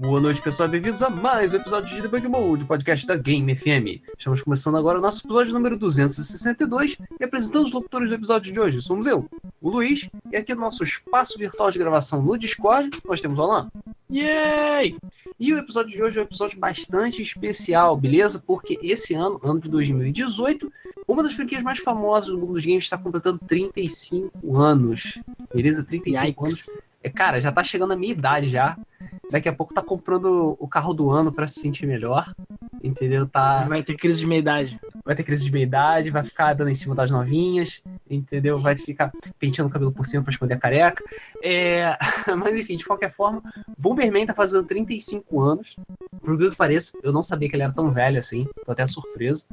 Boa noite, pessoal. Bem-vindos a mais um episódio de Debug Mode, podcast da Game FM. Estamos começando agora o nosso episódio número 262 e apresentando os locutores do episódio de hoje. Somos eu, o Luiz, e aqui no nosso espaço virtual de gravação no Discord, nós temos o Alan. Yay! E o episódio de hoje é um episódio bastante especial, beleza? Porque esse ano, ano de 2018, uma das franquias mais famosas do mundo dos games está completando 35 anos. Beleza? 35 Yikes. anos. É, cara, já tá chegando a minha idade já. Daqui a pouco tá comprando o carro do ano pra se sentir melhor. Entendeu? Tá, Vai ter crise de meia-idade. vai ter crise de meia-idade, vai ficar dando em cima das novinhas, entendeu? Vai ficar penteando o cabelo por cima pra esconder a careca. É... Mas enfim, de qualquer forma, Bomberman tá fazendo 35 anos. Por que que pareça, eu não sabia que ele era tão velho assim, tô até surpreso.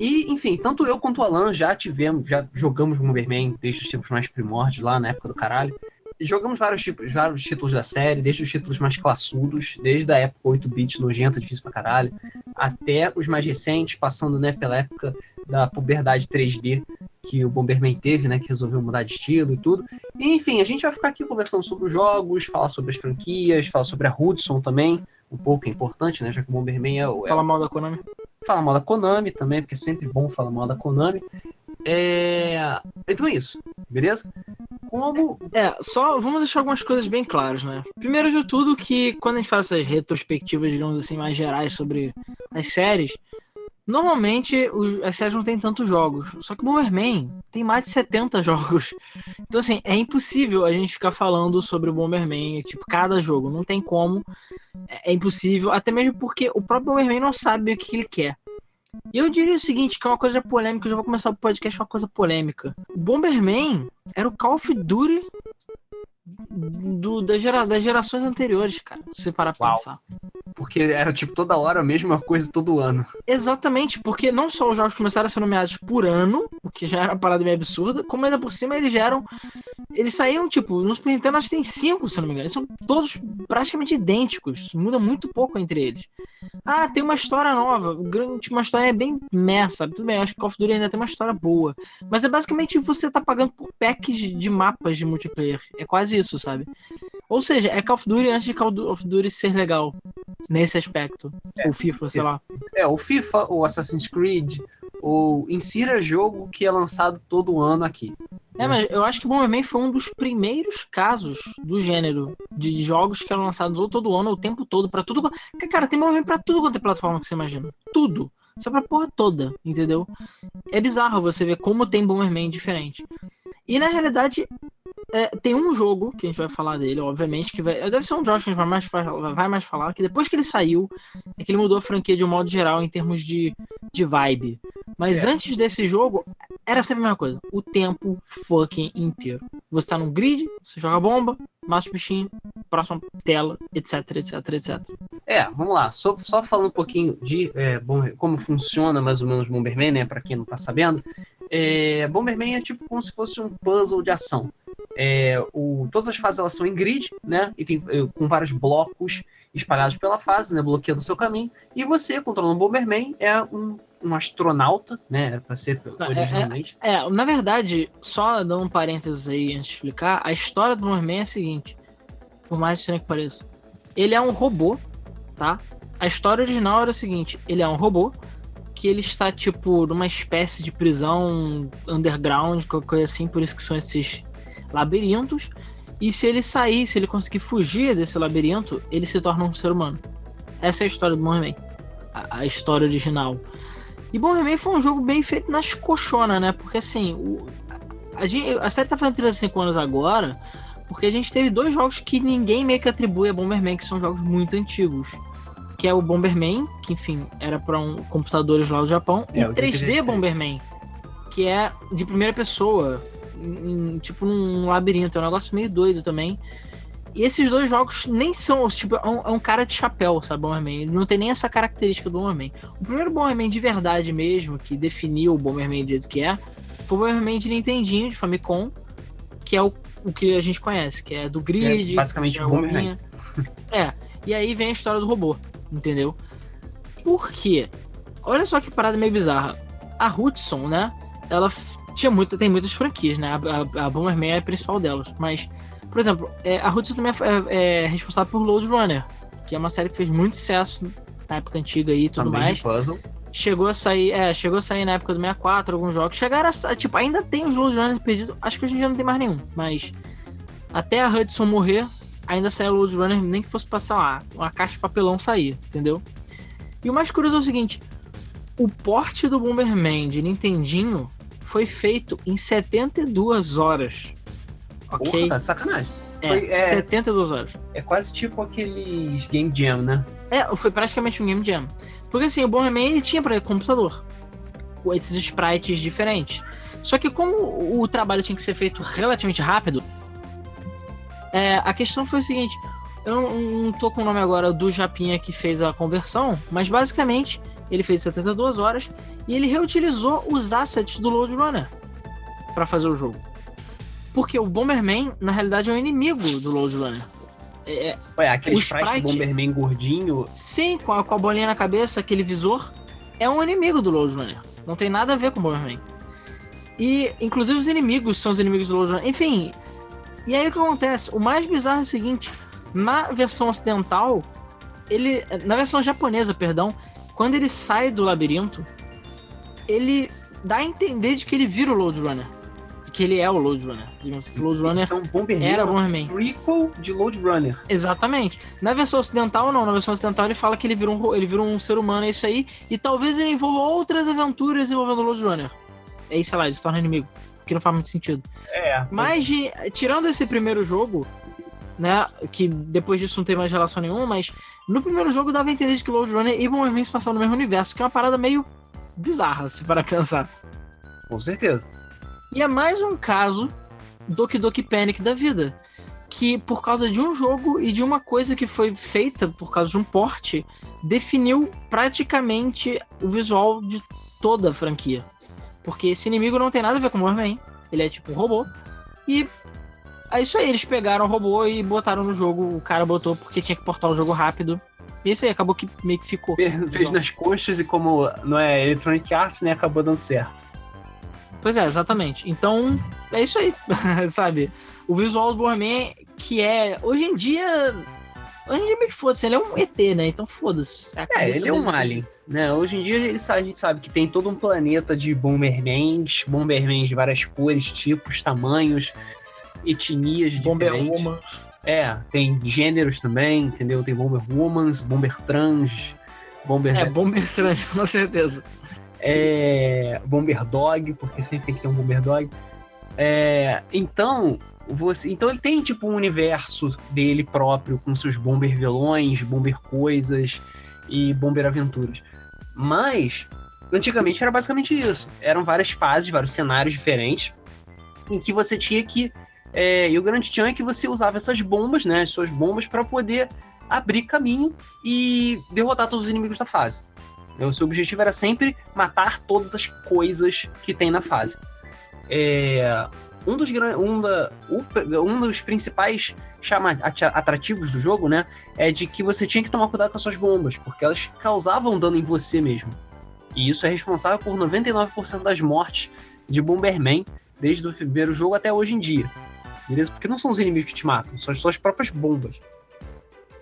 E, enfim, tanto eu quanto o Alan já tivemos, já jogamos Bomberman desde os tempos mais primórdios, lá na época do caralho. Jogamos vários tipos, vários títulos da série, desde os títulos mais classudos, desde a época 8-bit nojenta, difícil pra caralho, até os mais recentes, passando né, pela época da puberdade 3D que o Bomberman teve, né, que resolveu mudar de estilo e tudo. E, enfim, a gente vai ficar aqui conversando sobre os jogos, falar sobre as franquias, falar sobre a Hudson também, um pouco é importante, né, já que o Bomberman é, o- é Fala mal da Konami. falar mal da Konami também, porque é sempre bom falar mal da Konami. É... Então é isso, beleza? Como. É, só vamos deixar algumas coisas bem claras, né? Primeiro de tudo, que quando a gente faz essas retrospectivas, digamos assim, mais gerais sobre as séries, normalmente os- as séries não têm tantos jogos. Só que Bomberman tem mais de 70 jogos. Então, assim, é impossível a gente ficar falando sobre o Bomberman, tipo, cada jogo. Não tem como. É, é impossível, até mesmo porque o próprio Bomberman não sabe o que ele quer. Eu diria o seguinte, que é uma coisa polêmica, eu já vou começar o podcast com uma coisa polêmica. O Bomberman era o Call of Duty do, da gera- das gerações anteriores, cara. Se você parar pra Uau. pensar. Porque era tipo toda hora a mesma coisa todo ano. Exatamente, porque não só os jogos começaram a ser nomeados por ano, o que já era uma parada meio absurda, como ainda por cima eles já eram. Eles saíam, tipo, no Super Nintendo acho que tem cinco, se não me engano. Eles são todos praticamente idênticos. Muda muito pouco entre eles. Ah, tem uma história nova. O grande, uma história é bem meh, sabe? Tudo bem, acho que Call of Duty ainda tem uma história boa. Mas é basicamente você tá pagando por packs de mapas de multiplayer. É quase isso, sabe? Ou seja, é Call of Duty antes de Call of Duty ser legal. Nesse aspecto. Ou FIFA, sei lá. É, o FIFA, o Assassin's Creed, ou insira jogo que é lançado todo ano aqui. É, mas eu acho que o Bomberman foi um dos primeiros casos do gênero de jogos que eram lançados ou todo ano ou o tempo todo pra tudo. Cara, tem Bomberman pra tudo quanto é plataforma que você imagina. Tudo. Só pra porra toda, entendeu? É bizarro você ver como tem Bomberman diferente. E na realidade, é, tem um jogo que a gente vai falar dele, obviamente, que vai. Deve ser um jogo que a gente vai mais, vai mais falar, que depois que ele saiu, é que ele mudou a franquia de um modo geral em termos de, de vibe. Mas É. antes desse jogo, era sempre a mesma coisa. O tempo fucking inteiro. Você tá num grid, você joga bomba, mata os bichinhos, próxima tela, etc, etc, etc. É, vamos lá. Só, só falando um pouquinho de é, bom, como funciona mais ou menos o Bomberman, né? Pra quem não tá sabendo. É, Bomberman é tipo como se fosse um puzzle de ação. É, o, todas as fases elas são em grid, né? E tem é, com vários blocos espalhados pela fase, né? Bloqueando o seu caminho. E você, controlando o Bomberman, é um, um astronauta, né? Era pra ser é- originalmente. É, na verdade, só dando um parênteses aí antes de explicar, a história do Bomberman é a seguinte. Por mais estranho que pareça. Ele é um robô, tá? A história original era o seguinte: ele é um robô que ele está, tipo, numa espécie de prisão underground, qualquer coisa assim, por isso que são esses labirintos. E se ele sair, se ele conseguir fugir desse labirinto, ele se torna um ser humano. Essa é a história do Bomberman. A, a história original. E Bomberman foi um jogo bem feito nas coxonas, né? Porque assim, o- a, gente- a série tá fazendo 35 anos agora, porque a gente teve dois jogos que ninguém meio que atribui a Bomberman, que são jogos muito antigos. Que é o Bomberman, que enfim, era para um, computadores lá do Japão, É, e o 3D 83. Bomberman, que é de primeira pessoa, em- tipo num labirinto, é um negócio meio doido também. E esses dois jogos nem são, tipo, é um, é um cara de chapéu, sabe, Bomberman? Ele não tem nem essa característica do Bomberman. O primeiro Bomberman de verdade mesmo, que definiu o Bomberman do jeito que é, foi o Bomberman de Nintendinho, de Famicom, que é o, o que a gente conhece, que é do grid, É, basicamente a Bomberman. É, e aí vem a história do robô, entendeu? Por quê? Olha só que parada meio bizarra. A Hudson, né? Ela tinha muito, tem muitas franquias, né? A, a, a Bomberman é a principal delas. Mas, por exemplo, é, a Hudson também é, é- é responsável por Load Runner. que é uma série que fez muito sucesso na época antiga aí e tudo Também mais. puzzle. Chegou a sair, é, chegou a sair na época do 64 alguns jogos. Chegaram a, tipo, ainda tem os Load Runners perdidos. Acho que hoje em dia não tem mais nenhum, mas até a Hudson morrer, ainda saiu Load Runner, nem que fosse passar lá, uma caixa de papelão sair, entendeu? E o mais curioso é o seguinte, o porte do Bomberman de Nintendinho foi feito em 72 horas. Ok? Porra, tá de sacanagem. é, foi- é. 72 horas. É quase tipo aqueles Game Jam, né? É, foi praticamente um Game Jam. Porque assim, o Bomberman ele tinha para computador. Com esses sprites diferentes. Só que como o trabalho tinha que ser feito relativamente rápido, é, a questão foi o seguinte. Eu não, não tô com o nome agora do Japinha que fez a conversão, mas basicamente ele fez 72 horas e ele reutilizou os assets do Load Runner para fazer o jogo. Porque o Bomberman, na realidade, é um inimigo do Load Runner. É, é- Ué, aquele sprite, sprite- Bomberman gordinho. Sim, com a, com a bolinha na cabeça, aquele visor, é um inimigo do Load Runner. Não tem nada a ver com o Bomberman. E, inclusive, os inimigos são os inimigos do Load Runner. Enfim, e aí o que acontece? O mais bizarro é o seguinte: na versão ocidental, ele. Na versão japonesa, perdão, quando ele sai do labirinto, ele dá a entender de que ele vira o Load Runner. Que ele é o Load Runner. Digamos assim, que Load Runner Então, Bomberman era é um Bomberman. prequel de Load Runner. Exatamente. Na versão ocidental, não. Na versão ocidental, ele fala que ele vira um, ele vira um ser humano, é isso aí. E talvez ele envolva outras aventuras envolvendo o Load Runner. É isso, sei lá, ele se torna inimigo. Que não faz muito sentido. É. Mas, de- tirando esse primeiro jogo, né? Que depois disso não tem mais relação nenhuma, mas no primeiro jogo dava a entender de que Load Runner e Bomberman se passavam no mesmo universo, que é uma parada meio bizarra, se para pensar. Com certeza. E é mais um caso Doki Doki Panic da vida. Que por causa de um jogo e de uma coisa que foi feita por causa de um porte, definiu praticamente o visual de toda a franquia. Porque esse inimigo não tem nada a ver com o Bomberman. Ele é tipo um robô. E é isso aí, eles pegaram o robô e botaram no jogo. O cara botou porque tinha que portar o jogo rápido. E isso aí, acabou que meio que ficou. Fez, fez nas coxas e como não é Electronic Arts, né, acabou dando certo. Pois é, exatamente. Então, é isso aí, sabe? O visual do Bomberman, que é. Hoje em dia. Hoje em dia meio que foda-se, ele é um ET, né? Então foda-se. É, cabeça ele é um dele- alien, né? Hoje em dia ele a gente sabe que tem todo um planeta de Bombermans, Bombermans de várias cores, tipos, tamanhos, etnias Bomber diferentes. Woman. É, tem gêneros também, entendeu? Tem Bomber Womans, Bomber Trans, Bomber, É, Bomber Trans, com certeza. É, Bomber Dog, porque sempre tem que ter um Bomber Dog. É, então, você, então ele tem tipo um universo dele próprio, com seus Bomber vilões, Bomber coisas e Bomber aventuras. Mas, antigamente era basicamente isso. Eram várias fases, vários cenários diferentes, em que você tinha que. é, e o grande tchan é que você usava essas bombas, né? As suas bombas, para poder abrir caminho e derrotar todos os inimigos da fase. O seu objetivo era sempre matar todas as coisas que tem na fase. É, um, dos, um, da- um dos principais chama, ati- atrativos do jogo, né? É de que você tinha que tomar cuidado com as suas bombas, porque elas causavam dano em você mesmo. E isso é responsável por 99% das mortes de Bomberman, desde o primeiro jogo até hoje em dia. Beleza? Porque não são os inimigos que te matam, são as suas próprias bombas.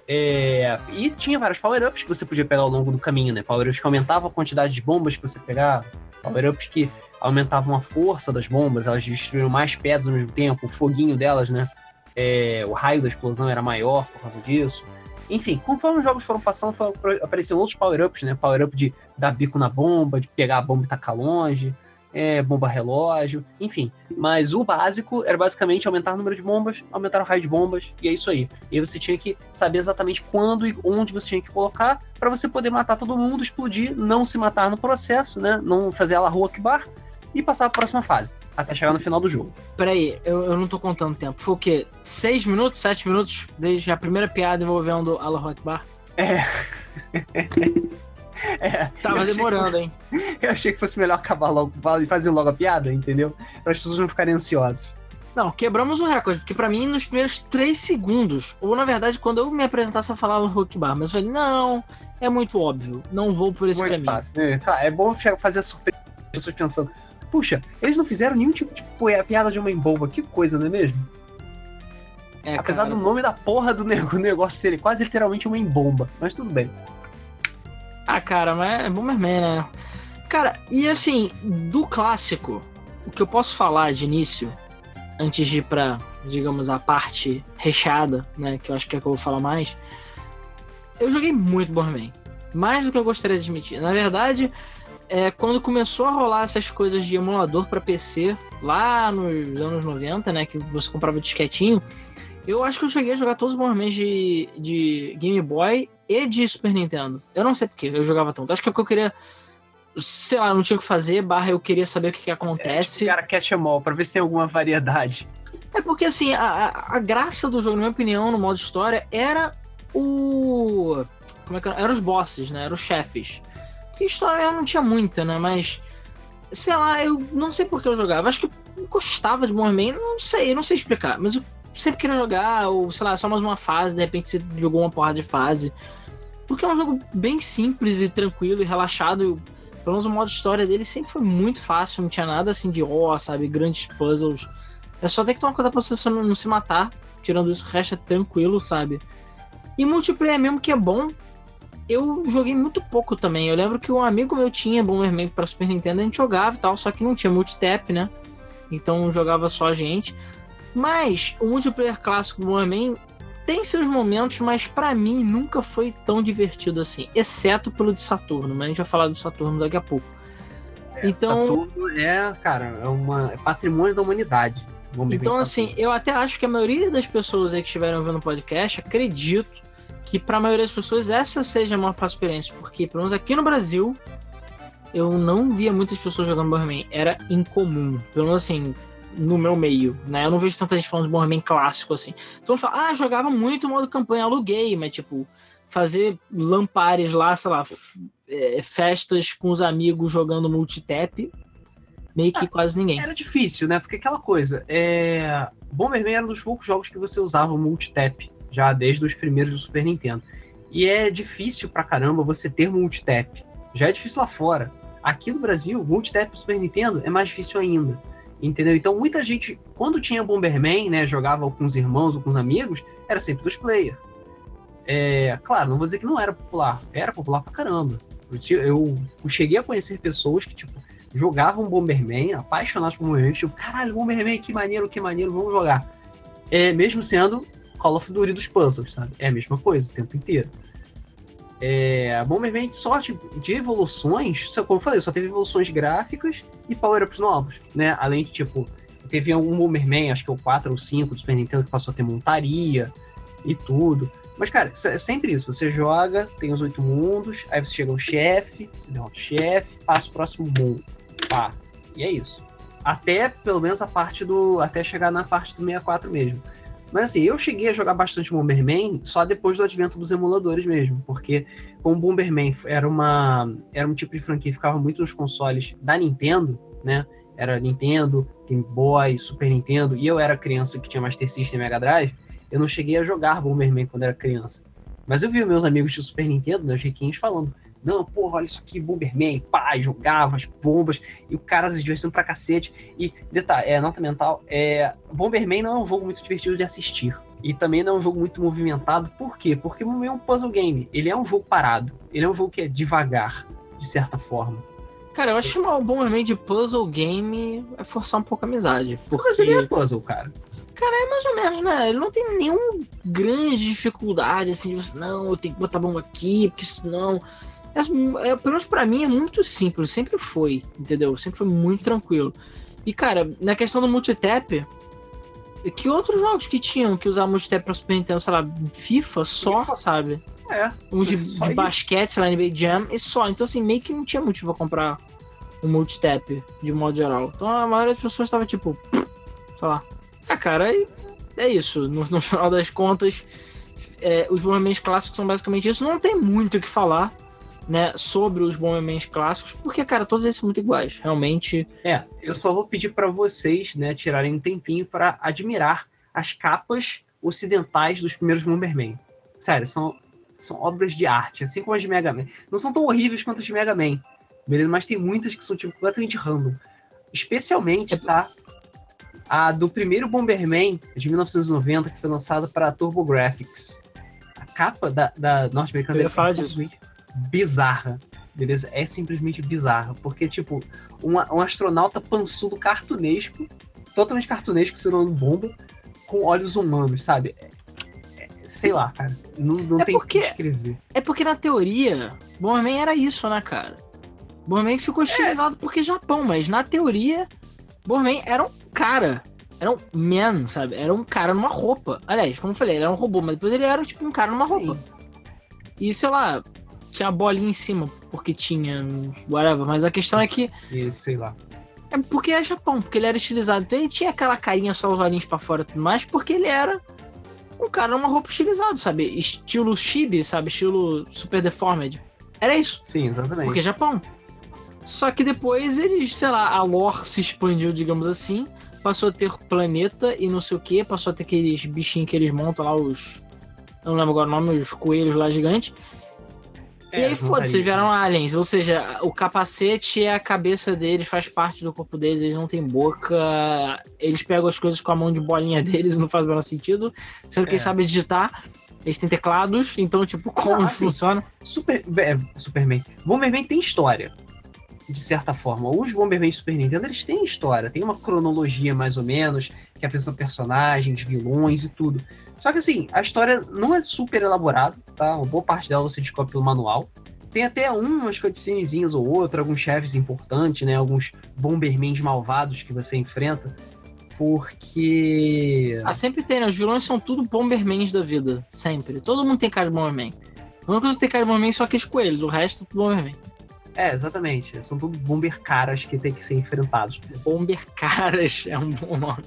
É, E tinha vários power-ups que você podia pegar ao longo do caminho, né? Power-ups que aumentavam a quantidade de bombas que você pegava, power-ups que aumentavam a força das bombas, elas destruíram mais pedras ao mesmo tempo, o foguinho delas, né? É, o raio da explosão era maior por causa disso. Enfim, conforme os jogos foram passando, foram aparecendo outros power-ups, né? Power-up de dar bico na bomba, de pegar a bomba e tacar longe, é, bomba relógio, enfim. Mas o básico era basicamente aumentar o número de bombas, aumentar o raio de bombas, e é isso aí. E aí você tinha que saber exatamente quando e onde você tinha que colocar para você poder matar todo mundo, explodir, não se matar no processo, né? Não fazer a rua bar e passar a próxima fase, até chegar no final do jogo. Peraí, eu, eu não tô contando tempo. Foi o quê? Seis minutos, sete minutos? Desde a primeira piada envolvendo Allah Rock Bar? É. é, Tava demorando, hein? eu achei que fosse melhor acabar logo e fazer logo a piada, entendeu? Para as pessoas não ficarem ansiosas. Não, quebramos o recorde, porque pra mim, nos primeiros três segundos, ou na verdade, quando eu me apresentasse, eu falava Rock Bar, mas eu falei, não, é muito óbvio, não vou por esse mais caminho. fácil. Né? Tá, é bom fazer a surpresa as pessoas pensando, puxa, eles não fizeram nenhum tipo de pi- piada de homem bomba, que coisa, não é mesmo? É, Apesar cara... do nome da porra do negócio ser quase literalmente uma embomba. Mas tudo bem. Ah, cara, mas é Bomberman, né? Cara, e assim, do clássico, o que eu posso falar de início, antes de ir pra, digamos, a parte recheada, né? Que eu acho que é que eu vou falar mais. Eu joguei muito Bomberman. Mais do que eu gostaria de admitir. Na verdade, é, quando começou a rolar essas coisas de emulador para PC, lá nos anos 90, né? Que você comprava disquetinho. Eu acho que eu cheguei a jogar todos os Bomberman de, de Game Boy e de Super Nintendo. Eu não sei porque eu jogava tanto. Acho que é porque eu queria sei lá, não tinha o que fazer, barra eu queria saber o que, que acontece. É, tipo, cara, catch em all, pra ver se tem alguma variedade. É porque, assim, a, a graça do jogo, na minha opinião, no modo história, era o... Como é que era? Eram os bosses, né? Eram os chefes. Porque história não tinha muita, né? Mas, sei lá, eu não sei por que eu jogava. Acho que eu gostava de Bomberman, não sei, não sei explicar. Mas eu sempre queria jogar, ou sei lá, só mais uma fase, de repente você jogou uma porra de fase. Porque é um jogo bem simples e tranquilo e relaxado pelo menos o modo história dele sempre foi muito fácil, não tinha nada assim de ó, oh, sabe, grandes puzzles. É só ter que tomar cuidado pra você não, não se matar. Tirando isso, o resto é tranquilo, sabe? E multiplayer mesmo que é bom, eu joguei muito pouco também. Eu lembro que um amigo meu tinha Bomberman para Super Nintendo, a gente jogava e tal, só que não tinha multitap, né? Então jogava só a gente. Mas o multiplayer clássico do Bomberman tem seus momentos, mas para mim nunca foi tão divertido assim, exceto pelo de Saturno, mas a gente vai falar do Saturno daqui a pouco. É, então, Saturno é, cara, é, uma, é patrimônio da humanidade. Então, assim, eu até acho que a maioria das pessoas aí que estiveram vendo o podcast, acredito que para a maioria das pessoas essa seja a maior experiência, porque pelo menos aqui no Brasil eu não via muitas pessoas jogando Bomberman, era incomum. Pelo menos assim, no meu meio, né? Eu não vejo tanta gente falando de Bomberman clássico assim. Então fala, ah, jogava muito modo campanha, aluguei, mas tipo, fazer lampares lá, sei lá, é, festas com os amigos jogando multitap, meio que ah, quase ninguém. Era difícil, né? Porque aquela coisa, é... Bomberman era um dos poucos jogos que você usava o multitap, já desde os primeiros do Super Nintendo. E é difícil pra caramba você ter multitap. Já é difícil lá fora. Aqui no Brasil, multitap Super Nintendo é mais difícil ainda. Entendeu? Então muita gente, quando tinha Bomberman, né, jogava com os irmãos ou com os amigos, era sempre dos player. É, claro, não vou dizer que não era popular, era popular pra caramba. Eu, eu, cheguei a conhecer pessoas que, tipo, jogavam Bomberman, apaixonados por Bomberman, tipo, caralho, Bomberman, que maneiro, que maneiro, vamos jogar. É, mesmo sendo Call of Duty dos puzzles, sabe? É a mesma coisa o tempo inteiro. É, Bomberman só tipo, de evoluções, como eu falei, só teve evoluções gráficas e power-ups novos, né? Além de, tipo, teve um Bomberman, acho que é o 4 ou 5 do Super Nintendo, que passou a ter montaria e tudo. Mas, cara, é sempre isso. Você joga, tem os oito mundos, aí você chega um chefe, você derrota o chefe, passa o próximo mundo. Pá. E é isso. Até, pelo menos, a parte do. Até chegar na parte do 64 mesmo. Mas assim, eu cheguei a jogar bastante Bomberman só depois do advento dos emuladores mesmo, porque como Bomberman era uma era um tipo de franquia que ficava muito nos consoles da Nintendo, né? Era Nintendo, Game Boy, Super Nintendo, e eu era criança que tinha Master System e Mega Drive, eu não cheguei a jogar Bomberman quando era criança. Mas eu vi meus amigos de Super Nintendo, né, os riquinhos, falando: não, porra, olha isso aqui, Bomberman, pá, jogava as bombas, e o cara se divertindo pra cacete. E, detalhe, é, nota mental, é, Bomberman não é um jogo muito divertido de assistir. E também não é um jogo muito movimentado. Por quê? Porque o é um puzzle game. Ele é um jogo parado. Ele é um jogo que é devagar, de certa forma. Cara, eu acho que um Bomberman de puzzle game é forçar um pouco a amizade. Porque... Mas ele é puzzle, cara. Cara, é mais ou menos, né? Ele não tem nenhuma grande dificuldade, assim, de você, não, eu tenho que botar a bomba aqui, porque senão é, pelo menos pra mim é muito simples, sempre foi, entendeu? Sempre foi muito tranquilo. E, cara, na questão do multitap, que outros jogos que tinham que usar multitap pra Super Nintendo, sei lá, FIFA só, FIFA. sabe? É. Uns de, de basquete, sei lá, NBA Jam e só. Então, assim, meio que não tinha motivo pra comprar o um multitap, de modo geral. Então, a maioria das pessoas tava tipo, sei lá. Ah, cara, é, é isso. No, no final das contas, é, os movimentos clássicos são basicamente isso. Não tem muito o que falar né, sobre os Bombermans clássicos, porque, cara, todos eles são muito iguais, realmente. É, eu só vou pedir para vocês, né, tirarem um tempinho para admirar as capas ocidentais dos primeiros Bomberman. Sério, são, são obras de arte, assim como as de Mega Man. Não são tão horríveis quanto as de Mega Man, beleza? Mas tem muitas que são, tipo, completamente random. Especialmente, é... tá? A do primeiro Bomberman, de 1990, que foi lançado para TurboGrafx. A capa da, da norte-americana é simplesmente bizarra. Beleza? É simplesmente bizarra. Porque, tipo, um, um astronauta pançudo cartunesco, totalmente cartunesco, segurando bomba, com olhos humanos, sabe? É, é, sei lá, cara. Não, não É tem porque- que escrever. É porque na teoria, Bomberman era isso, né, cara? Bomberman ficou estilizado porque Japão, mas na teoria, Bomberman era um cara. Era um man, sabe? Era um cara numa roupa. Aliás, como eu falei, ele era um robô, mas depois ele era tipo um cara numa roupa. E sei lá, tinha a bolinha em cima, porque tinha. Whatever. Mas a questão é que. E, sei lá. É porque é Japão, porque ele era estilizado. Então ele tinha aquela carinha só os olhinhos pra fora e tudo mais, porque ele era um cara numa roupa estilizado, sabe? Estilo chibi, sabe? Estilo super deformed. Era isso. Sim, exatamente. Porque é Japão. Só que depois eles, sei lá, a lore se expandiu, digamos assim. Passou a ter planeta e não sei o que. Passou a ter aqueles bichinhos que eles montam lá, os. Eu não lembro agora o nome, os coelhos lá gigantes. E É, aí, foda-se, eles vieram aliens. Ou seja, o capacete é a cabeça deles, faz parte do corpo deles, eles não têm boca. Eles pegam as coisas com a mão de bolinha deles e não faz o menor sentido. Sendo que eles É. sabem digitar. Eles têm teclados, então, tipo, como Não, assim, funciona? Super, é, Superman. Bomberman tem história, de certa forma. Os Bomberman Super Nintendo, eles têm história. Tem uma cronologia, mais ou menos, que apresenta personagens, vilões e tudo. Só que, assim, a história não é super elaborada, tá? Uma boa parte dela você descobre pelo manual. Tem até umas cutscenezinhas ou outra, alguns chefes importantes, né? Alguns Bombermans malvados que você enfrenta. Porque... Ah, sempre tem, né? Os vilões são tudo Bombermans da vida. Sempre. Todo mundo tem cara de Bomberman. A única coisa que tem cara de Bomberman são aqueles coelhos. O resto é tudo Bomberman. É, exatamente. São tudo Bomber caras que tem que ser enfrentados. Bomber Caras é um bom nome.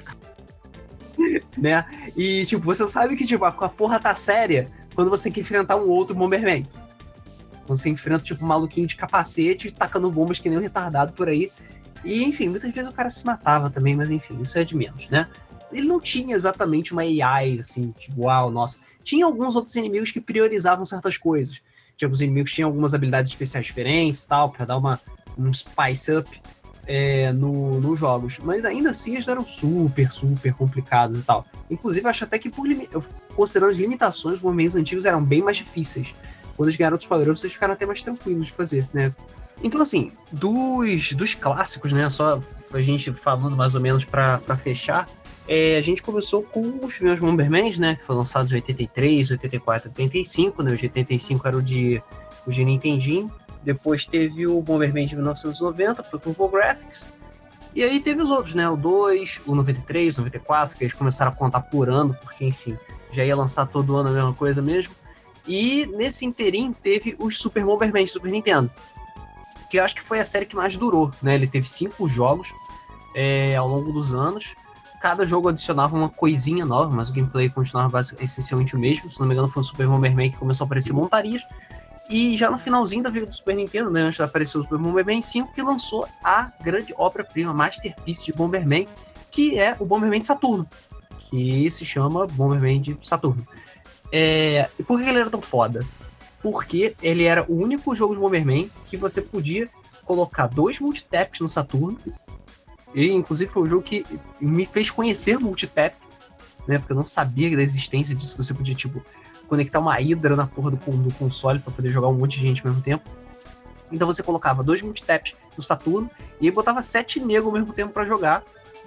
né? E, tipo, você sabe que, tipo, a, porra tá séria quando você tem que enfrentar um outro Bomberman. Você enfrenta, tipo, um maluquinho de capacete, tacando bombas que nem um retardado por aí. E, enfim, muitas vezes o cara se matava também, mas enfim, isso é de menos, né? Ele não tinha exatamente uma AI, assim, tipo, uau, nossa. Tinha alguns outros inimigos que priorizavam certas coisas. Tipo, os inimigos tinham algumas habilidades especiais diferentes tal, pra dar uma, um spice up é, no, nos jogos. Mas ainda assim eles eram super, super complicados e tal. Inclusive, eu acho até que, por considerando as limitações, os momentos antigos eram bem mais difíceis. Quando eles ganharam outros padrões, vocês ficaram até mais tranquilos de fazer, né? Então, assim, dos, dos clássicos, né? Só a gente falando mais ou menos pra fechar. é, a gente começou com os primeiros Bombermans, né? Que foram lançados em 83, 84, 85, né? O de 85 era o de, o de Nintendinho. Depois teve o Bomberman de 1990 pro TurboGrafx. E aí teve os outros, né? O 2, o 93, o 94, que eles começaram a contar por ano, porque, enfim, já ia lançar todo ano a mesma coisa mesmo. E nesse interim teve os Super Bomberman de Super Nintendo. Que eu acho que foi a série que mais durou, né? Ele teve cinco jogos é, ao longo dos anos. Cada jogo adicionava uma coisinha nova, mas o gameplay continuava essencialmente o mesmo. Se não me engano, foi o Super Bomberman que começou a aparecer montarias. E já no finalzinho da vida do Super Nintendo, né, antes de aparecer o Super Bomberman 5, que lançou a grande obra-prima, masterpiece de Bomberman, que é o Bomberman de Saturno, que se chama Bomberman de Saturno. É, e por que ele era tão foda? Porque ele era o único jogo de Bomberman que você podia colocar dois multitaps no Saturno. E inclusive foi o jogo que me fez conhecer multitap, né? Porque eu não sabia da existência disso. Você podia, tipo, conectar uma Hydra na porra do, do console para poder jogar um monte de gente ao mesmo tempo. Então você colocava dois multitaps no Saturno e aí botava sete negros ao mesmo tempo para jogar,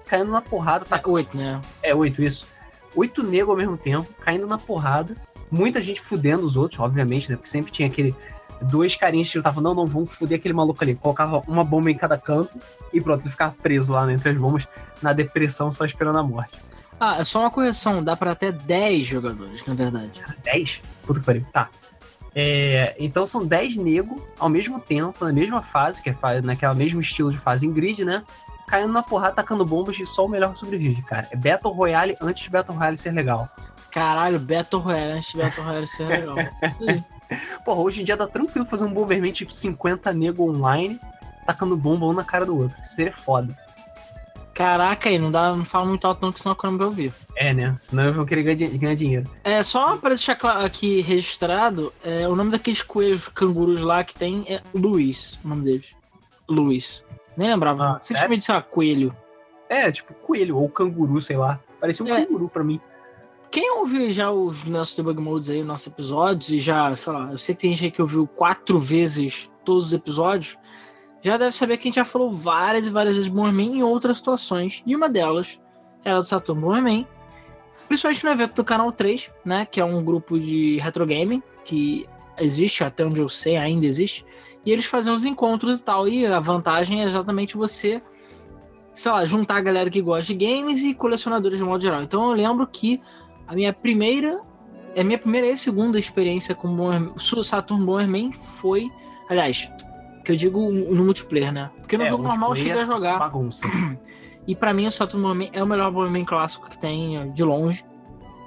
caindo na porrada, Tá oito, né? é, oito, isso. Oito negros ao mesmo tempo, caindo na porrada. Muita gente fudendo os outros, obviamente, né? Porque sempre tinha aquele. Dois carinhas que lutavam, não, não, vamos fuder aquele maluco ali. Colocava uma bomba em cada canto e pronto, ele ficava preso lá né, entre as bombas, na depressão, só esperando a morte. Ah, é só uma correção. Dá pra até 10 jogadores, na verdade. 10? Puta que pariu. Tá. É, então são 10 negros ao mesmo tempo, na mesma fase, que é naquela mesmo estilo de fase em grid, né? Caindo na porrada, tacando bombas e só o melhor sobrevive, cara. É Battle Royale antes de Battle Royale ser legal. Caralho, Battle Royale, antes de Battle Royale ser legal. Isso aí. Porra, hoje em dia dá tranquilo fazer um Bomberman tipo 50 nego online, tacando bomba um na cara do outro. Isso seria foda. Caraca, aí, não, dá, não fala muito alto não, que senão a câmera vai ouvir. É, né? Senão eu vou querer ganhar, di- ganhar dinheiro. É, só pra deixar aqui registrado, é, o nome daqueles coelhos cangurus lá que tem é Luiz, o nome deles. Luiz. Nem lembrava. Ah, Simplesmente, sei lá, coelho. É, tipo coelho, ou canguru, sei lá. Parecia um É. canguru pra mim. Quem ouviu já os nossos debug modes aí, nossos episódios, e já, sei lá, eu sei que tem gente aí que ouviu quatro vezes todos os episódios, já deve saber que a gente já falou várias e várias vezes Bomberman em outras situações. E uma delas era do Saturno Bomberman, principalmente no evento do Canal 3, né? Que é um grupo de retro gaming que existe, até onde eu sei, ainda existe. E eles faziam os encontros e tal. E a vantagem é exatamente você, sei lá, juntar a galera que gosta de games e colecionadores de modo geral. Então eu lembro que a minha primeira, a minha primeira e segunda experiência com Bomberman, Saturn Bomberman foi, aliás, que eu digo no multiplayer, né? Porque no É, jogo normal eu cheguei a multiplayer, jogar. Bagunça. E pra mim o Saturn Bomberman é o melhor Bomberman clássico que tem eh, de longe.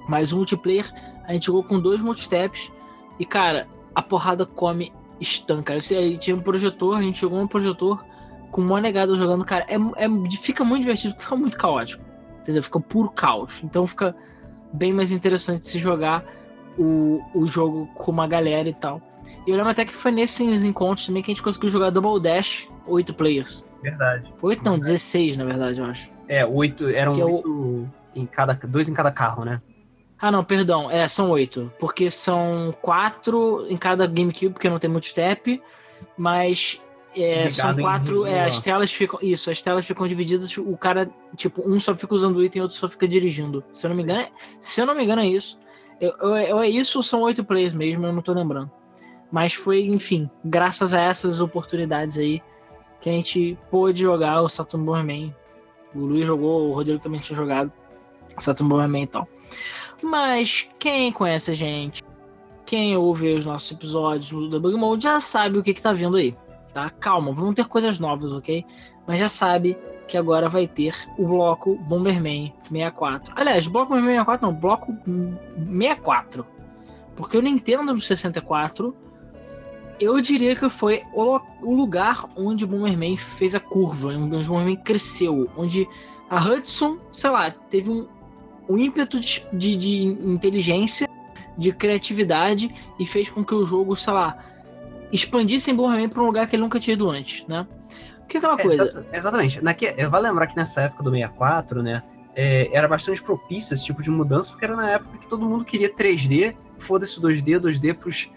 Mas o multiplayer, a gente jogou com dois multitaps e, cara, a porrada come estanca. Aí tinha um projetor, a gente jogou um projetor com uma negada jogando, cara, é, é- fica muito divertido, porque fica muito caótico. Entendeu? Fica puro caos. Então fica bem mais interessante se jogar o, o jogo com uma galera e tal. E eu lembro até que foi nesses encontros também que a gente conseguiu jogar Double Dash, oito players. Verdade. Foi oito não, 16 na verdade, eu acho. É, oito, eram Que é o- oito em cada, dois em cada carro, né? Ah, não, perdão. É, são oito. Porque são quatro em cada GameCube, porque não tem multitap. Mas é, são quatro. É, as telas ficam. Isso, as telas ficam divididas. O cara, tipo, um só fica usando o item e outro só fica dirigindo. Se eu não me engano, é, se eu não me engano, é isso. Eu, eu- eu- é isso ou são oito players mesmo, eu não tô lembrando. Mas foi, enfim, graças a essas oportunidades aí que a gente pôde jogar o Saturn Bomberman. O Luiz jogou, o Rodrigo também tinha jogado Saturn Bomberman e tal. Mas quem conhece a gente, quem ouve os nossos episódios do Debug Mode já sabe o que, que tá vindo aí, tá? Calma, vão ter coisas novas, ok? Mas já sabe que agora vai ter o bloco Bomberman 64. Aliás, bloco Bomberman 64 não, bloco 64. Porque o Nintendo do 64, eu diria que foi o, o lugar onde o Bomberman fez a curva, onde o Bomberman cresceu, onde a Hudson, sei lá, teve um, um ímpeto de, de- de inteligência, de criatividade e fez com que o jogo, sei lá, expandisse em Bomberman para um lugar que ele nunca tinha ido antes, né? O que é aquela É, coisa? exa- exatamente. Naque, é, vale lembrar que nessa época do 64, né, é, era bastante propício esse tipo de mudança, porque era na época que todo mundo queria 3D, foda-se 2D, 2D pros,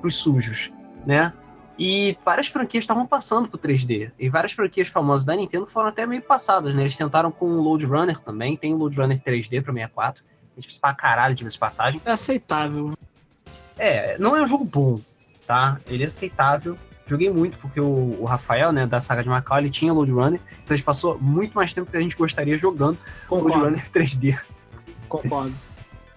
pros sujos, né? E várias franquias estavam passando pro 3D. E várias franquias famosas da Nintendo foram até meio passadas, né? Eles tentaram com o Load Runner também, tem o Load Runner 3D pra 64. É difícil pra caralho, de passagem. É aceitável. É, não é um jogo bom, tá? Ele é aceitável. Joguei muito, porque o, o Rafael, né, da saga de Macau, ele tinha Load Runner, então a gente passou muito mais tempo que a gente gostaria jogando Load Concordo, Runner 3D. concordo.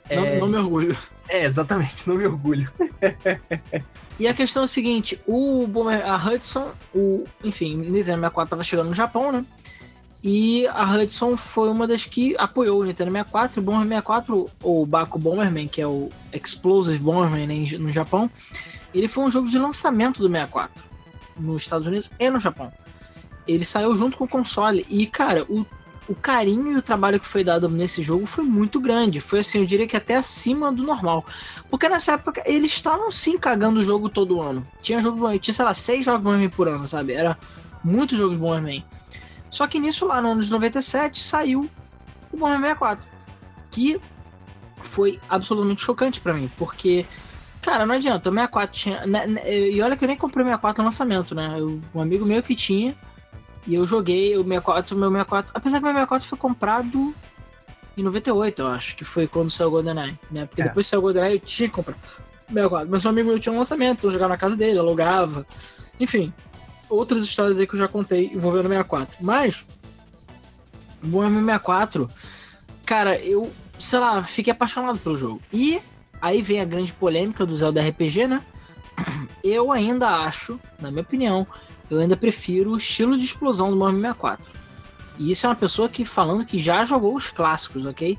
É, Não, não me orgulho. É, exatamente, não me orgulho. E a questão é a seguinte, o Boomer, a Hudson, o, enfim, Nintendo 64 tava chegando no Japão, né? E a Hudson foi uma das que apoiou o Nintendo 64, o Bomberman 64, ou Baku Bomberman, que é o Explosive Bomberman né, no Japão, ele foi um jogo de lançamento do 64 nos Estados Unidos e no Japão. Ele saiu junto com o console e, cara, o, o carinho e o trabalho que foi dado nesse jogo foi muito grande. Foi assim, eu diria que até acima do normal. Porque nessa época eles estavam sim cagando o jogo todo ano. Tinha jogo, tinha, sei lá, seis jogos Bomberman por ano, sabe? Era muitos jogos Bomberman. Só que nisso lá no ano de 97 saiu o Bomberman 64. Que foi absolutamente chocante pra mim, porque Cara, não adianta, o 64 tinha. né, né, E olha que eu nem comprei o 64 no lançamento, né? Um amigo meu que tinha. E eu joguei o 64, o meu 64. Apesar que meu 64 foi comprado em 98, eu acho, que foi quando saiu o GoldenEye, né? Porque É. depois que saiu o GoldenEye eu tinha que comprar o 64. Mas um amigo meu tinha um lançamento, eu jogava na casa dele, alugava. Enfim, outras histórias aí que eu já contei envolvendo o 64. Mas, o Bomberman 64, cara, eu, sei lá, fiquei apaixonado pelo jogo. E aí vem a grande polêmica do Zelda RPG, né? Eu ainda acho, na minha opinião, eu ainda prefiro o estilo de explosão do Bomberman 64. E isso é uma pessoa que falando que já jogou os clássicos, ok?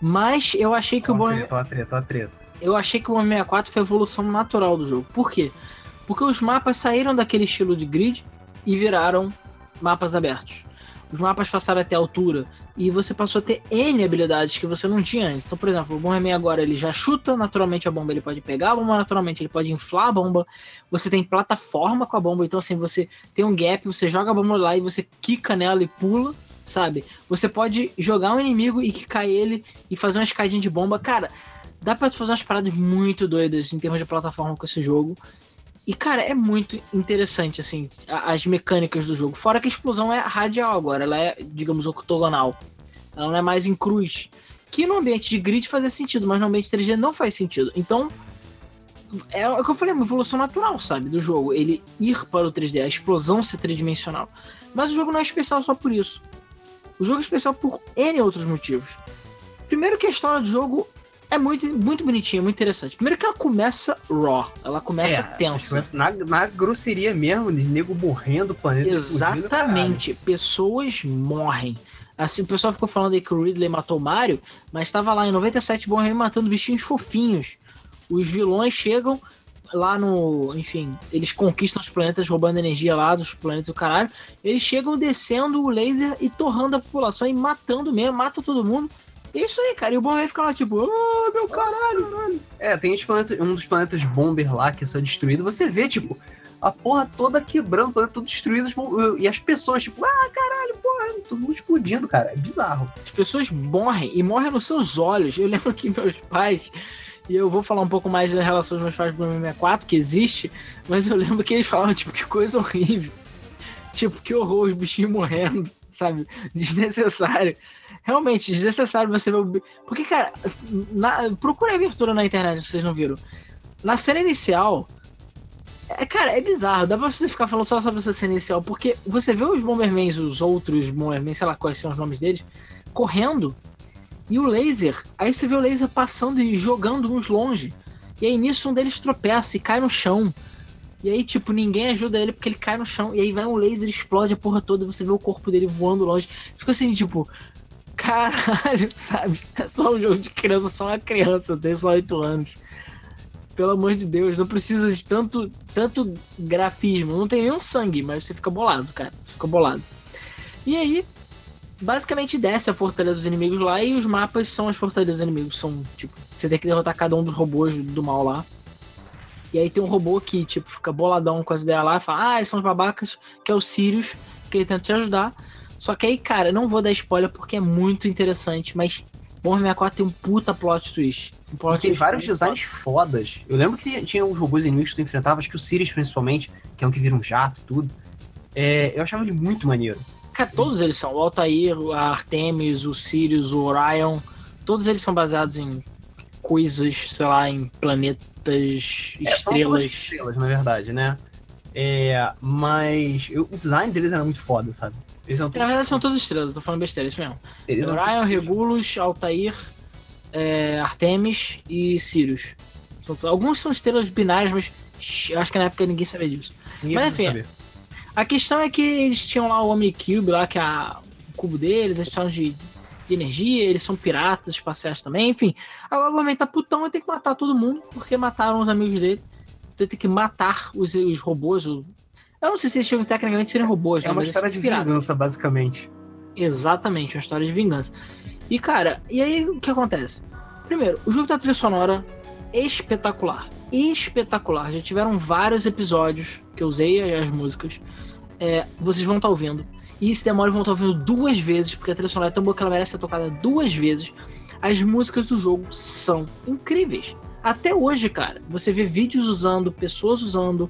Mas eu achei que o Bomberman treta, eu achei que o 64 foi a evolução natural do jogo. Por quê? Porque os mapas saíram daquele estilo de grid e viraram mapas abertos. Os mapas passaram até a altura e você passou a ter N habilidades que você não tinha antes. Então, por exemplo, o Bomberman agora ele já chuta naturalmente a bomba, ele pode pegar a bomba naturalmente, ele pode inflar a bomba. Você tem plataforma com a bomba, então assim, você tem um gap, você joga a bomba lá e você quica nela e pula, sabe? Você pode jogar um inimigo e quicar ele e fazer uma escadinha de bomba. Cara, dá pra fazer umas paradas muito doidas em termos de plataforma com esse jogo. E, cara, é muito interessante, assim, as mecânicas do jogo. Fora que a explosão é radial agora, ela é, digamos, octogonal. Ela não é mais em cruz. Que no ambiente de grid fazia sentido, mas no ambiente 3D não faz sentido. Então, é o que eu falei, uma evolução natural, sabe, do jogo. Ele ir para o 3D, a explosão ser tridimensional. Mas o jogo não é especial só por isso. O jogo é especial por N outros motivos. Primeiro que a história do jogo é muito, muito bonitinha, muito interessante. Primeiro que ela começa raw, ela começa é, tensa. Na, na grosseria mesmo, de nego morrendo, planeta Exatamente, pessoas morrem. Assim, o pessoal ficou falando aí que o Ridley matou o Mario, mas estava lá em 97 morrendo matando bichinhos fofinhos. Os vilões chegam lá no. Enfim, eles conquistam os planetas, roubando energia lá dos planetas do caralho. Eles chegam descendo o laser e torrando a população e matando mesmo, mata todo mundo. É isso aí, cara. E o Bomber fica lá, tipo, oh, meu caralho, É, tem planetas, um dos planetas Bomber lá que são destruídos. Você vê, tipo, a porra toda quebrando, o planeta todo destruído. E as pessoas, tipo, ah, caralho, porra, todo mundo explodindo, cara. É bizarro. As pessoas morrem e morrem nos seus olhos. Eu lembro que meus pais. E eu vou falar um pouco mais da relação dos meus pais com o 64, que existe, mas eu lembro que eles falavam, tipo, que coisa horrível. Tipo, que horror, os bichinhos morrendo, sabe? Desnecessário realmente desnecessário você ver. Porque, cara, na... procura a abertura na internet se vocês não viram. Na cena inicial. É, cara, é bizarro. Dá pra você ficar falando só sobre essa cena inicial. Porque você vê os Bombermans, os outros Bombermans, sei lá quais são os nomes deles, correndo. E o laser. Aí você vê o laser passando e jogando uns longe. E aí nisso um deles tropeça e cai no chão. E aí, tipo, ninguém ajuda ele porque ele cai no chão. E aí vai um laser, explode a porra toda. E você vê o corpo dele voando longe. Fica assim, tipo, caralho, sabe? É só um jogo de criança, só uma criança, tem só 8 anos. Pelo amor de Deus, não precisa de tanto, tanto grafismo. Não tem nenhum sangue, mas você fica bolado, cara. Você fica bolado. E aí, basicamente desce a fortaleza dos inimigos lá e os mapas são as fortalezas dos inimigos. São, tipo, você tem que derrotar cada um dos robôs do mal lá. E aí tem um robô que, tipo, fica boladão com as ideias lá e fala, ah, eles são os babacas, que é o Sirius, que ele tenta te ajudar. Só que aí, cara, não vou dar spoiler porque é muito interessante, mas Bomber 64 tem um puta plot twist. Um plot tem twist vários designs fodas. Eu lembro que tinha uns robôs inimigos que tu enfrentava, acho que o Sirius principalmente, que é um que vira um jato tudo. É, eu achava ele muito maneiro. Cara, todos eles são. O Altair, a Artemis, o Sirius, o Orion. Todos eles são baseados em coisas, sei lá, em planetas, é, estrelas. São estrelas, na verdade, né? É, mas eu, o design deles era muito foda, sabe? Eles Na verdade são todas estrelas, tô falando besteira, é isso mesmo. Eles Orion, Regulus, Altair, é, Artemis e Sirius. São, alguns são estrelas binárias, mas eu acho que na época ninguém sabia disso. Ninguém mas enfim, a questão é que eles tinham lá o Omnicube, lá, que é a, o cubo deles, eles estavam de, de energia, eles são piratas espaciais também, enfim. Agora o homem tá putão e tem que matar todo mundo, porque mataram os amigos dele. Então ele tem que matar os, os robôs, o, eu não sei se eles chegam tecnicamente serem robôs, É uma história de vingança, basicamente. Exatamente, uma história de vingança. E, cara, e aí o que acontece? Primeiro, o jogo da trilha sonora espetacular. Espetacular. Já tiveram vários episódios que eu usei as músicas. É, vocês vão estar tá ouvindo. E se demora, vão estar ouvindo duas vezes, porque a trilha sonora é tão boa que ela merece ser tocada duas vezes. As músicas do jogo são incríveis. Até hoje, cara, você vê vídeos usando, pessoas usando,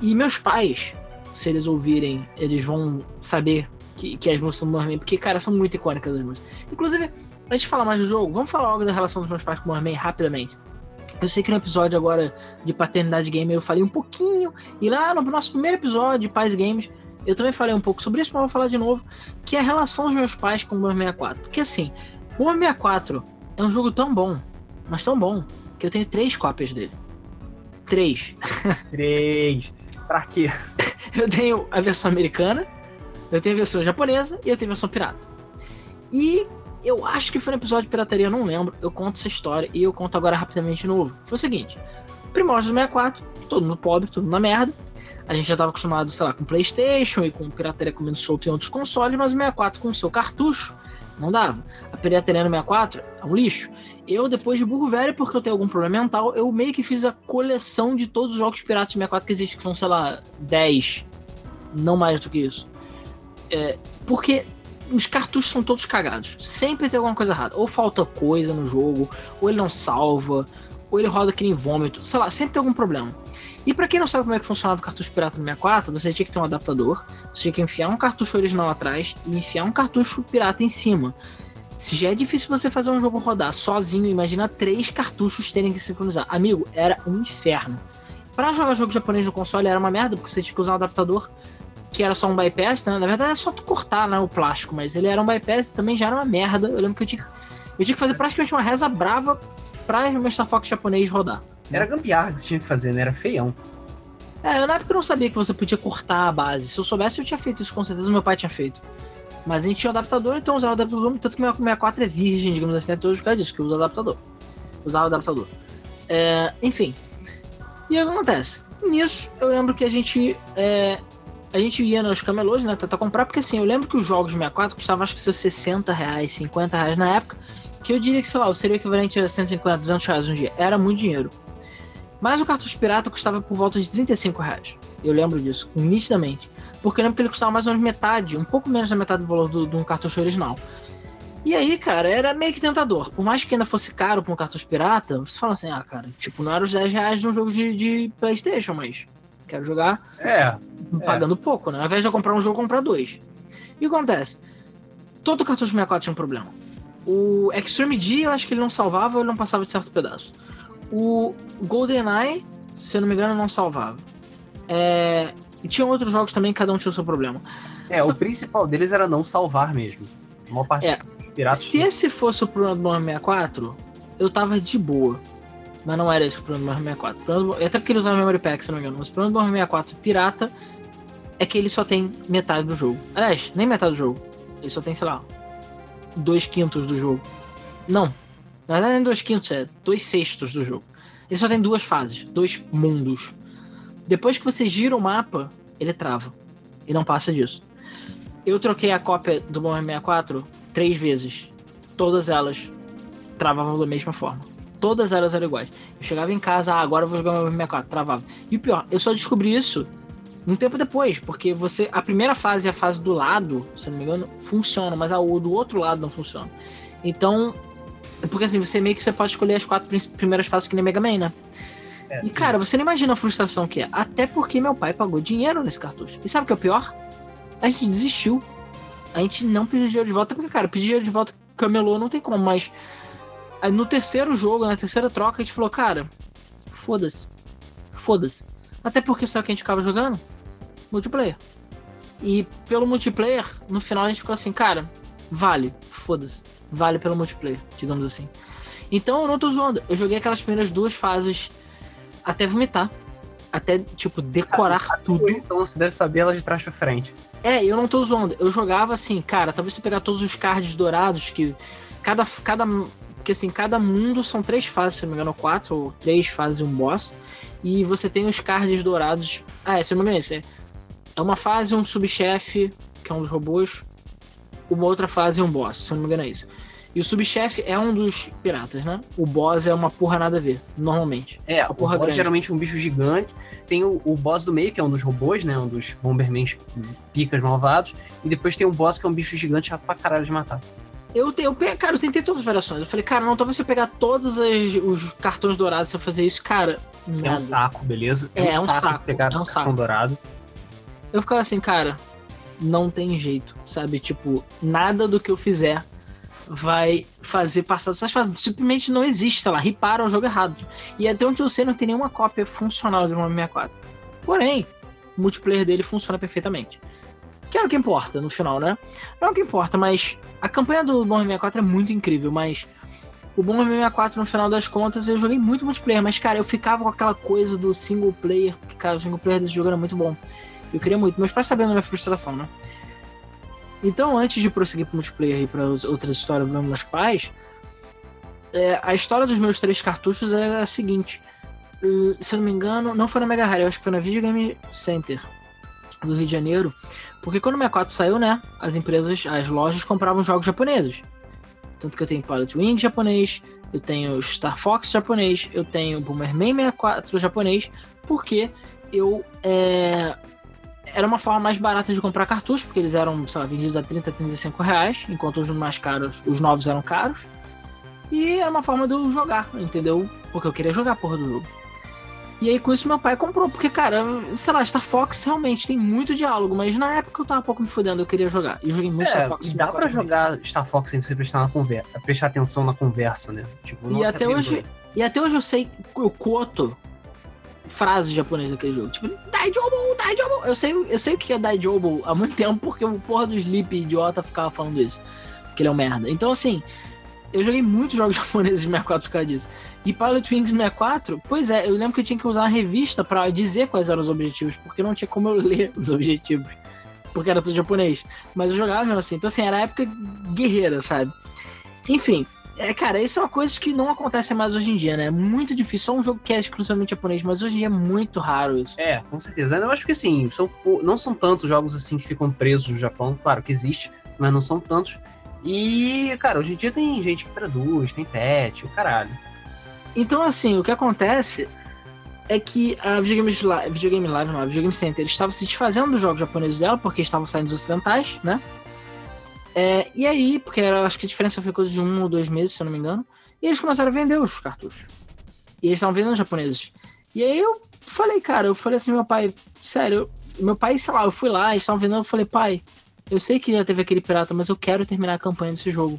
e meus pais, se eles ouvirem, eles vão saber que, que as músicas são Moorman, porque, cara, são muito icônicas as músicas. Inclusive, antes de falar mais do jogo, vamos falar logo da relação dos meus pais com o Moorman rapidamente. Eu sei que no episódio agora de Paternidade Gamer eu falei um pouquinho, e lá no nosso primeiro episódio de Pais Games, eu também falei um pouco sobre isso, mas vou falar de novo, que é a relação dos meus pais com o War 64. Porque assim, o War 64 é um jogo tão bom, mas tão bom, que eu tenho três cópias dele. Três. Três. Pra quê? eu tenho a versão americana, eu tenho a versão japonesa e eu tenho a versão pirata. E eu acho que foi no episódio de pirataria, eu não lembro. Eu conto essa história e eu conto agora rapidamente de novo. Foi o seguinte: Primórdios 64, todo mundo pobre, tudo na merda. A gente já estava acostumado, sei lá, com PlayStation e com pirataria comendo solto em outros consoles, mas o 64 com o seu cartucho não dava. A pirataria no 64 é um lixo. Eu, depois de burro velho, porque eu tenho algum problema mental, eu meio que fiz a coleção de todos os jogos piratas de 64 que existem, que são, sei lá, 10. Não mais do que isso. É, porque os cartuchos são todos cagados. Sempre tem alguma coisa errada. Ou falta coisa no jogo, ou ele não salva, ou ele roda que nem vômito. Sei lá, sempre tem algum problema. E para quem não sabe como é que funcionava o cartucho pirata no 64, você tinha que ter um adaptador, você tinha que enfiar um cartucho original atrás e enfiar um cartucho pirata em cima. Se já é difícil você fazer um jogo rodar sozinho, imagina três cartuchos terem que sincronizar. Amigo, era um inferno. Para jogar jogo japonês no console era uma merda, porque você tinha que usar um adaptador que era só um bypass, né? Na verdade era só tu cortar né, o plástico, mas ele era um bypass e também já era uma merda. Eu lembro que eu tinha, eu tinha que fazer praticamente uma reza brava pra meu Star Fox japonês rodar. Era gambiarra que você tinha que fazer, né? Era feião. É, eu na época não sabia que você podia cortar a base. Se eu soubesse, eu tinha feito isso, com certeza meu pai tinha feito. Mas a gente tinha um adaptador, então usava o adaptador, tanto que meu 64 é virgem, digamos assim, até hoje por causa disso, que eu uso adaptador. Usava o adaptador. É, enfim. E o que acontece? Nisso, eu lembro que a gente. É, a gente ia nos camelôs, né, tentar comprar, porque assim, eu lembro que os jogos 64 custavam acho que seus 60 reais, 50 reais na época, que eu diria que, sei lá, seria o equivalente a 150, 200 reais um dia. Era muito dinheiro. Mas o cartucho pirata custava por volta de 35 reais. Eu lembro disso, nitidamente. Porque eu lembro que ele custava mais ou menos metade, um pouco menos da metade do valor de um cartucho original. E aí, cara, era meio que tentador. Por mais que ainda fosse caro pra um cartucho pirata, você fala assim, ah, cara, tipo, não era os 10 reais de um jogo de, de Playstation, mas quero jogar é, pagando é. pouco, né? Ao invés de eu comprar um jogo, comprar dois. E o que acontece? Todo cartucho 64 tinha um problema. O Extreme D, eu acho que ele não salvava ou ele não passava de certo pedaço. O GoldenEye, se eu não me engano, não salvava. É... E tinha outros jogos também, cada um tinha o seu problema. É, Só... o principal deles era não salvar mesmo. Uma parte é. dos piratas. Se esse fosse o problema do 64, eu tava de boa. Mas não era esse o problema do 64. Até porque ele usava Memory Pack, se não me engano. Mas o problema do 64 pirata é que ele só tem metade do jogo. Aliás, nem metade do jogo. Ele só tem, sei lá, dois quintos do jogo. Não, na verdade, não é dois quintos, é dois sextos do jogo. Ele só tem duas fases, dois mundos. Depois que você gira o mapa, ele trava. E não passa disso. Eu troquei a cópia do Bomber 64 três vezes. Todas elas travavam da mesma forma. Todas elas eram iguais. Eu chegava em casa, ah, agora eu vou jogar o Bomber 64, travava. E o pior, eu só descobri isso um tempo depois, porque você a primeira fase e a fase do lado, se não me engano, funciona, mas a do outro lado não funciona. Então, porque assim, você meio que você pode escolher as quatro primeiras fases que nem Mega Man, né? É, e cara, você não imagina a frustração que é. Até porque meu pai pagou dinheiro nesse cartucho. E sabe o que é o pior? A gente desistiu. A gente não pediu dinheiro de volta, porque, cara, pedir dinheiro de volta camelô não tem como, mas no terceiro jogo, na terceira troca, a gente falou, cara, foda-se. Foda-se. Até porque sabe o que a gente ficava jogando? Multiplayer. E pelo multiplayer, no final a gente ficou assim, cara, vale, foda-se vale pelo multiplayer, digamos assim. Então eu não tô zoando. Eu joguei aquelas primeiras duas fases até vomitar. Até, tipo, decorar Sabe, tudo. Então você deve saber ela de trás pra frente. É, eu não tô zoando. Eu jogava assim, cara, talvez você pegar todos os cards dourados que. Cada. cada porque assim, cada mundo são três fases, se não me engano, quatro ou três fases e um boss. E você tem os cards dourados. Ah, é, se não me engano, é uma fase, um subchefe, que é um dos robôs uma outra fase é um boss, se eu não me engano é isso. E o subchefe é um dos piratas, né? O boss é uma porra nada a ver, normalmente. É, uma porra o boss grande. geralmente é um bicho gigante. Tem o, o, boss do meio, que é um dos robôs, né? Um dos Bombermans picas malvados. E depois tem um boss que é um bicho gigante chato pra caralho de matar. Eu, eu, cara, eu tentei todas as variações. Eu falei, cara, não, talvez se eu pegar todos as, os cartões dourados se eu fazer isso, cara. Nada. É um saco, beleza? É, é um, saco, saco pegar é um saco. dourado. Eu ficava assim, cara, não tem jeito, sabe? Tipo, nada do que eu fizer vai fazer passar dessas fases. Simplesmente não existe, sei lá, ripar o jogo errado. E até onde eu sei, não tem nenhuma cópia funcional de uma 64. Porém, o multiplayer dele funciona perfeitamente. Que é o que importa no final, né? Não é o que importa, mas a campanha do Bomber 64 é muito incrível, mas o Bomber 64, no final das contas, eu joguei muito multiplayer, mas, cara, eu ficava com aquela coisa do single player, porque, cara, o single player desse jogo era muito bom. Eu queria muito, meus pais sabendo da minha frustração, né? Então, antes de prosseguir para multiplayer e para outras histórias dos meus pais, é, a história dos meus três cartuchos é a seguinte. Uh, se eu não me engano, não foi na Mega Rare, eu acho que foi na Video Game Center do Rio de Janeiro. Porque quando o 64 saiu, né? As empresas, as lojas compravam jogos japoneses. Tanto que eu tenho Pilot Wing japonês, eu tenho Star Fox japonês, eu tenho Boomerman 64 japonês, porque eu é, era uma forma mais barata de comprar cartuchos, porque eles eram, sei lá, vendidos a 30, 35 reais, enquanto os mais caros, os novos eram caros. E era uma forma de eu jogar, entendeu? Porque eu queria jogar a porra do jogo. E aí com isso meu pai comprou, porque, cara, sei lá, Star Fox realmente tem muito diálogo, mas na época eu tava um pouco me fudendo, eu queria jogar. E joguei muito É, Star Fox. dá pra jogar Star Fox sem você prestar, na conversa, prestar atenção na conversa, né? Tipo, E até hoje, e até hoje eu sei, eu coto frases japonesas daquele jogo. Tipo, Daijobu, Daijobu. Eu sei, eu sei o que é Daijobu há muito tempo, porque o porra do Sleep idiota ficava falando isso. Porque ele é um merda. Então, assim, eu joguei muitos jogos japoneses de 64 por causa disso. E Pilot Wings 64, pois é, eu lembro que eu tinha que usar uma revista pra dizer quais eram os objetivos, porque não tinha como eu ler os objetivos. Porque era tudo japonês. Mas eu jogava assim. Então, assim, era época guerreira, sabe? Enfim, é, cara, isso é uma coisa que não acontece mais hoje em dia, né? É muito difícil. Só um jogo que é exclusivamente japonês, mas hoje em dia é muito raro isso. É, com certeza. Eu acho que assim, são, não são tantos jogos assim que ficam presos no Japão. Claro que existe, mas não são tantos. E, cara, hoje em dia tem gente que traduz, tem pet, o caralho. Então, assim, o que acontece é que a Videogame Live, Videogame Live não, a Videogame Center, eles estavam se desfazendo dos jogos japoneses dela, porque estavam saindo dos ocidentais, né? É, e aí, porque era, acho que a diferença foi coisa de um ou dois meses, se eu não me engano, e eles começaram a vender os cartuchos. E eles estavam vendendo os japoneses. E aí eu falei, cara, eu falei assim, meu pai, sério, meu pai, sei lá, eu fui lá, eles estavam vendendo, eu falei, pai, eu sei que já teve aquele pirata, mas eu quero terminar a campanha desse jogo.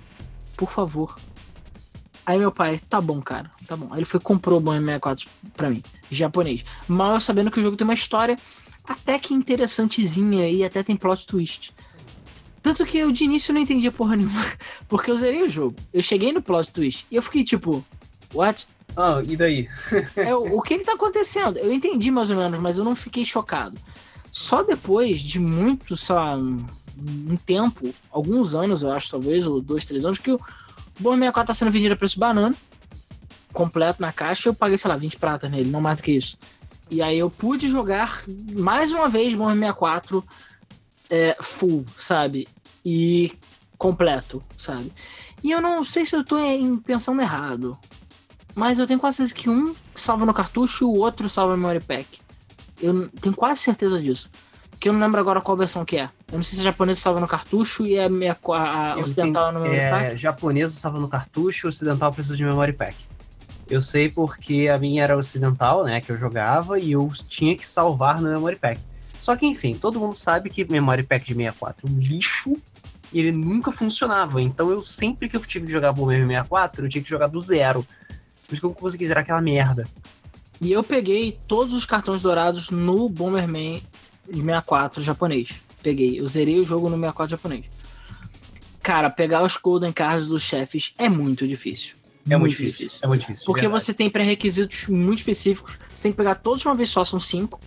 Por favor. Aí meu pai, tá bom, cara, tá bom. Aí ele foi comprou o Bomber 64 pra mim, japonês. Mal sabendo que o jogo tem uma história até que interessantezinha e até tem plot twist. Tanto que eu de início não entendia porra nenhuma, porque eu zerei o jogo. Eu cheguei no plot twist e eu fiquei tipo, what? Ah, e daí? É, o que que tá acontecendo? Eu entendi mais ou menos, mas eu não fiquei chocado. Só depois de muito, sei lá, um, um tempo, alguns anos, eu acho, talvez, ou dois, três anos, que o Bomber 64 tá sendo vendido a preço banana, completo na caixa, eu paguei, sei lá, 20 pratas nele, não mais do que isso. E aí eu pude jogar mais uma vez Bomber 64 é, full, sabe? E completo, sabe? E eu não sei se eu tô em- pensando errado, mas eu tenho quase certeza que um salva no cartucho e o outro salva no memory pack. Eu tenho quase certeza disso. Que eu não lembro agora qual versão que é. Eu não sei se a japonesa salva no cartucho e a, meia- a, a ocidental no memory É, pack. japonesa salva no cartucho, ocidental precisa de memory pack. Eu sei porque a minha era ocidental, né, que eu jogava, e eu tinha que salvar no memory pack. Só que, enfim, todo mundo sabe que memory pack de 64 é um lixo, e ele nunca funcionava. Então eu sempre que eu tive que jogar Bomber 64, eu tinha que jogar do zero. Por isso que eu não consegui zerar aquela merda. E eu peguei todos os cartões dourados no Bomberman de 64 japonês. Peguei, eu zerei o jogo no 64 japonês. Cara, pegar os Golden Cards dos chefes é muito difícil. É muito, difícil. É muito difícil. Porque verdade. você tem pré-requisitos muito específicos. Você tem que pegar todos de uma vez só, são cinco.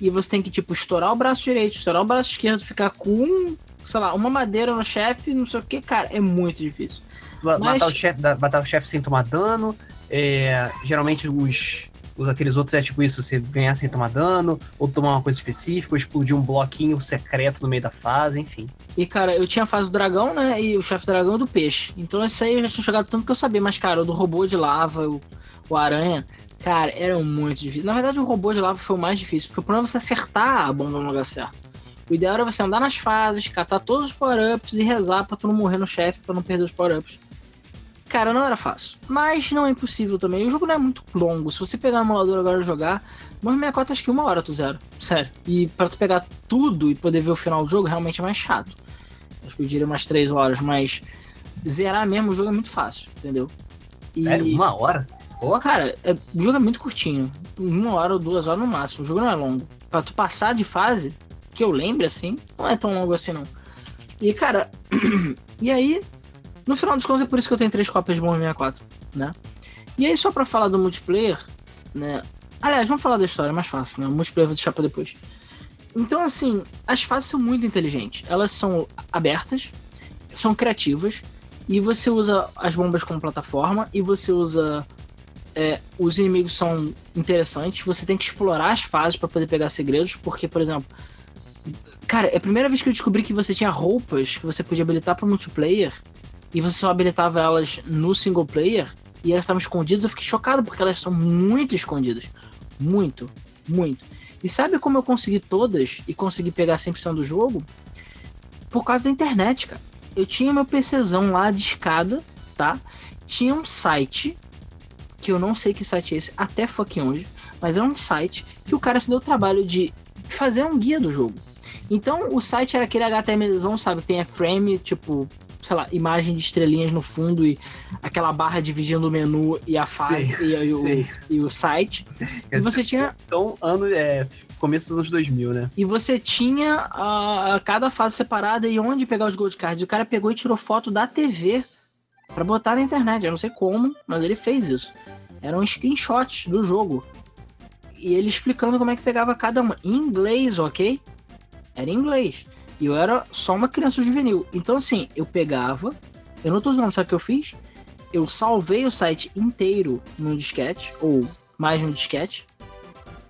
E você tem que, tipo, estourar o braço direito, estourar o braço esquerdo, ficar com, sei lá, uma madeira no chefe, não sei o que, cara, é muito difícil. Ma- Mas- Matar o chefe chefe sem tomar dano. é, geralmente os, os- aqueles outros é tipo isso, você ganhar sem tomar dano, ou tomar uma coisa específica, ou explodir um bloquinho secreto no meio da fase, enfim. E, cara, eu tinha a fase do dragão, né? E o chefe dragão e do peixe. Então isso aí eu já tinha jogado tanto que eu sabia. Mas, cara, o do robô de lava, o, o aranha, cara, era muito difícil. Na verdade, o robô de lava foi o mais difícil, porque o problema é você acertar a bomba no lugar certo. O ideal era você andar nas fases, catar todos os power-ups e rezar pra tu não morrer no chefe, pra não perder os power-ups. Cara, não era fácil. Mas não é impossível também. O jogo não é muito longo. Se você pegar o emulador agora e jogar, Morre 64 acho que uma hora tu zero. Sério. E pra tu pegar tudo e poder ver o final do jogo, realmente é mais chato. Acho que eu diria umas três horas, mas zerar mesmo o jogo é muito fácil, entendeu? E- Sério? Uma hora? Porra. Cara, é- o jogo é muito curtinho. Uma hora ou duas horas no máximo. O jogo não é longo. Pra tu passar de fase, que eu lembre assim, não é tão longo assim não. E cara, e aí, no final dos contos é por isso que eu tenho três cópias de Bomber 64, né? E aí, só pra falar do multiplayer, né? Aliás, vamos falar da história, é mais fácil, né? O multiplayer eu vou deixar pra depois. Então, assim, as fases são muito inteligentes. Elas são abertas, são criativas, e você usa as bombas como plataforma, e você usa é, os inimigos são interessantes. Você tem que explorar as fases para poder pegar segredos, porque, por exemplo, cara, é a primeira vez que eu descobri que você tinha roupas que você podia habilitar para multiplayer e você só habilitava elas no single player e elas estavam escondidas. Eu fiquei chocado porque elas são muito escondidas, muito, muito. E sabe como eu consegui todas e consegui pegar 100% do jogo? Por causa da internet, cara. Eu tinha meu PCzão lá de escada, tá? Tinha um site, que eu não sei que site é esse, até fucking hoje, mas é um site que o cara se deu o trabalho de fazer um guia do jogo. Então o site era aquele HTMLzão, sabe? Que tem a frame, tipo, sei lá, imagem de estrelinhas no fundo e aquela barra dividindo o menu e a fase Sei, e, o, e o site. E você tinha Então, ano, é, começo dos anos 2000, né? E você tinha a, a cada fase separada e onde pegar os gold cards. O cara pegou e tirou foto da TV pra botar na internet. Eu não sei como, mas ele fez isso. Eram screenshots do jogo. E ele explicando como é que pegava cada uma. Em inglês, ok? Era em inglês. E eu era só uma criança juvenil. Então, assim, eu pegava. Eu não tô zoando, sabe o que eu fiz? Eu salvei o site inteiro num disquete, ou mais num disquete.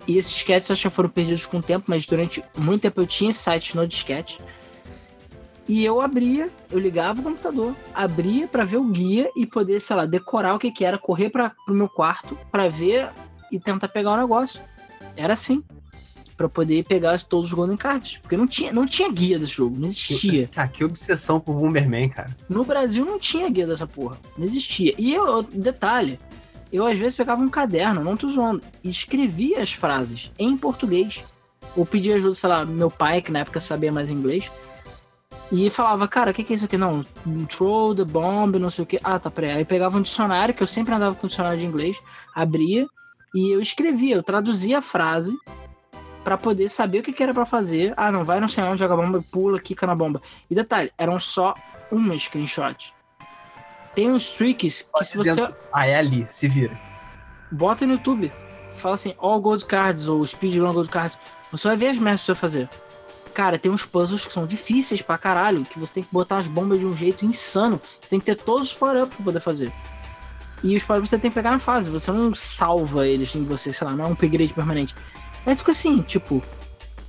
E esses disquetes acho que foram perdidos com o tempo, mas durante muito tempo eu tinha esse site no disquete. E eu abria, eu ligava o computador, abria pra ver o guia e poder, sei lá, decorar o que que era, correr para pro meu quarto pra ver e tentar pegar o negócio. Era assim. Pra poder pegar todos os Golden Cards. Porque não tinha, não tinha guia desse jogo, não existia. Cara, que obsessão por Bomberman, cara. No Brasil não tinha guia dessa porra. Não existia. E eu, detalhe, eu às vezes pegava um caderno, não tô zoando, e escrevia as frases em português. Ou pedia ajuda, sei lá, meu pai, que na época sabia mais inglês. E falava, cara, o que, que é isso aqui? Não, throw the bomb, não sei o que. Ah, tá, peraí. Aí pegava um dicionário, que eu sempre andava com dicionário de inglês, abria e eu escrevia, eu traduzia a frase pra poder saber o que, que era pra fazer. Ah, não, vai não sei onde, joga a bomba, pula, quica na bomba. E detalhe, eram só uma screenshot. Tem uns tricks que se você Ah, é ali, se vira. bota no YouTube, fala assim, all gold cards ou speedrun gold cards, você vai ver as merdas pra você fazer. Cara, tem uns puzzles que são difíceis pra caralho, que você tem que botar as bombas de um jeito insano. Você tem que ter todos os power-ups pra poder fazer. E os power-ups você tem que pegar na fase, você não salva eles em você, sei lá, não é um upgrade permanente. Aí fica assim, tipo,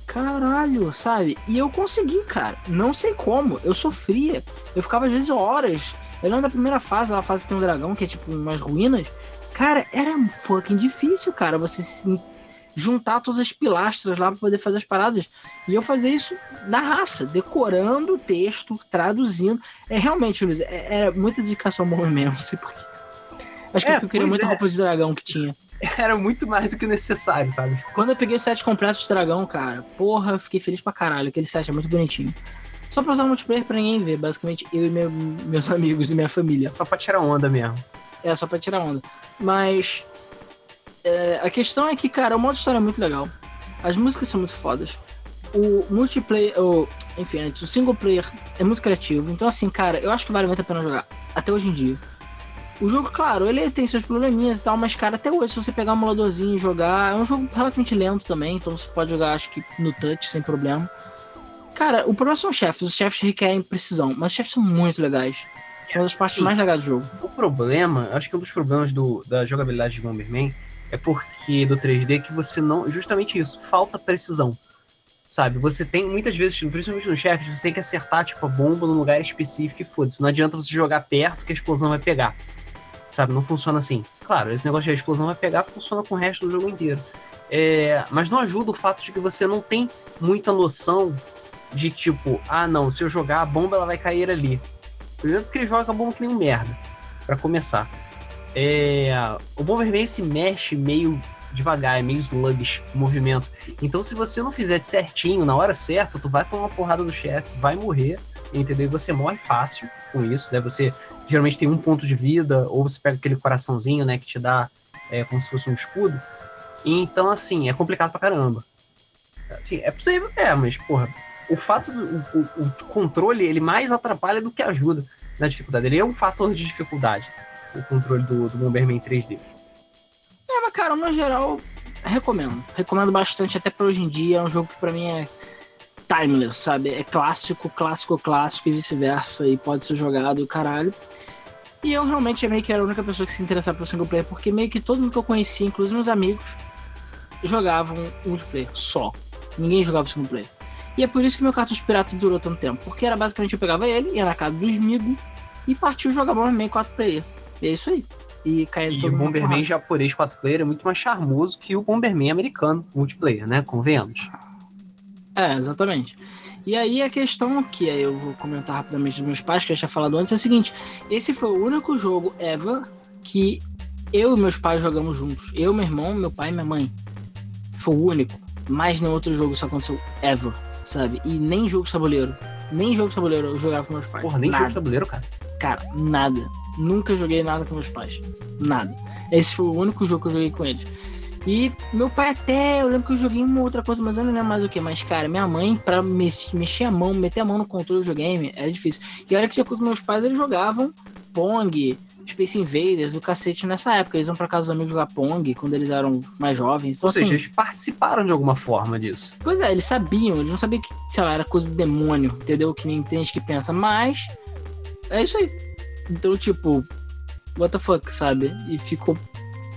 caralho, sabe? E eu consegui, cara. Não sei como, eu sofria. Eu ficava às vezes horas. Eu lembro da primeira fase, a fase que tem um dragão, que é tipo umas ruínas. Cara, era fucking difícil, cara, você se juntar todas as pilastras lá pra poder fazer as paradas. E eu fazia isso na raça, decorando o texto, traduzindo. É realmente, Luiz, é- era muita dedicação ao mesmo, não sei porquê. Acho que É, é eu queria muita é. roupa de dragão que tinha. Era muito mais do que necessário, sabe? Quando eu peguei o set completo de dragão, cara, porra, fiquei feliz pra caralho. Aquele set é muito bonitinho. Só pra usar o multiplayer pra ninguém ver, basicamente eu e meu- meus amigos e minha família. É só pra tirar onda mesmo. É, só pra tirar onda. Mas. É, a questão é que, cara, o modo história é muito legal. As músicas são muito fodas. O multiplayer. O, enfim, o single player é muito criativo. Então, assim, cara, eu acho que vale muito a pena jogar. Até hoje em dia. O jogo, claro, ele tem seus probleminhas e tal, mas, cara, até hoje, se você pegar um emuladorzinho e jogar, é um jogo relativamente lento também, então você pode jogar, acho que no touch, sem problema. Cara, o problema são os chefes. Os chefes requerem precisão, mas os chefes são muito legais. São uma das partes mais legais do jogo. O problema, acho que um dos problemas do, da jogabilidade de Bomberman é porque do 3D que você não. Justamente isso, falta precisão. Sabe? Você tem, muitas vezes, principalmente no chefe, você tem que acertar, tipo, a bomba num lugar específico e foda-se. Não adianta você jogar perto que a explosão vai pegar. Sabe? Não funciona assim. Claro, esse negócio de a explosão vai pegar funciona com o resto do jogo inteiro. É, mas não ajuda o fato de que você não tem muita noção de tipo, ah não, se eu jogar a bomba ela vai cair ali. Primeiro porque ele joga a bomba que nem um merda. Pra começar. É, o Bomberman se mexe meio devagar, é meio sluggish o movimento. Então se você não fizer de certinho, na hora certa, tu vai tomar uma porrada do chefe, vai morrer, entendeu? E você morre fácil com isso, né? Você geralmente tem um ponto de vida, ou você pega aquele coraçãozinho, né, que te dá é, como se fosse um escudo. Então, assim, é complicado pra caramba. Assim, é possível, é, mas, porra, o fato do o, o- controle, ele mais atrapalha do que ajuda na dificuldade. Ele é um fator de dificuldade, o controle do, do Bomberman 3D. É, mas cara, no geral, recomendo. Recomendo bastante, até pra hoje em dia. É um jogo que pra mim é timeless, sabe? É clássico, clássico, clássico e vice-versa. E pode ser jogado, caralho. E eu realmente meio que era a única pessoa que se interessava pelo single player, porque meio que todo mundo que eu conhecia, inclusive meus amigos, jogavam multiplayer só. Ninguém jogava single player. E é por isso que meu cartucho pirata durou tanto tempo. Porque era basicamente eu pegava ele, ia na casa dos amigos e partiu jogar Bomberman 4 player. E é isso aí. e E o Bomberman japonês 4 player é muito mais charmoso que o Bomberman americano multiplayer, né? Convenhamos. É, exatamente. E aí a questão que aí eu vou comentar rapidamente dos meus pais, que eu já tinha falado antes, é o seguinte: esse foi o único jogo ever que eu e meus pais jogamos juntos. Eu, meu irmão, meu pai e minha mãe. Foi o único. Mais nenhum outro jogo isso aconteceu ever, sabe? E nem jogo de tabuleiro. Nem jogo de tabuleiro eu jogava com meus pais. Porra, nem Nada. jogo de tabuleiro, cara. Cara, nada. Nunca joguei nada com meus pais. Nada. Esse foi o único jogo que eu joguei com eles. E meu pai até, eu lembro que eu joguei uma outra coisa, mas eu não lembro mais o que. Mas, cara, minha mãe, pra mex- mexer a mão, meter a mão no controle do videogame, era difícil. E olha que de acordo com meus pais, eles jogavam Pong, Space Invaders, o cacete nessa época. Eles iam pra casa dos amigos jogar Pong quando eles eram mais jovens. Então, Ou seja, assim, eles participaram de alguma forma disso. Pois é, eles sabiam, eles não sabiam que, sei lá, era coisa do demônio, entendeu? Que nem tem gente que pensa, mas é isso aí. Então, tipo, what the fuck, sabe? E ficou,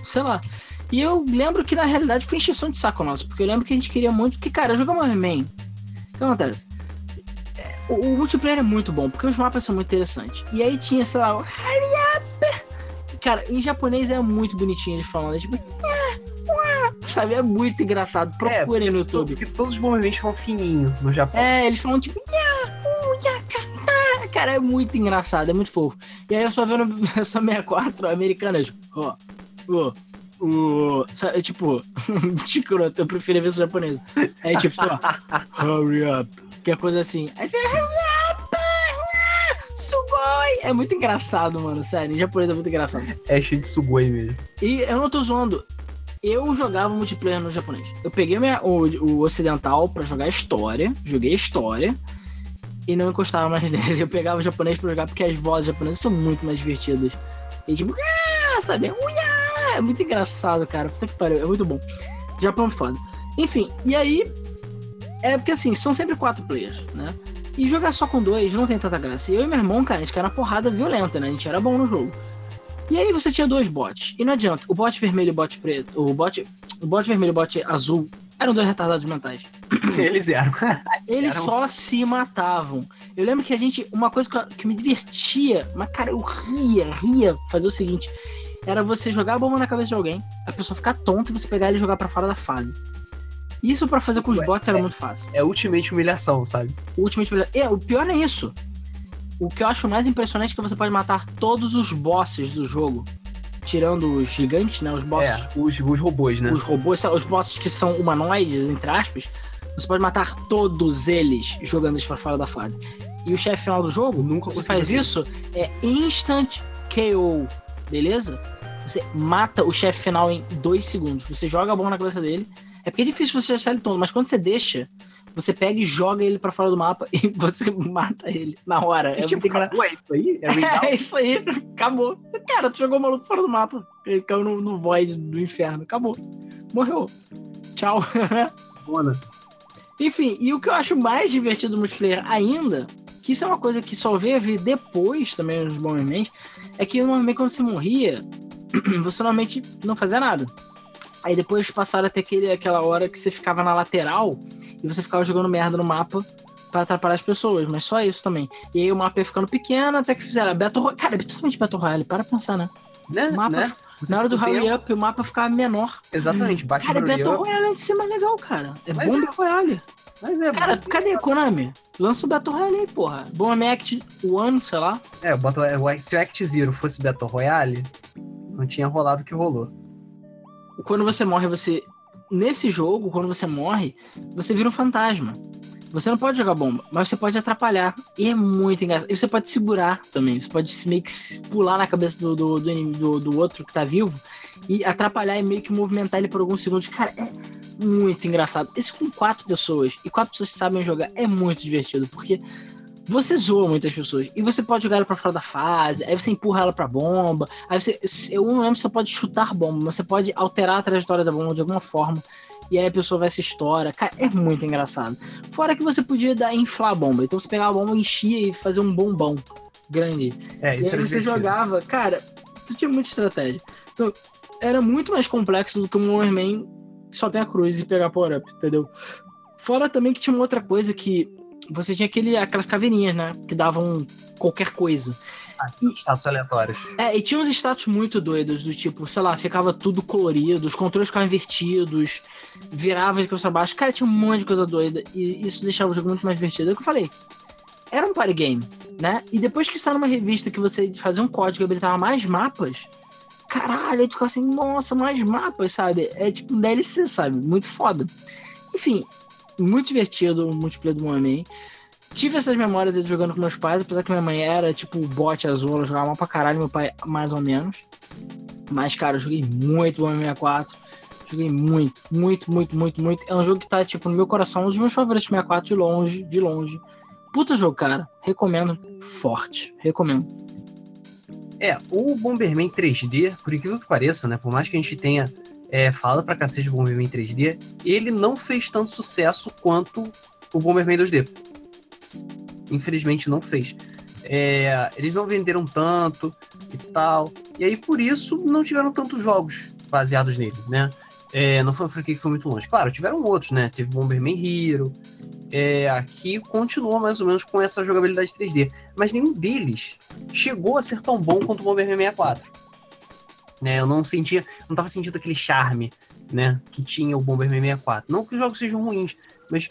sei lá. E eu lembro que na realidade foi encheção de saco nosso, porque eu lembro que a gente queria muito, porque, cara, jogar Bomberman, o que acontece? É, O, o multiplayer é muito bom, porque os mapas são muito interessantes. E aí tinha, sei lá, Hurry Up! Cara, em japonês é muito bonitinho eles falando, é tipo, sabe? É muito engraçado. Procurem no YouTube. Porque todos os Bombermans falam fininho no Japão. É, eles falam tipo, uh. Cara, é muito engraçado, é muito fofo. E aí eu só vendo essa 64 americana, tipo, ó, ó, ó, sabe, tipo, escroto, eu prefiro ver esse japonês. Aí tipo, só, hurry up, que é coisa assim. Aí fica, hurry up, sugoi. É muito engraçado, mano, sério, em japonês é muito engraçado. É cheio de sugoi mesmo. E eu não tô zoando. Eu jogava multiplayer no japonês. Eu peguei minha- o, o ocidental pra jogar história, joguei história e não encostava mais nele. Eu pegava o japonês pra jogar porque as vozes japonesas são muito mais divertidas. E tipo, ah, sabe? Uia! É muito engraçado, cara. Puta que pariu, é muito bom. Japão é foda. Enfim, e aí. É porque assim, são sempre quatro players, né? E jogar só com dois não tem tanta graça. E eu e meu irmão, cara, a gente caiu na porrada violenta, né? A gente era bom no jogo. E aí você tinha dois bots. E não adianta, o bot vermelho e o bot preto. O bot, o bot vermelho e o bot azul eram dois retardados mentais. Eles eram. Eles Eram- só se matavam. Eu lembro que a gente. Uma coisa que, me divertia, mas cara, eu ria, ria fazer o seguinte: era você jogar a bomba na cabeça de alguém, a pessoa ficar tonta e você pegar ele e jogar pra fora da fase. Isso pra fazer com os Ué, bots era é. muito fácil. É ultimate humilhação, sabe? O Ultimate é, o pior é isso. O que eu acho mais impressionante é que você pode matar todos os bosses do jogo. Tirando os gigantes, né? Os bosses É, os, os robôs, né? os robôs, os bosses que são humanoides, entre aspas, você pode matar todos eles jogando eles pra fora da fase. E o chefe final do jogo, Nunca você faz fazer isso, é instant KO, beleza? Você mata o chefe final em dois segundos. Você joga a bomba na cabeça dele. É porque é difícil você achar ele todo, mas quando você deixa, você pega e joga ele pra fora do mapa e você mata ele na hora. É tipo, engra- acabou, é isso aí? É é isso aí, acabou. Cara, tu jogou o maluco fora do mapa. Ele caiu no, no void do inferno. Acabou. Morreu. Tchau. Bona. Enfim, e o que eu acho mais divertido do multiplayer ainda, que isso é uma coisa que só veio a vir depois também nos Bomberman, é que normalmente quando você morria, você normalmente não fazia nada. Aí depois passaram a ter aquele, aquela hora que você ficava na lateral e você ficava jogando merda no mapa pra atrapalhar as pessoas, mas só isso também. E aí o mapa ia ficando pequeno até que fizeram Battle Royale. Cara, é totalmente Battle Royale, para pensar, né? Né? O mapa, né? Na hora do Hurry tempo- Up, o mapa ficava menor. Exatamente, bate Cara, Battle Royale é de ser mais legal, cara. É Mas bom é. Battle Royale. Mas é, Cara, cadê a Konami? Lança o Battle Royale aí, porra. Bomberman Act One, sei lá. é, o Battle, se o Act Zero fosse Battle Royale, não tinha rolado o que rolou. Quando você morre, você. Nesse jogo, quando você morre, você vira um fantasma. Você não pode jogar bomba, mas você pode atrapalhar. E é muito engraçado. E você pode segurar também. Você pode meio que pular na cabeça do, do, do- do outro que tá vivo e atrapalhar e meio que movimentar ele por alguns segundos. Cara, é muito engraçado. Isso com quatro pessoas e quatro pessoas que sabem jogar é muito divertido, porque você zoa muitas pessoas e você pode jogar ela pra fora da fase, aí você empurra ela pra bomba, aí você. Eu não lembro se você pode chutar bomba, mas você pode alterar a trajetória da bomba de alguma forma. E aí a pessoa vai se estoura. Cara, é muito engraçado. Fora que você podia dar, inflar a bomba. Então você pegava a bomba, enchia e fazia um bombão grande. É, E isso aí era você divertido. jogava, cara, tu tinha muita estratégia. Então, era muito mais complexo do que um que só tem a cruz e pegar power up, entendeu? Fora também que tinha uma outra coisa que você tinha aquele, aquelas caveirinhas, né? Que davam qualquer coisa. Ah, e, status aleatórios. É, e tinha uns status muito doidos, do tipo, sei lá, ficava tudo colorido, os controles ficavam invertidos, virava de cabeça baixo. Cara, tinha um monte de coisa doida. E isso deixava o jogo muito mais divertido. É o que eu falei. Era um party game, né? E depois que saiu numa revista que você fazia um código e habilitava mais mapas, caralho, aí tu ficava assim, nossa, mais mapas, sabe? É tipo um DLC, sabe? Muito foda. Enfim, muito divertido o multiplayer do Moaman. Tive essas memórias de jogando com meus pais, apesar que minha mãe era tipo bote azul, ela jogava mal pra caralho, meu pai mais ou menos. Mas, cara, eu joguei muito Bomberman 64. Joguei muito, muito, muito, muito, muito. É um jogo que tá, tipo, no meu coração, um dos meus favoritos 64 de longe, de longe. Puta jogo, cara. Recomendo forte. Recomendo. É, o Bomberman 3D, por incrível que pareça, né? Por mais que a gente tenha é, falado pra cacete de Bomberman 3D, ele não fez tanto sucesso quanto o Bomberman 2D infelizmente não fez. É, eles não venderam tanto e tal. E aí, por isso, não tiveram tantos jogos baseados nele, né? É, não foi uma que foi muito longe. Claro, tiveram outros, né? Teve Bomberman Hero. É, aqui continua mais ou menos com essa jogabilidade 3D. Mas nenhum deles chegou a ser tão bom quanto o Bomberman 64. Né, eu não sentia, não tava sentindo aquele charme, né, que tinha o Bomberman 64. Não que os jogos sejam ruins, mas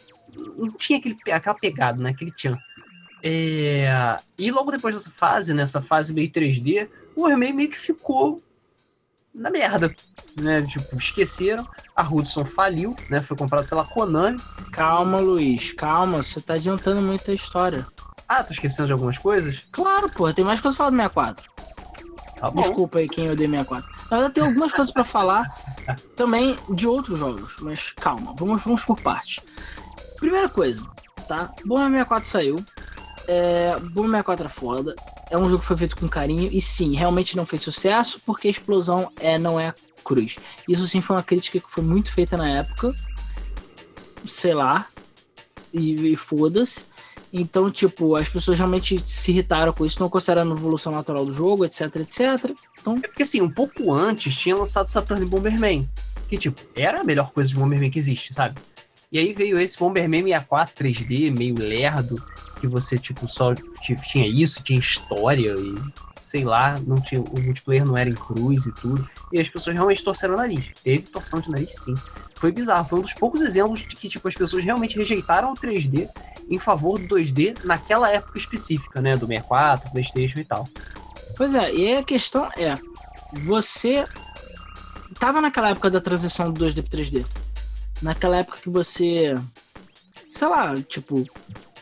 não tinha aquele, aquela pegada, né, aquele tchan. É... E logo depois dessa fase, nessa fase meio 3D, o Warhammer meio que ficou na merda, né? Tipo, esqueceram. A Hudson faliu, né? Foi comprada pela Konami. Calma, Luiz, calma. Você tá adiantando muito a história. Ah, tô esquecendo de algumas coisas? Claro, pô. Tem mais coisas pra falar do 64. Tá Desculpa aí quem odeia 64. Na verdade, tem algumas coisas para falar também de outros jogos. Mas calma, vamos, vamos por partes. Primeira coisa, tá? Bom 64 saiu. É, Boom 64 é foda. É um jogo que foi feito com carinho. E sim, realmente não fez sucesso porque a explosão é, não é cruz. Isso sim foi uma crítica que foi muito feita na época. Sei lá. E, e foda-se. Então, tipo, as pessoas realmente se irritaram com isso, não consideraram a evolução natural do jogo, etc, etc. Então... É porque, assim, um pouco antes tinha lançado Saturn Bomberman. Que, tipo, era a melhor coisa de Bomberman que existe, sabe? E aí veio esse Bomberman 64 3D, meio lerdo, que você, tipo, só tinha isso, tinha história e sei lá, não tinha, o multiplayer não era em cruz e tudo. E as pessoas realmente torceram o nariz. Teve torção de nariz, sim. Foi bizarro. Foi um dos poucos exemplos de que, tipo, as pessoas realmente rejeitaram o 3D em favor do 2D naquela época específica, né? Do 64, PlayStation e tal. Pois é, e a questão é: você tava naquela época da transição do 2D pro 3D. Naquela época que você. Sei lá, tipo,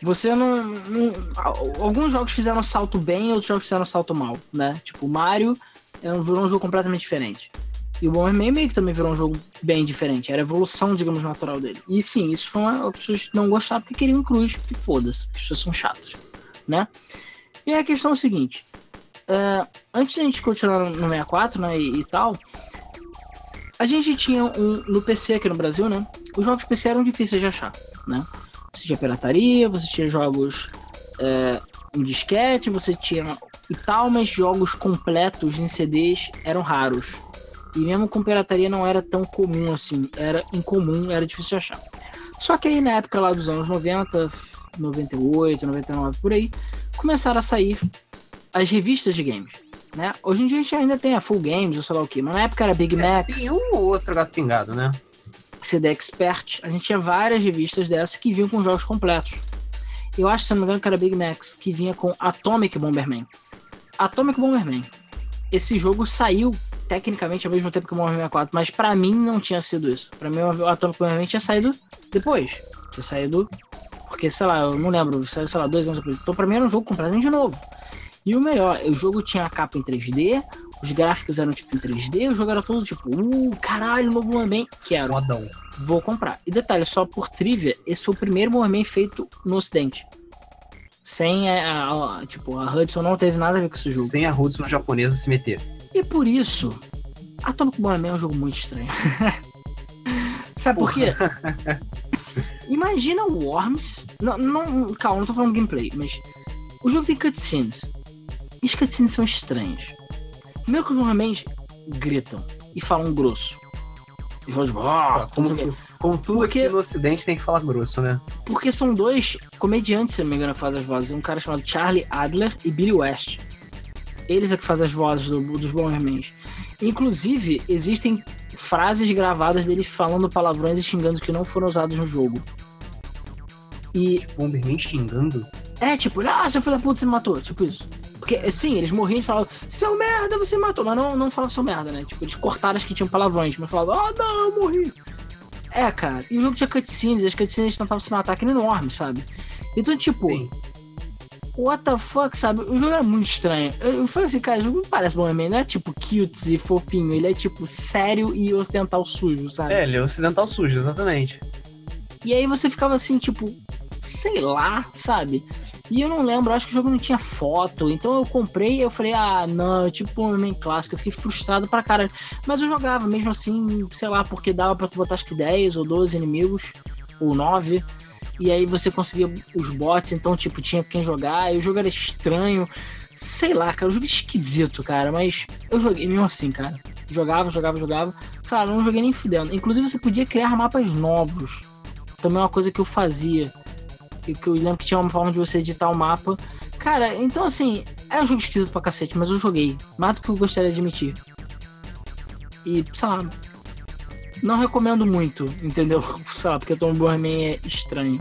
você não, não, Alguns jogos fizeram salto bem, outros jogos fizeram salto mal, né? Tipo, Mario é virou um jogo completamente diferente. E o Bomberman meio que também virou um jogo bem diferente. Era a evolução, digamos, natural dele. E sim, isso foi uma. As pessoas não gostaram porque queriam cruz, que foda-se. As pessoas são chatas, né? E a questão é a seguinte. Uh, antes da gente continuar no 64, né, e, e, tal, a gente tinha um no PC aqui no Brasil, né? Os jogos PC eram difíceis de achar, né? Você tinha pirataria, você tinha jogos é, em disquete, você tinha e tal, mas jogos completos em CDs eram raros. E mesmo com pirataria não era tão comum assim, era incomum, era difícil de achar. Só que aí na época lá dos anos 90, 98, 99 por aí, começaram a sair as revistas de games. Né? Hoje em dia a gente ainda tem a Full Games, ou sei lá o que, mas na época era Big é, Max. Tem um ou outro gato pingado, né? CD Expert, a gente tinha várias revistas dessas que vinham com jogos completos. Eu acho, se não me engano, que era Big Max, que vinha com Atomic Bomberman. Atomic Bomberman. Esse jogo saiu tecnicamente ao mesmo tempo que o Bomberman 64, mas para mim não tinha sido isso. Para mim o Atomic Bomberman tinha saído depois. Tinha saído porque, sei lá, eu não lembro, saiu, sei lá, dois anos depois. Então pra mim era um jogo completamente novo. E o melhor, o jogo tinha a capa em 3D, os gráficos eram tipo em 3D, o jogo era todo tipo, uh, caralho, novo Bomberman, quero. Modão. Vou comprar. E detalhe, só por trivia, esse foi o primeiro Bomberman feito no ocidente. Sem a, a, a, tipo, a Hudson não teve nada a ver com esse jogo. Sem a Hudson japonesa se meter. E por isso, Atomic Bomberman é um jogo muito estranho. Sabe por quê? Imagina o Worms. Não, não, calma, não tô falando gameplay, mas o jogo tem cutscenes. E as cutscenes são estranhas. Primeiro que normalmente gritam e falam grosso. E falam tipo, ah, como, como tudo porque, aqui no ocidente tem que falar grosso, né? Porque são dois comediantes, se não me engano, que fazem as vozes. Um cara chamado Charlie Adler e Billy West. Eles é que fazem as vozes do, dos Bombermans. Inclusive, existem frases gravadas deles falando palavrões e xingando que não foram usados no jogo. E. Bomberman xingando? É, tipo, ah, seu filho da puta, você me matou. Tipo isso. Porque, sim, eles morriam e falavam, seu merda, você me matou. Mas não, não falavam seu merda, né? Tipo, eles cortaram as que tinham palavrões, mas falavam, ah, não, eu morri. É, cara. E o jogo tinha cutscenes, e as cutscenes tentavam se matar, que enorme, sabe? Então, tipo, sim what the fuck, sabe? O jogo era muito estranho. Eu, eu falei assim, cara, o jogo não parece Bomberman, não é tipo cute e fofinho, ele é tipo sério e ocidental sujo, sabe? É, ele é ocidental sujo, exatamente. E aí você ficava assim, tipo, sei lá, sabe? E eu não lembro, acho que o jogo não tinha foto. Então eu comprei e eu falei, ah, não, tipo Bomberman clássico. Eu fiquei frustrado pra cara. Mas eu jogava mesmo assim, sei lá, porque dava pra tu botar acho que 10 ou 12 inimigos, ou 9 e aí você conseguia os bots, então, tipo, tinha quem jogar, e o jogo era estranho. Sei lá, cara, o jogo é esquisito, cara, mas eu joguei mesmo assim, cara. Jogava, jogava, jogava. Cara, não joguei nem fudendo. Inclusive, você podia criar mapas novos. Também é uma coisa que eu fazia. Que, que eu lembro que tinha uma forma de você editar o mapa. Cara, então assim, é um jogo esquisito pra cacete, mas eu joguei. Mais do que eu gostaria de admitir. E, sei lá, não recomendo muito, entendeu? Sei lá, porque Tom Bomberman é estranho.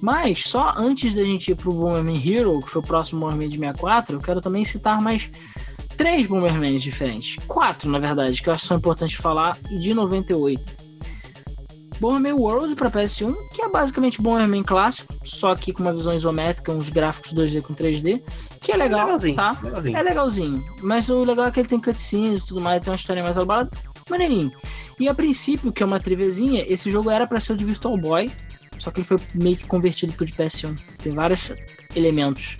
Mas, só antes da gente ir pro Bomberman Hero, que foi o próximo Bomberman de 64, eu quero também citar mais três Bombermans diferentes. Quatro, na verdade, que eu acho que são importantes falar, e de 98. Bomberman World para PS1, que é basicamente Bomberman clássico, só que com uma visão isométrica, uns gráficos 2D com 3D, que é legal, legalzinho, tá? Legalzinho. É legalzinho. Mas o legal é que ele tem cutscenes e tudo mais, tem uma história mais elaborada, maneirinho. E a princípio, que é uma trivezinha, esse jogo era para ser o de Virtual Boy, só que ele foi meio que convertido pro de PS1. Tem vários elementos.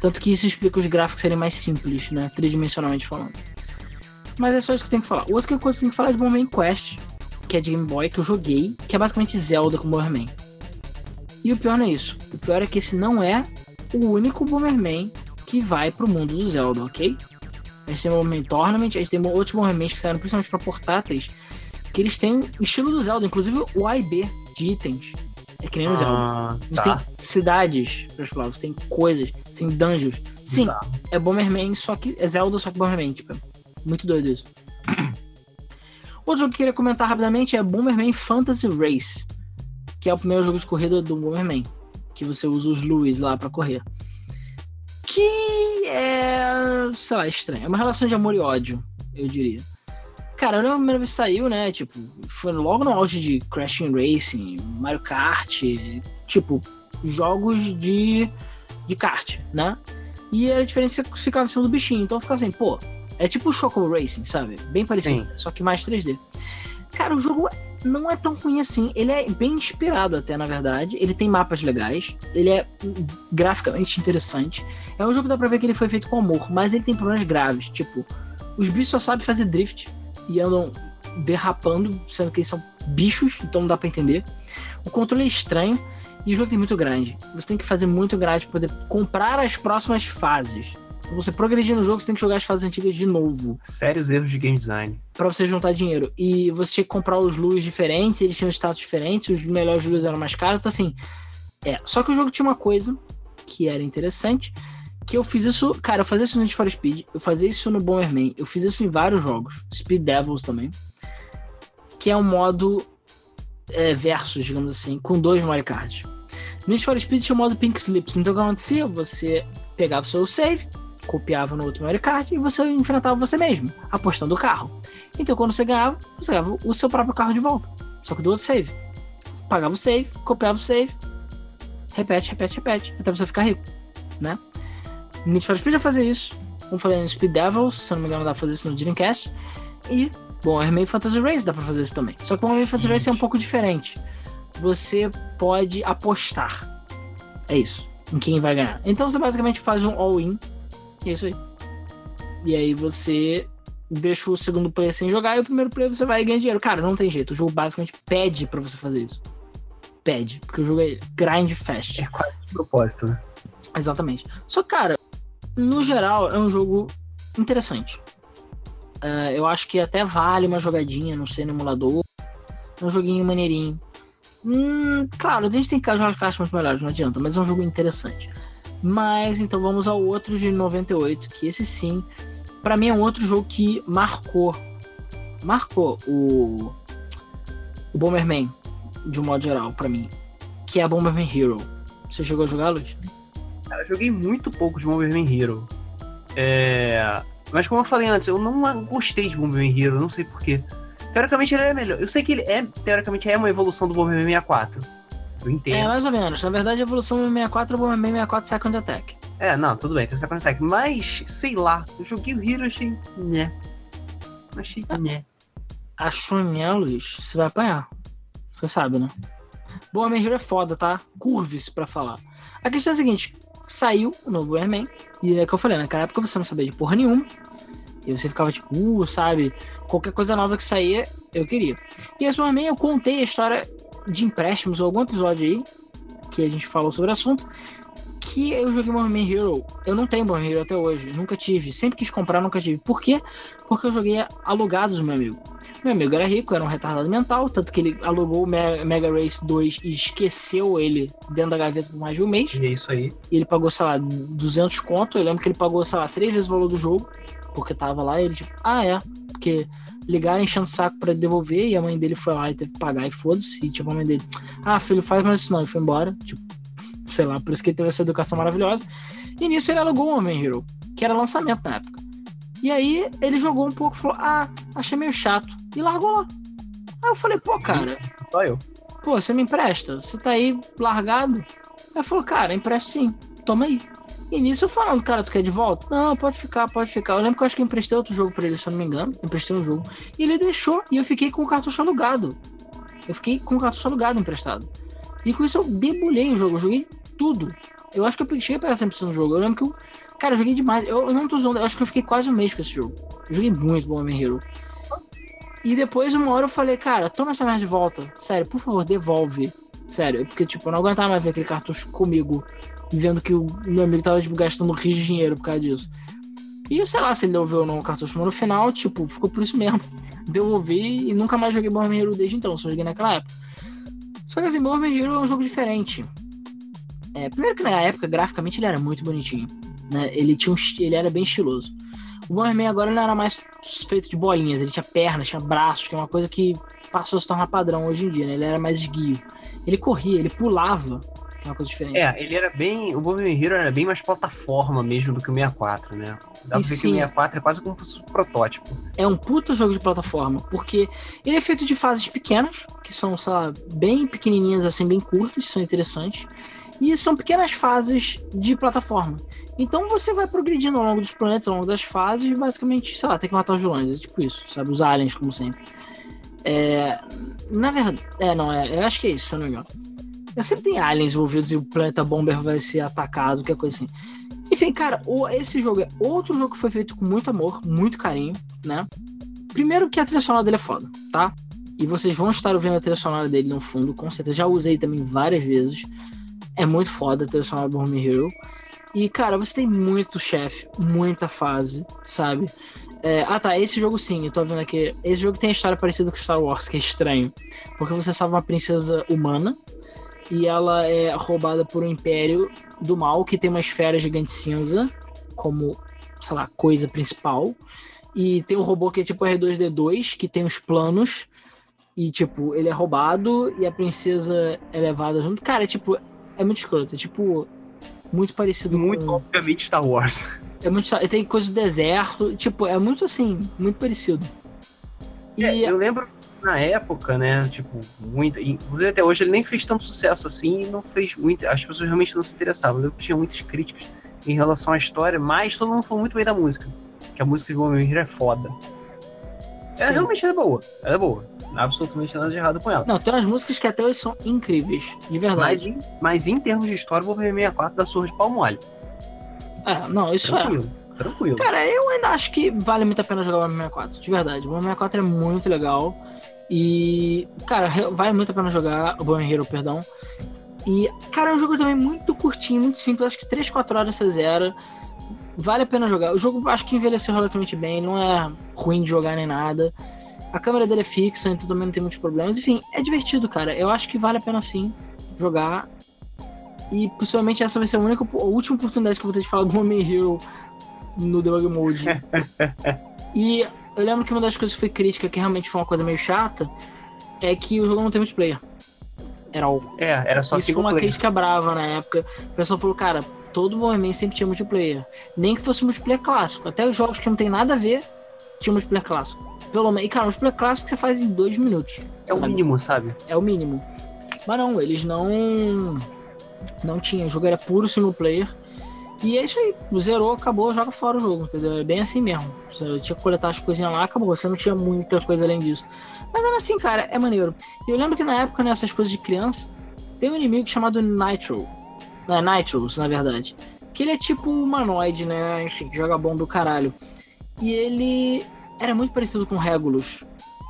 Tanto que isso explica os gráficos serem mais simples, né? Tridimensionalmente falando. Mas é só isso que eu tenho que falar. Outra coisa que eu tenho que falar é de Bomberman Quest, que é de Game Boy, que eu joguei, que é basicamente Zelda com Bomberman. E o pior não é isso. O pior é que esse não é o único Bomberman que vai pro mundo do Zelda, ok? A gente tem o Bomberman Tournament, a gente tem outros Bombermans que saíram principalmente pra portáteis, que eles têm o estilo do Zelda, inclusive o A e B de itens. É que nem no Zelda. Ah, você tá. tem cidades pra explorar, você tem coisas, você tem dungeons. Sim, tá. é Bomberman, só que é Zelda, só que Bomberman, tipo, é muito doido isso. Outro jogo que eu queria comentar rapidamente é Bomberman Fantasy Race, que é o primeiro jogo de corrida do Bomberman, que você usa os Lewis lá para correr. Que é, sei lá, estranho. É uma relação de amor e ódio, eu diria. Cara, a primeira vez que saiu, né? Tipo, foi logo no auge de Crashing Racing, Mario Kart, tipo, jogos de, de kart, né? E a diferença é que ficava em cima do bichinho. Então ficava assim, pô, é tipo o Choco Racing, sabe? Bem parecido, Sim. só que mais 3D. Cara, o jogo não é tão ruim assim. Ele é bem inspirado até, na verdade. Ele tem mapas legais. Ele é graficamente interessante. É um jogo que dá pra ver que ele foi feito com amor, mas ele tem problemas graves. Tipo, os bichos só sabem fazer drift e andam derrapando, sendo que eles são bichos, então não dá para entender. O controle é estranho e o jogo tem muito grande. Você tem que fazer muito grande para poder comprar as próximas fases. Então você progredir no jogo, você tem que jogar as fases antigas de novo. Sérios erros de game design. Pra você juntar dinheiro. E você tinha que comprar os luz diferentes, eles tinham status diferentes, os melhores luz eram mais caros, então assim. É. Só que o jogo tinha uma coisa que era interessante, que eu fiz isso, cara, eu fazia isso no Need for Speed, eu fazia isso no Bomberman, eu fiz isso em vários jogos, Speed Devils também, que é um modo é, versus, digamos assim, com dois Mario Kart. No Need for Speed tinha o modo Pink Slips, então o que acontecia? Você pegava o seu save, copiava no outro Mario Kart e você enfrentava você mesmo, apostando o carro. Então quando você ganhava, você ganhava o seu próprio carro de volta, só que do outro save. Pagava o save, copiava o save, repete, repete, repete, até você ficar rico, né? Need for Speed vai fazer isso. Como falei no Speed Devils, se eu não me engano, dá pra fazer isso no Dreamcast. E, bom, Hermay Fantasy Race dá pra fazer isso também. Só que o Hermay Fantasy Race é um pouco diferente. Você pode apostar. É isso. Em quem vai ganhar. Então você basicamente faz um all-in. E é isso aí. E aí você deixa o segundo player sem jogar e o primeiro player você vai ganhar dinheiro. Cara, não tem jeito. O jogo basicamente pede para você fazer isso. Pede. Porque o jogo é grind fast. É quase de propósito, né? Exatamente. Só, cara, no geral, é um jogo interessante. Uh, eu acho que até vale uma jogadinha, não sei, no emulador. É um joguinho maneirinho. Hum, claro, a gente tem que jogar as muito melhores, não adianta, mas é um jogo interessante. Mas então vamos ao outro de 98, que esse sim, para mim é um outro jogo que marcou. Marcou o. O Bomberman, de um modo geral, para mim. Que é a Bomberman Hero. Você chegou a jogar, Luiz? Cara, eu joguei muito pouco de Bomberman Hero. É. Mas como eu falei antes, eu não gostei de Bomberman Hero, não sei porquê. Teoricamente ele é melhor. Eu sei que ele é, teoricamente, é uma evolução do Bomberman 64. Eu entendo. É, mais ou menos. Na verdade, a evolução do 64 é o Bomberman 64 Second Attack. É, não, tudo bem, tem o Second Attack. Mas, sei lá, eu joguei o Hero e achei. Né. Achei. Ah. Né. Achou né, Luiz? Você vai apanhar. Você sabe, né? Bomberman Hero é foda, tá? Curve-se pra falar. A questão é a seguinte: saiu o novo Bomberman. E é que eu falei, naquela época você não sabia de porra nenhuma. E você ficava tipo, uh, sabe? Qualquer coisa nova que saía, eu queria. E esse Bomberman eu contei a história de empréstimos, ou algum episódio aí, que a gente falou sobre o assunto. Que eu joguei Bomberman Hero. Eu não tenho Bomberman Hero até hoje. Nunca tive. Sempre quis comprar, nunca tive. Por quê? Porque eu joguei alugados do meu amigo. Meu amigo era rico, era um retardado mental, tanto que ele alugou o Mega Race 2 e esqueceu ele dentro da gaveta por mais de um mês. E é isso aí. E ele pagou, sei lá, 200 conto. Eu lembro que ele pagou, sei lá, três vezes o valor do jogo, porque tava lá. E ele, tipo, ah, é. Porque ligaram enchendo o saco pra devolver e a mãe dele foi lá e teve que pagar e foda-se. E, tipo, a mãe dele, ah, filho, faz mais isso não. E foi embora. Tipo, sei lá, por isso que ele teve essa educação maravilhosa. E nisso ele alugou o Homem Hero, que era lançamento na época. E aí ele jogou um pouco falou: Ah, achei meio chato. E largou lá. Aí eu falei, pô, cara. Só eu. Pô, você me empresta? Você tá aí largado? Aí falou, cara, empresto sim, toma aí. E nisso eu falando, cara, tu quer de volta? Não, pode ficar, pode ficar. Eu lembro que eu acho que eu emprestei outro jogo pra ele, se eu não me engano. Emprestei um jogo. E ele deixou, e eu fiquei com o cartucho alugado. Eu fiquei com o cartucho alugado emprestado. E com isso eu debulhei o jogo, eu joguei tudo. Eu acho que eu cheguei a pegar 100% do jogo. Eu lembro que eu. Cara, eu joguei demais. Eu, eu não tô zoando, eu acho que eu fiquei quase um mês com esse jogo. Eu joguei muito Bomberman Hero. E depois, uma hora, eu falei, cara, toma essa merda de volta. Sério, por favor, devolve. Sério, porque, tipo, eu não aguentava mais ver aquele cartucho comigo. Vendo que o meu amigo tava, tipo, gastando rios de dinheiro por causa disso. E eu sei lá se ele devolveu ou não o cartucho, mas no final, tipo, ficou por isso mesmo. Devolvi e nunca mais joguei Bomberman Hero desde então, só joguei naquela época. Só que assim, Bomberman é um jogo diferente. É, primeiro que na época, graficamente, ele era muito bonitinho. Né? Ele, tinha um, ele era bem estiloso. O Bomberman agora não era mais feito de bolinhas, ele tinha pernas, tinha braços, que é uma coisa que passou a se tornar padrão hoje em dia, né? Ele era mais esguio. Ele corria, ele pulava, uma coisa diferente. É, ele era bem. O Bomberman Hero era bem mais plataforma mesmo do que o 64, né? Dá pra ver que sim. o 64 é quase como um protótipo. É um puta jogo de plataforma, porque ele é feito de fases pequenas, que são, sei lá, bem pequenininhas, assim, bem curtas, são interessantes. E são pequenas fases de plataforma. Então você vai progredindo ao longo dos planetas, ao longo das fases, e basicamente, sei lá, tem que matar os vilões. É tipo isso, sabe? Os aliens, como sempre. É. Na verdade. É, não, é. Eu acho que é isso, se eu não me engano. Sempre tem aliens envolvidos e o planeta Bomber vai ser atacado, qualquer coisa assim. Enfim, cara, esse jogo é outro jogo que foi feito com muito amor, muito carinho, né? Primeiro que a trilha sonora dele é foda, tá? E vocês vão estar ouvindo a trilha sonora dele no fundo, com certeza. Já usei também várias vezes. É muito foda a trilha sonora do Home Hero. E, cara, você tem muito chefe, muita fase, sabe? É, ah, tá, esse jogo sim, eu tô vendo aqui. Esse jogo tem a história parecida com Star Wars, que é estranho. Porque você salva uma princesa humana e ela é roubada por um império do mal que tem uma esfera gigante cinza como, sei lá, coisa principal. E tem um robô que é tipo R2D2, que tem os planos. E, tipo, ele é roubado e a princesa é levada junto. Cara, é tipo, é muito escroto. É tipo, muito parecido Muito, com. obviamente, Star Wars. É muito. Tem coisa do deserto. Tipo, é muito assim, muito parecido. E É, eu lembro na época, né? Tipo, muita. Inclusive até hoje ele nem fez tanto sucesso assim e não fez muito. As pessoas realmente não se interessavam. Eu tinha muitas críticas em relação à história, mas todo mundo falou muito bem da música. Que a música de Hero é foda. Ela Sim. realmente é boa. Ela é boa. Absolutamente nada de errado com ela. Não, tem umas músicas que até hoje são incríveis, de Mas verdade. em, mas em termos de história, o Bomberman 64 dá surra de pau mole. É, não, isso é. Tranquilo. Tranquilo. Cara, eu ainda acho que vale muito a pena jogar o Bomberman 64, de verdade. O Bomberman 64 é muito legal. E, cara, vale muito a pena jogar o Bomberman Hero, perdão. E, cara, é um jogo também muito curtinho, muito simples. Acho que 3, 4 horas você zera. Vale a pena jogar. O jogo acho que envelheceu relativamente bem, não é ruim de jogar nem nada. A câmera dele é fixa, então também não tem muitos problemas. Enfim, é divertido, cara. Eu acho que vale a pena sim jogar. E possivelmente essa vai ser a única, a última oportunidade que eu vou ter de falar do Homem Hero no Debug Mode. e eu lembro que uma das coisas que foi crítica, que realmente foi uma coisa meio chata, é que o jogo não tem multiplayer. Era o. É, era só Isso foi uma player. crítica brava na época. O pessoal falou, cara, todo Bomberman sempre tinha multiplayer. Nem que fosse multiplayer clássico. Até os jogos que não tem nada a ver, tinha multiplayer clássico. Pelo menos. E, cara, multiplayer clássico você faz em dois minutos. É o mínimo, sabe? É o mínimo. Mas não, eles não. Não tinham. O jogo era puro single player. E é isso aí. Zerou, acabou, joga fora o jogo, entendeu? É bem assim mesmo. Você tinha que coletar as coisinhas lá, acabou. Você não tinha muita coisa além disso. Mas ainda assim, cara, é maneiro. E eu lembro que na época, nessas coisas de criança, tem um inimigo chamado Nitro. É, Nitros, na verdade. Que ele é tipo humanoide, né? Enfim, joga bom do caralho. E ele era muito parecido com Regulus,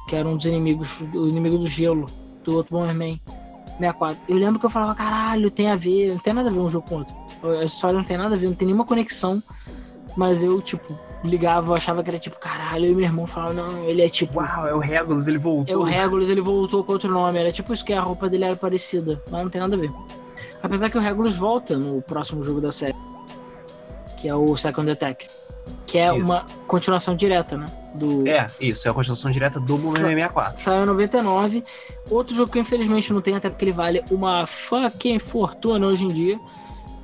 que era um dos inimigos, o inimigo do gelo, do outro Bomberman 64. Eu lembro que eu falava, caralho, tem a ver, não tem nada a ver um jogo com outro. A história não tem nada a ver, não tem nenhuma conexão. Mas eu, tipo, ligava, achava que era tipo, caralho, e meu irmão falava, não, ele é tipo. Uau, é o Regulus, ele voltou. É o Regulus, ele voltou com outro nome. Era tipo isso que a roupa dele era parecida, mas não tem nada a ver. Apesar que o Regulus volta no próximo jogo da série, que é o Second Attack. Que é Isso. uma continuação direta, né? Do... É, isso, é a construção direta do Bomberman 64. Saiu em 99. Outro jogo que eu infelizmente não tenho, até porque ele vale uma fucking fortuna hoje em dia.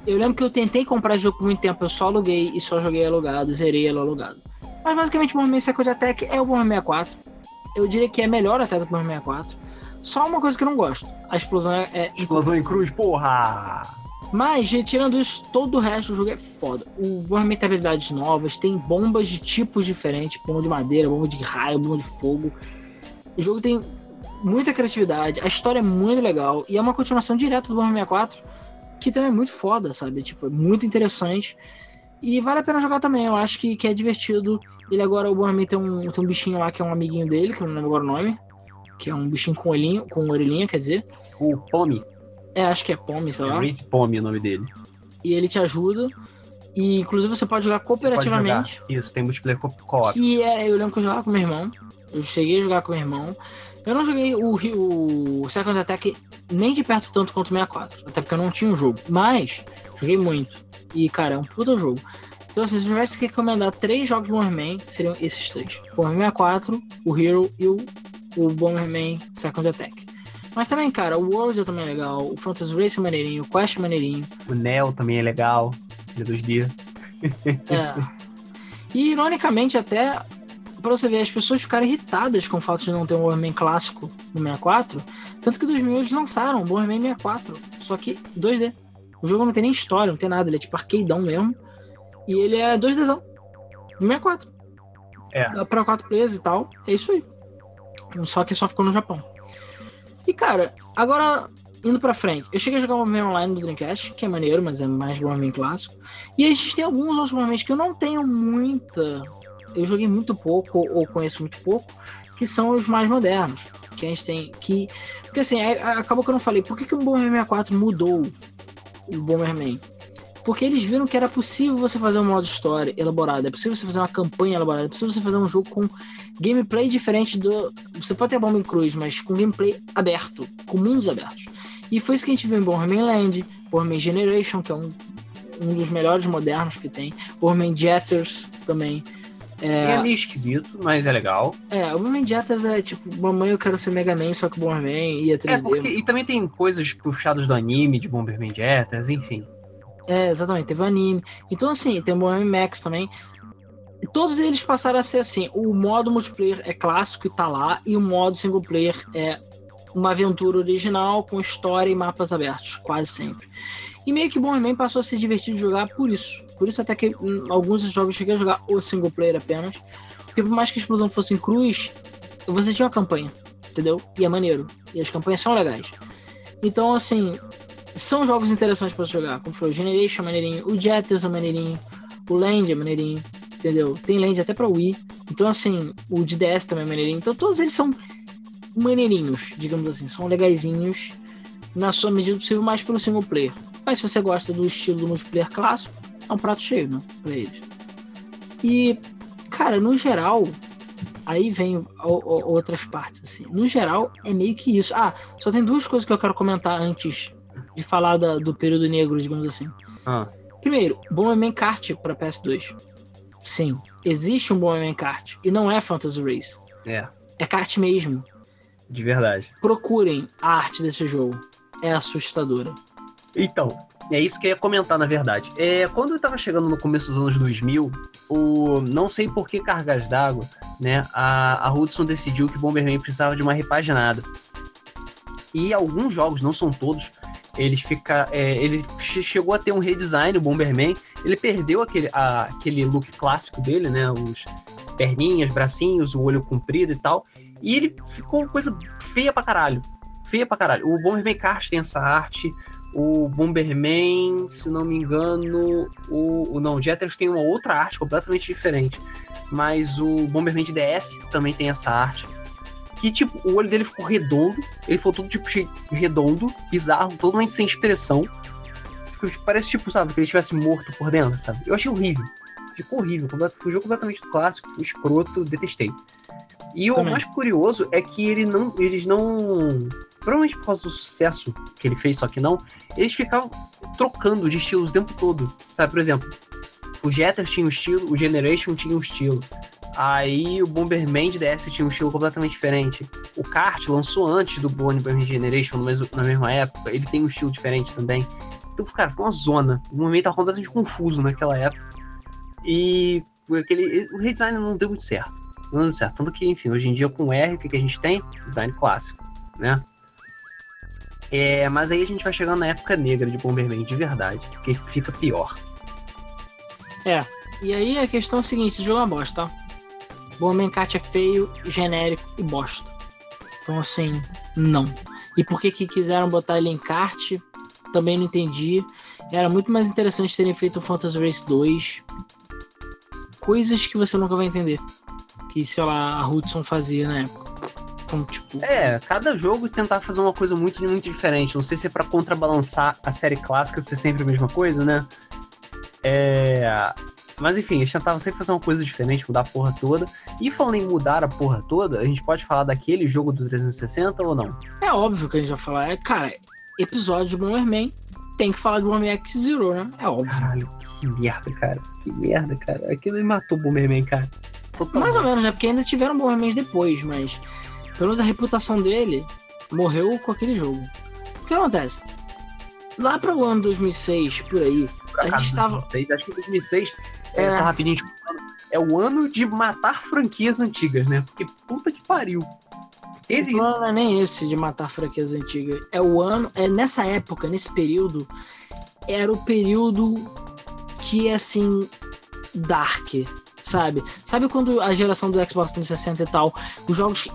Eu lembro que eu tentei comprar esse jogo por muito tempo, eu só aluguei e só joguei alugado, zerei ele alugado. Mas basicamente o Bomberman Second Attack é o Bomberman 64. Eu diria que é melhor até do Bomberman 64. Só uma coisa que eu não gosto. A explosão é... é Explosão em cruz, porra! mas, retirando isso, todo o resto do jogo é foda. O Bomberman tem habilidades novas, tem bombas de tipos diferentes, bomba de madeira, bomba de raio, bomba de fogo. O jogo tem muita criatividade, a história é muito legal e é uma continuação direta do Bomberman 64, que também é muito foda, sabe? Tipo, é muito interessante. E vale a pena jogar também, eu acho que, que é divertido. Ele agora, o Bomberman tem um, tem um bichinho lá que é um amiguinho dele, que eu não lembro agora o nome. Que é um bichinho com olhinho, com orelhinha, quer dizer. O Pomi. É, acho que é Pome, sei É lá. Race Pomi o nome dele. E ele te ajuda. E inclusive você pode jogar Você pode cooperativamente. jogar. Isso, tem multiplayer co- co-op. Que é, eu lembro que eu jogava com meu irmão. Eu cheguei a jogar com meu irmão. Eu não joguei o, o Second Attack nem de perto tanto quanto o 64. Até porque eu não tinha um jogo. Mas, joguei muito. E, cara, é um puta jogo. Então, assim, se eu tivesse que recomendar três jogos do Bomberman, seriam esses três: o Bomberman 64, o Hero e o, o Bomberman Second Attack. Mas também, cara, o World é também legal, o Fantasy Race é maneirinho, o Quest é maneirinho. O Neo também é legal. Ele é 2D. É. E ironicamente até pra você ver, as pessoas ficaram irritadas com o fato de não ter um Bomberman clássico no 64, tanto que em 2000 eles lançaram o Bomberman 64, só que 2D. O jogo não tem nem história, não tem nada, ele é tipo arcadeão mesmo. E ele é 2Dzão. No 64. É. Dá pra 4 players e tal. É isso aí. Só que só ficou no Japão. E cara, agora indo pra frente, eu cheguei a jogar o Bomberman Online do Dreamcast, que é maneiro, mas é mais Bomberman clássico. E a gente tem alguns outros Bomberman que eu não tenho muita. Eu joguei muito pouco, ou, conheço muito pouco, que são os mais modernos. Que a gente tem. Que. Porque assim, é- acabou que eu não falei. Por que, que o Bomberman 64 mudou o Bomberman? Porque eles viram que era possível você fazer um modo história elaborado, é possível você fazer uma campanha elaborada, é possível você fazer um jogo com gameplay diferente do. Você pode ter bomba em cruz, mas com gameplay aberto, com mundos abertos. E foi isso que a gente viu em Bomberman Land, Bomberman Generation, que é um, um dos melhores modernos que tem, Bomberman Jetters também. É. meio esquisito, mas é legal. É, o Bomberman Jetters é tipo, mamãe eu quero ser Mega Man, só que o Bomberman ia 3D. É, porque. E também tem coisas puxadas do anime, de Bomberman Jetters, enfim. É, exatamente, teve o anime. Então, assim, tem o Bomberman Max também. E todos eles passaram a ser assim: o modo multiplayer é clássico e tá lá, e o modo single player é uma aventura original com história e mapas abertos, quase sempre. E meio que o Bomberman passou a ser divertido de jogar por isso. Por isso, até que hum, alguns jogos eu cheguei a jogar o single player apenas. Porque por mais que a explosão fosse em cruz, você tinha uma campanha, entendeu? E é maneiro. E as campanhas são legais. Então, assim, são jogos interessantes você jogar. Como foi o Generation maneirinho, o Jetters é maneirinho, o Land é maneirinho, entendeu? Tem Land até pra Wii. Então, assim, o de DS também é maneirinho. Então, todos eles são maneirinhos, digamos assim. São legaisinhos na sua medida possível, mais pelo single player. Mas se você gosta do estilo do multiplayer clássico, é um prato cheio, né? Pra eles. E, cara, no geral, aí vem outras partes, assim. No geral, é meio que isso. Ah, só tem duas coisas que eu quero comentar antes de falar da- do período negro, digamos assim. Ah, Primeiro, Bomberman Kart para PS2. Sim, existe um Bomberman Kart e não é Phantasy Race. é, É kart mesmo. de verdade. Procurem a arte desse jogo. É assustadora. Então, é isso que eu ia comentar, na verdade. É, quando eu tava chegando no começo dos anos 2000, o, não sei por que cargas d'água, né, a, a Hudson decidiu que Bomberman precisava de uma repaginada. E alguns jogos, não são todos, eles fica, é, ele che- chegou a ter um redesign, o Bomberman. Ele perdeu aquele, a- aquele look clássico dele, né, os perninhas, bracinhos, o olho comprido e tal. E ele ficou coisa feia pra caralho. Feia pra caralho. O Bomberman Kart tem essa arte. O Bomberman, se não me engano, o, o não, o Jetix tem uma outra arte completamente diferente. Mas o Bomberman de DS também tem essa arte. Que, tipo, o olho dele ficou redondo. Ele ficou todo, tipo, redondo, bizarro, totalmente sem expressão. Tipo, parece, tipo, sabe, que ele estivesse morto por dentro, sabe? Eu achei horrível. Ficou horrível. Fugiu completamente do clássico, escroto, detestei. E o Também. mais curioso é que ele não, eles não. Provavelmente por causa do sucesso que ele fez, só que não, eles ficavam trocando de estilos o tempo todo. Sabe, por exemplo, o Jeters tinha um estilo, o Generation tinha um estilo. Aí o Bomberman de DS tinha um estilo completamente diferente. O Kart lançou antes do Bomberman Generation, na mesma época, ele tem um estilo diferente também. Então, cara, foi uma zona. O momento tava completamente confuso naquela época. E aquele, o redesign não deu muito certo. Não deu muito certo. Tanto que, enfim, hoje em dia com o R, o que a gente tem? Design clássico, né? É, mas aí a gente vai chegando na época negra de Bomberman, de verdade. Que fica pior. E aí a questão é a seguinte: esse jogo é uma bosta, tá? Bomberman Kart é feio, genérico e bosta. Então, assim, não. E por que, que quiseram botar ele em kart? Também não entendi. Era muito mais interessante terem feito o Phantasy Race 2. Coisas que você nunca vai entender. Que, sei lá, a Hudson fazia na época. Então, tipo. É, cada jogo tentar fazer uma coisa muito, muito diferente. Não sei se é pra contrabalançar a série clássica ser sempre a mesma coisa, né? É. Mas enfim, eles tentavam sempre fazer uma coisa diferente, mudar a porra toda. E falando em mudar a porra toda, a gente pode falar daquele jogo do 360 ou não? É óbvio que a gente vai falar. É, cara, episódio de Bomberman tem que falar de Bomberman X-Zero, né? É óbvio. Caralho, que merda, cara. Que merda, cara. Aquilo me matou o Bomberman, cara. Totalmente. Mais ou menos, né? Porque ainda tiveram Bombermans depois, mas pelo menos a reputação dele morreu com aquele jogo. O que acontece? Lá para o ano 2006, por aí, a gente tava- 2006, acho que 2006, é. É. só rapidinho, tipo, é o ano de matar franquias antigas, né? Porque puta que pariu. Teve o isso. não é nem esse de matar franquias antigas. É o ano, é nessa época, nesse período, era o período que é assim dark, sabe? Sabe quando a geração do Xbox 360 e tal, os jogos,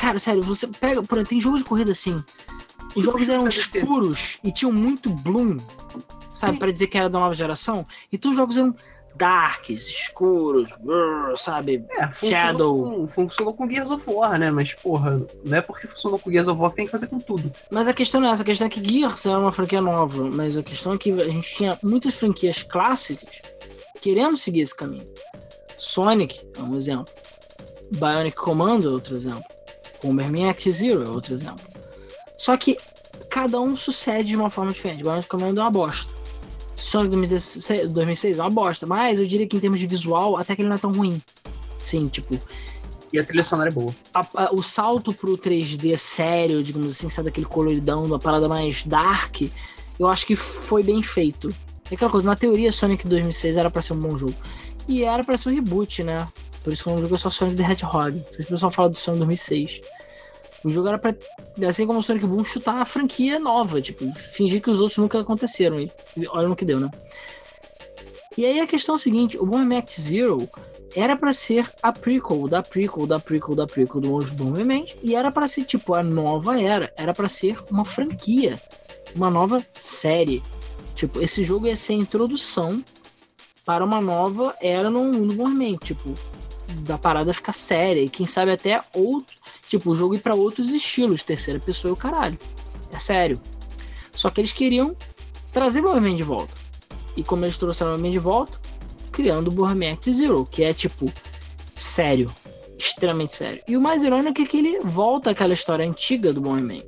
cara, sério, você pega, por exemplo, tem jogos de corrida assim. Os jogos eram escuros e tinham muito bloom, sabe. Pra dizer que era da nova geração. Então os jogos eram darks, escuros, brrr, sabe? É, funcionou Shadow. com, funcionou com Gears of War, né? Mas, porra, não é porque funcionou com Gears of War que tem que fazer com tudo. Mas a questão não é essa, a questão é que Gears era uma franquia nova, mas a questão é que a gente tinha muitas franquias clássicas querendo seguir esse caminho. Sonic é um exemplo. Bionic Commando é outro exemplo. Bomberman X-Zero é outro exemplo. Só que cada um sucede de uma forma diferente. Bionic Commando é uma bosta. Sonic 2016 2006 é uma bosta, mas eu diria que em termos de visual, até que ele não é tão ruim. Sim, tipo, E a trilha sonora é boa. a- a- o salto pro 3D sério, digamos assim, sabe daquele coloridão, uma parada mais dark, eu acho que foi bem feito. É aquela coisa, na teoria, Sonic 2006 era pra ser um bom jogo. E era pra ser um reboot, né? Por isso que o nome jogo é só Sonic the Hedgehog. O pessoal fala do Sonic 2006. O jogo era pra, assim como o Sonic Boom, chutar a franquia nova, tipo, fingir que os outros nunca aconteceram. E olha no que deu, né? E aí a questão é a seguinte, o Bomberman X-Zero era pra ser a prequel da prequel da prequel da prequel do Anjo Bomberman e era pra ser tipo a nova era, era pra ser uma franquia, uma nova série. Tipo, esse jogo ia ser a introdução para uma nova era no mundo Bomberman, tipo, da parada ficar séria e quem sabe até outro, tipo, o jogo ir pra outros estilos, terceira pessoa e o caralho. É sério. Só que eles queriam trazer Bomberman de volta. E como eles trouxeram o Bomberman de volta, criando o Bomberman X-Zero, que é tipo sério, extremamente sério. E o mais irônico é que ele volta àquela história antiga do Bomberman.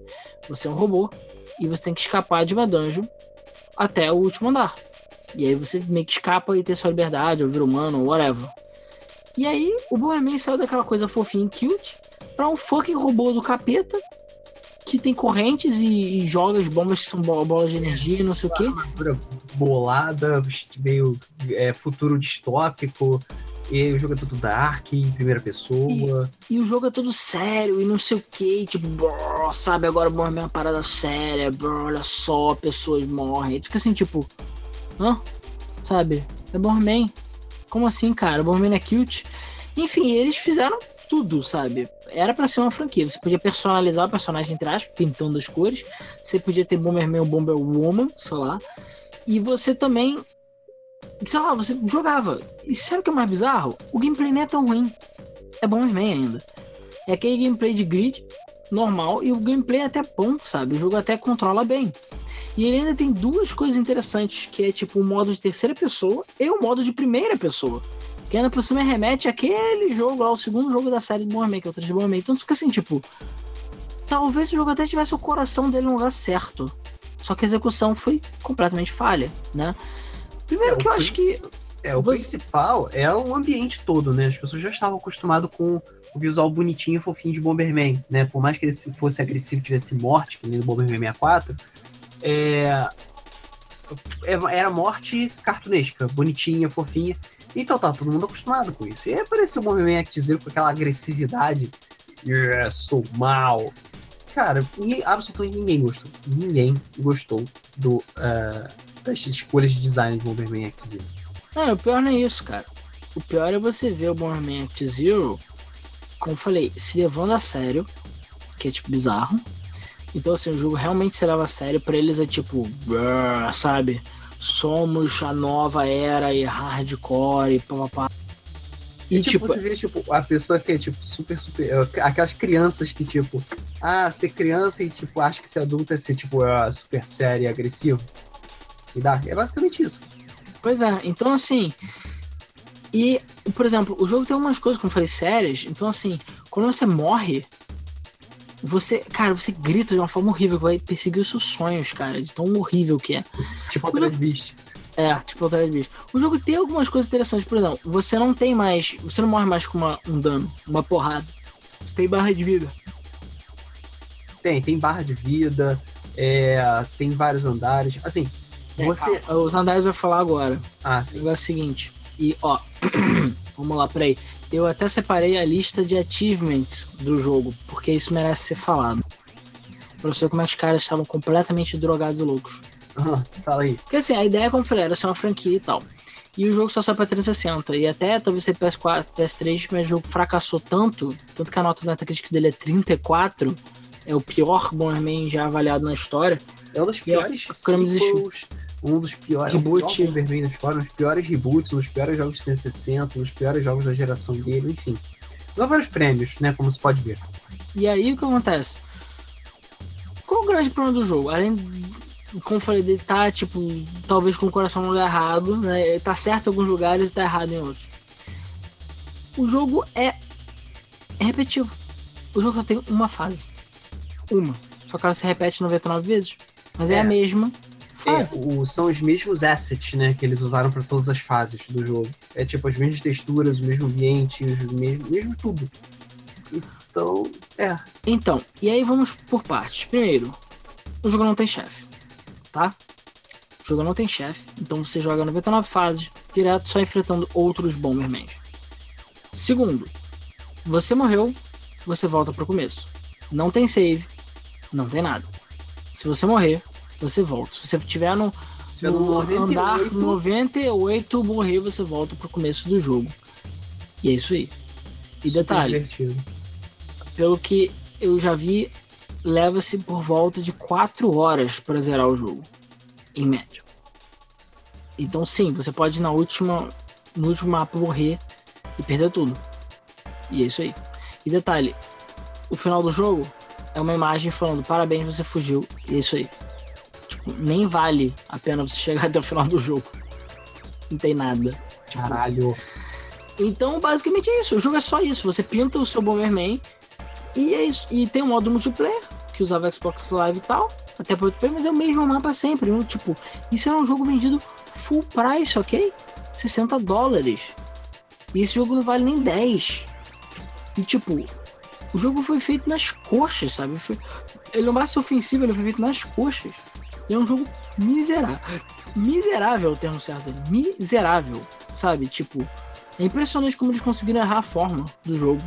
Você é um robô e você tem que escapar de uma dungeon até o último andar. E aí você meio que escapa e tem sua liberdade, ou vira humano, ou whatever. E aí o Bomberman saiu daquela coisa fofinha e cute pra um fucking robô do capeta que tem correntes e, e joga as bombas que são bo- bolas de energia e não sei o quê. bolada, meio é, futuro distópico. E o jogo é tudo dark, em primeira pessoa. E o jogo é todo sério e não sei o que, tipo, brrr, sabe, agora o Bomberman é uma parada séria, brrr, olha só, pessoas morrem. Tu fica assim, tipo, hã? Sabe? É Bomberman. Como assim, cara? O Bomberman é cute. Enfim, eles fizeram tudo, sabe? Era pra ser uma franquia. Você podia personalizar o personagem, entre aspas, pintando as cores. Você podia ter Bomberman ou Bomberwoman, sei lá. E você também sei lá, você jogava. E sabe o que é mais bizarro? O gameplay não é tão ruim. É Bomberman ainda. É aquele gameplay de grid normal e o gameplay é até bom, sabe? O jogo até controla bem. E ele ainda tem duas coisas interessantes, que é tipo o modo de terceira pessoa e o modo de primeira pessoa. Que ainda por cima remete àquele jogo lá, o segundo jogo da série de Bomberman, que é o 3 de Bomberman. Então fica assim, tipo... Talvez o jogo até tivesse o coração dele no lugar certo. Só que a execução foi completamente falha, né? Primeiro É, que eu acho que É, o Você- principal é o ambiente todo, né? As pessoas já estavam acostumadas com o visual bonitinho e fofinho de Bomberman, né? Por mais que ele se- fosse agressivo e tivesse morte, que nem no Bomberman 64, é... é- era morte cartunesca, bonitinha, fofinha. Então tá todo mundo acostumado com isso. E aí apareceu o Bomberman Act Zero com aquela agressividade. Yeah, sou mal. Cara, ninguém, absolutamente ninguém gostou. Ninguém gostou do, ah, das escolhas de design de Bomberman Act Zero. Não, o pior não é isso, cara. O pior é você ver o Bomberman Act Zero, como eu falei, se levando a sério, que é tipo bizarro. Então, assim, o jogo realmente se leva a sério. Pra eles é tipo, brrr, sabe? Somos a nova era e hardcore e papapá. E, E, tipo, tipo, você vê, tipo, a pessoa que é, tipo, super, super. é, Aquelas crianças que, tipo, ah, ser criança e, tipo, acha que ser adulto é ser, tipo, ah, super sério e agressivo. E dá. É basicamente isso. Pois é, então assim. E, por exemplo, o jogo tem umas coisas, como eu falei, sérias. Então, assim, quando você morre, você, cara, você grita de uma forma horrível que vai perseguir os seus sonhos, cara, de tão horrível que é. Tipo, Altered Beast. É, tipo Altered Beast. O jogo tem algumas coisas interessantes, por exemplo, você não tem mais. Você não morre mais com uma, um dano, uma porrada. Você tem barra de vida. Tem, tem barra de vida, é, tem vários andares. Assim, você. Calma, Os andares eu vou falar agora. Ah, O sim. negócio é o seguinte, e ó, vamos lá, peraí. Eu até separei a lista de achievements do jogo, porque isso merece ser falado. Pra você ver como é que os caras estavam completamente drogados e loucos. Aham, fala aí. Porque assim, a ideia, como eu falei, era ser uma franquia e tal. E o jogo só saiu pra 360. E até talvez ser PS4, PS3, mas o jogo fracassou tanto, tanto que a nota do Metacritic dele é 34, é o pior Bomberman já avaliado na história. É um dos ó, piores sequels, um dos piores Reboot. Bomberman da história, um dos piores reboots, um dos piores jogos de 360, um dos piores jogos da geração dele, enfim. Não vários prêmios, né, como se pode ver. E aí o que acontece? Qual o grande problema do jogo? Além, como eu falei, dele tá, tipo, talvez com o coração no lugar errado, né? Ele tá certo em alguns lugares e tá errado em outros. O jogo é, é repetitivo. O jogo só tem uma fase. Uma. Só que ela se repete 99 vezes. Mas é, É. a mesma É, fase. o- são os mesmos assets, né, que eles usaram para todas as fases do jogo. É tipo as mesmas texturas, o mesmo ambiente, o mesmo, mesmo tudo. Então, é. Então, e aí vamos por partes. Primeiro, o jogo não tem chefe, tá? O jogo não tem chefe, então você joga 99 fases, direto só enfrentando outros Bomberman. Segundo, você morreu, você volta pro começo. Não tem save, não tem nada. Se você morrer, você volta. Se você tiver no, Se eu no não andar 98, 98 morrer, você volta pro começo do jogo. E é isso aí. E super detalhe, divertido. pelo que eu já vi, leva-se por volta de 4 horas para zerar o jogo, em média. Então sim, você pode na última, no último mapa morrer e perder tudo. E é isso aí. E detalhe, o final do jogo é uma imagem falando parabéns, você fugiu. E é isso aí. Tipo, nem vale a pena você chegar até o final do jogo. Não tem nada. Tipo, Caralho. então, basicamente é isso. O jogo é só isso. Você pinta o seu Bomberman e é isso. E tem um modo multiplayer que usava Xbox Live e tal. até para outro país, mas é o mesmo mapa sempre. Não? Tipo, isso é um jogo vendido full price, ok? 60 dólares. E esse jogo não vale nem 10. E tipo, o jogo foi feito nas coxas, sabe? Foi... Ele não basta ofensivo, ele foi feito nas coxas. É um jogo miserável. Miserável é o termo certo. Miserável, sabe? Tipo, é impressionante como eles conseguiram errar a forma do jogo.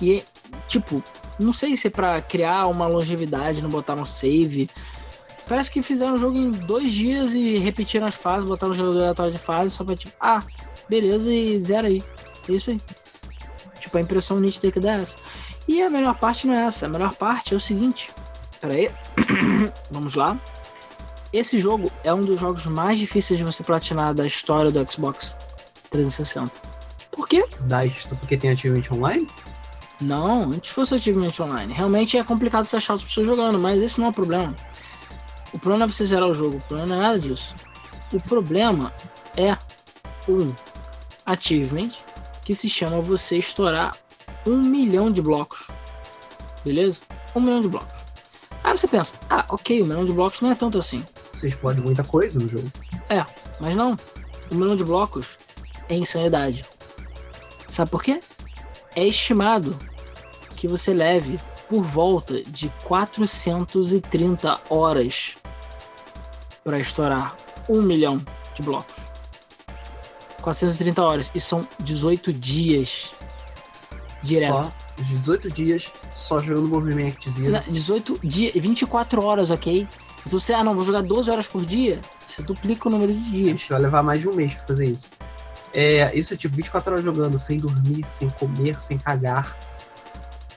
E, tipo, não sei se é pra criar uma longevidade, não botar um save. Parece que fizeram o jogo em dois dias e repetiram as fases, botaram um jogador aleatório de fase só pra tipo, ah, beleza, e zero aí. É isso aí. Tipo, a impressão nítida que dá é essa. E a melhor parte não é essa. A melhor parte é o seguinte. Pera aí. Vamos lá. Esse jogo é um dos jogos mais difíceis de você platinar da história do Xbox 360. Por quê? Da história porque tem achievement online? Não, antes fosse achievement online. Realmente é complicado você achar as pessoas jogando, mas esse não é o problema. O problema é você zerar o jogo, o problema não é nada disso. O problema é um achievement que se chama você estourar um milhão de blocos. Beleza? Um milhão de blocos. Aí você pensa, ah, ok, um milhão de blocos não é tanto assim. Você explode muita coisa no jogo. É, mas não. Um milhão de blocos é insanidade. Sabe por quê? É estimado que você leve por volta de 430 horas para estourar um milhão de blocos. 430 horas. E são 18 dias direto. Só 18 dias só jogando Zero. 18 dias, 24 horas, ok? Então você, ah não, vou jogar 12 horas por dia, você duplica o número de dias. Vai levar mais de um mês pra fazer isso. É, isso é tipo 24 horas jogando, sem dormir, sem comer, sem cagar.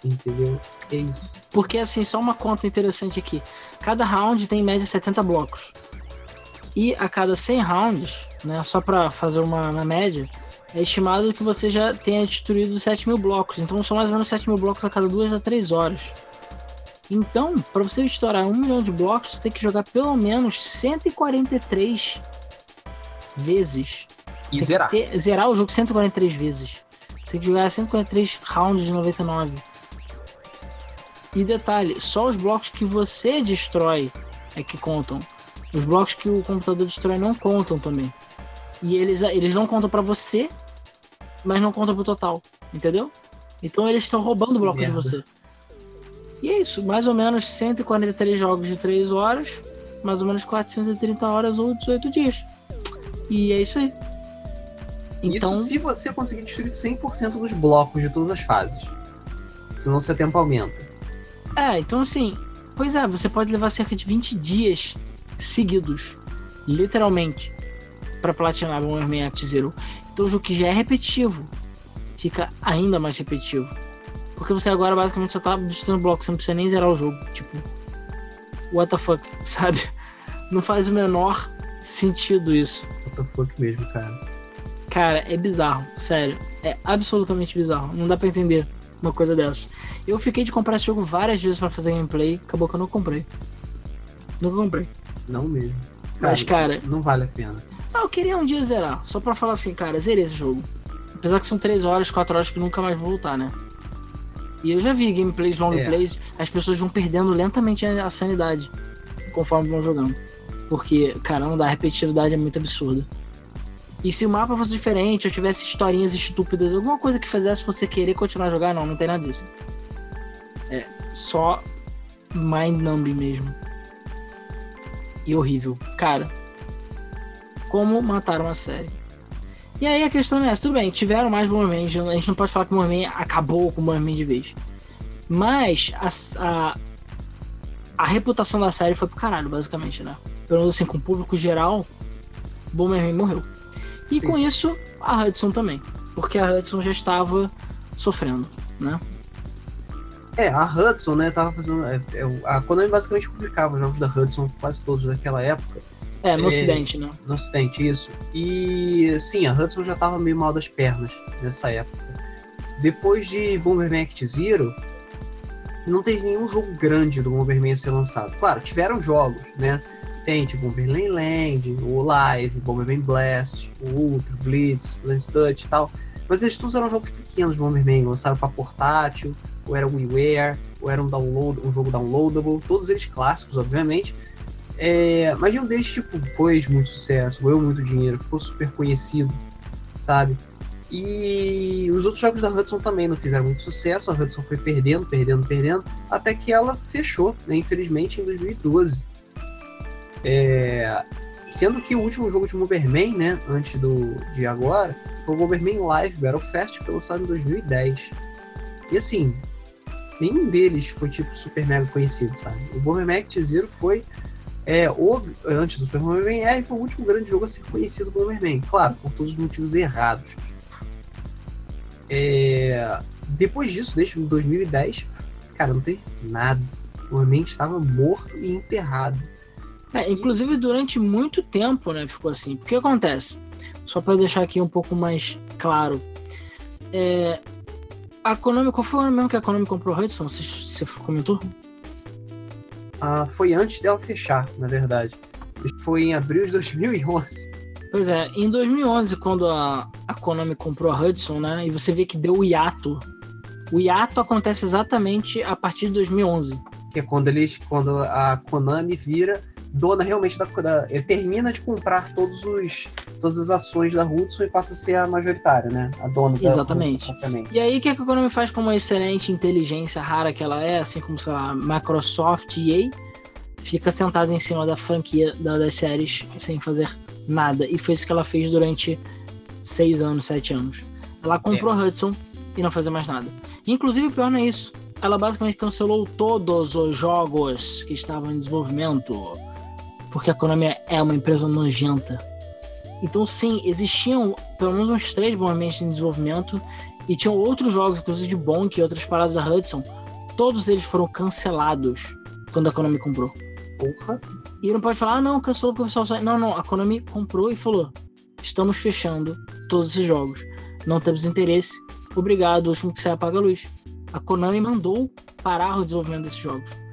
Entendeu? É isso. Porque assim, só uma conta interessante aqui. Cada round tem em média 70 blocos. E a cada 100 rounds, né, só para fazer uma, uma, média, é estimado que você já tenha destruído 7 mil blocos. Então são mais ou menos 7 mil blocos a cada 2 a 3 horas. Então, para você estourar 1 milhão de blocos, você tem que jogar pelo menos 143 vezes. E zerar. Ter, zerar o jogo 143 vezes. Você tem que jogar 143 rounds de 99. E detalhe, só os blocos que você destrói é que contam. Os blocos que o computador destrói não contam também. E eles, eles não contam para você, mas não contam pro total. Entendeu? Então eles estão roubando o bloco Merda. de você. E é isso, mais ou menos 143 jogos de 3 horas, mais ou menos 430 horas ou 18 dias. E é isso aí. Então... Isso se você conseguir destruir 100% dos blocos de todas as fases. Senão seu tempo aumenta. É, então assim, pois é, você pode levar cerca de 20 dias seguidos, literalmente, para platinar Bomberman Act Zero. Então o jogo que já é repetitivo fica ainda mais repetitivo. Porque você agora basicamente só tá destruindo blocos, você não precisa nem zerar o jogo. Tipo, what the fuck, sabe? Não faz o menor sentido isso. What the fuck mesmo, cara. Cara, é bizarro, sério. É absolutamente bizarro. Não dá pra entender uma coisa dessas. Eu fiquei de comprar esse jogo várias vezes para fazer gameplay, acabou que eu não comprei. Nunca comprei. Não mesmo. Cara, Mas, cara. Não vale a pena. Ah, eu queria um dia zerar. Só pra falar assim, cara, zerei esse jogo. Apesar que são 3 horas, 4 horas que nunca mais vou voltar, né? E eu já vi gameplays, long é. plays, as pessoas vão perdendo lentamente a, sanidade conforme vão jogando. Porque, caramba, a repetitividade é muito absurda. E se o mapa fosse diferente, eu tivesse historinhas estúpidas, alguma coisa que fizesse você querer continuar a jogar, não, não tem nada disso. É só mind numbing mesmo e horrível. Cara, como mataram a série. E aí a questão é essa, tudo bem, tiveram mais Bomberman, a gente não pode falar que o Bomberman acabou com o Bomberman de vez. Mas a, a, a, reputação da série foi pro caralho, basicamente, né? Pelo menos assim, com o público geral, Bomberman morreu. E Sim. com isso, a Hudson também. Porque a Hudson já estava sofrendo, né? É, a Hudson, né, tava fazendo. É, é, a Konami basicamente publicava os jogos da Hudson, quase todos daquela época. É, no é, Ocidente, né? No Ocidente, isso. E sim, a Hudson já tava meio mal das pernas nessa época. Depois de Bomberman Act Zero, não teve nenhum jogo grande do Bomberman a ser lançado. Claro, tiveram jogos, né? Tem tipo Bomberman Land, o Live, Bomberman Blast, o Ultra, Blitz, Land Touch e tal. Mas eles todos eram jogos pequenos de Bomberman, lançaram para portátil ou era WiiWare, ou era um, download, um jogo downloadable, todos eles clássicos, obviamente. É, mas nenhum deles, tipo, fez muito sucesso, ganhou muito dinheiro, ficou super conhecido, sabe? E os outros jogos da Hudson também não fizeram muito sucesso, a Hudson foi perdendo, perdendo, perdendo, até que ela fechou, né, infelizmente, em 2012. É, sendo que o último jogo de Bomberman, né, antes do, de agora, foi o Bomberman Live Battle Fest, foi lançado em 2010. E assim, nenhum deles foi tipo super mega conhecido, sabe? O Bomberman Act Zero foi é, o, antes do Super Bomberman R, foi o último grande jogo a ser conhecido do Bomberman. Claro, por todos os motivos errados. É, depois disso, desde 2010, cara, não tem nada. O Bomberman estava morto e enterrado. É, inclusive durante muito tempo, né, ficou assim. O que acontece? Só para deixar aqui um pouco mais claro. É, a Konami, qual foi o ano mesmo que a Konami comprou o Hudson? Você, você comentou? Ah, foi antes dela fechar, na verdade. Foi em abril de 2011. Pois é, em 2011, quando a, a Konami comprou a Hudson, né? E você vê que deu o hiato. O hiato acontece exatamente a partir de 2011. Que é quando eles, quando a Konami vira dona realmente da, da, ele termina de comprar todos os todas as ações da Hudson e passa a ser a majoritária, né? A dona da Exatamente. Hudson, e aí o que a Konami faz com uma excelente inteligência rara que ela é, assim como sei lá, Microsoft e EA, fica sentado em cima da franquia da, das séries sem fazer nada. E foi isso que ela fez durante seis anos, sete anos. Ela comprou é. Hudson e não fazia mais nada. Inclusive, o pior não é isso. Ela basicamente cancelou todos os jogos que estavam em desenvolvimento porque a Konami é uma empresa nojenta. Então, sim, existiam pelo menos uns três Bomberman em desenvolvimento e tinham outros jogos, inclusive de Bonk e outras paradas da Hudson. Todos eles foram cancelados quando a Konami comprou. Porra. E não pode falar, ah, não, cancelou porque o pessoal sai. Não, não, a Konami comprou e falou: estamos fechando todos esses jogos. Não temos interesse. Obrigado, o último que você apaga a luz. A Konami mandou parar o desenvolvimento desses jogos.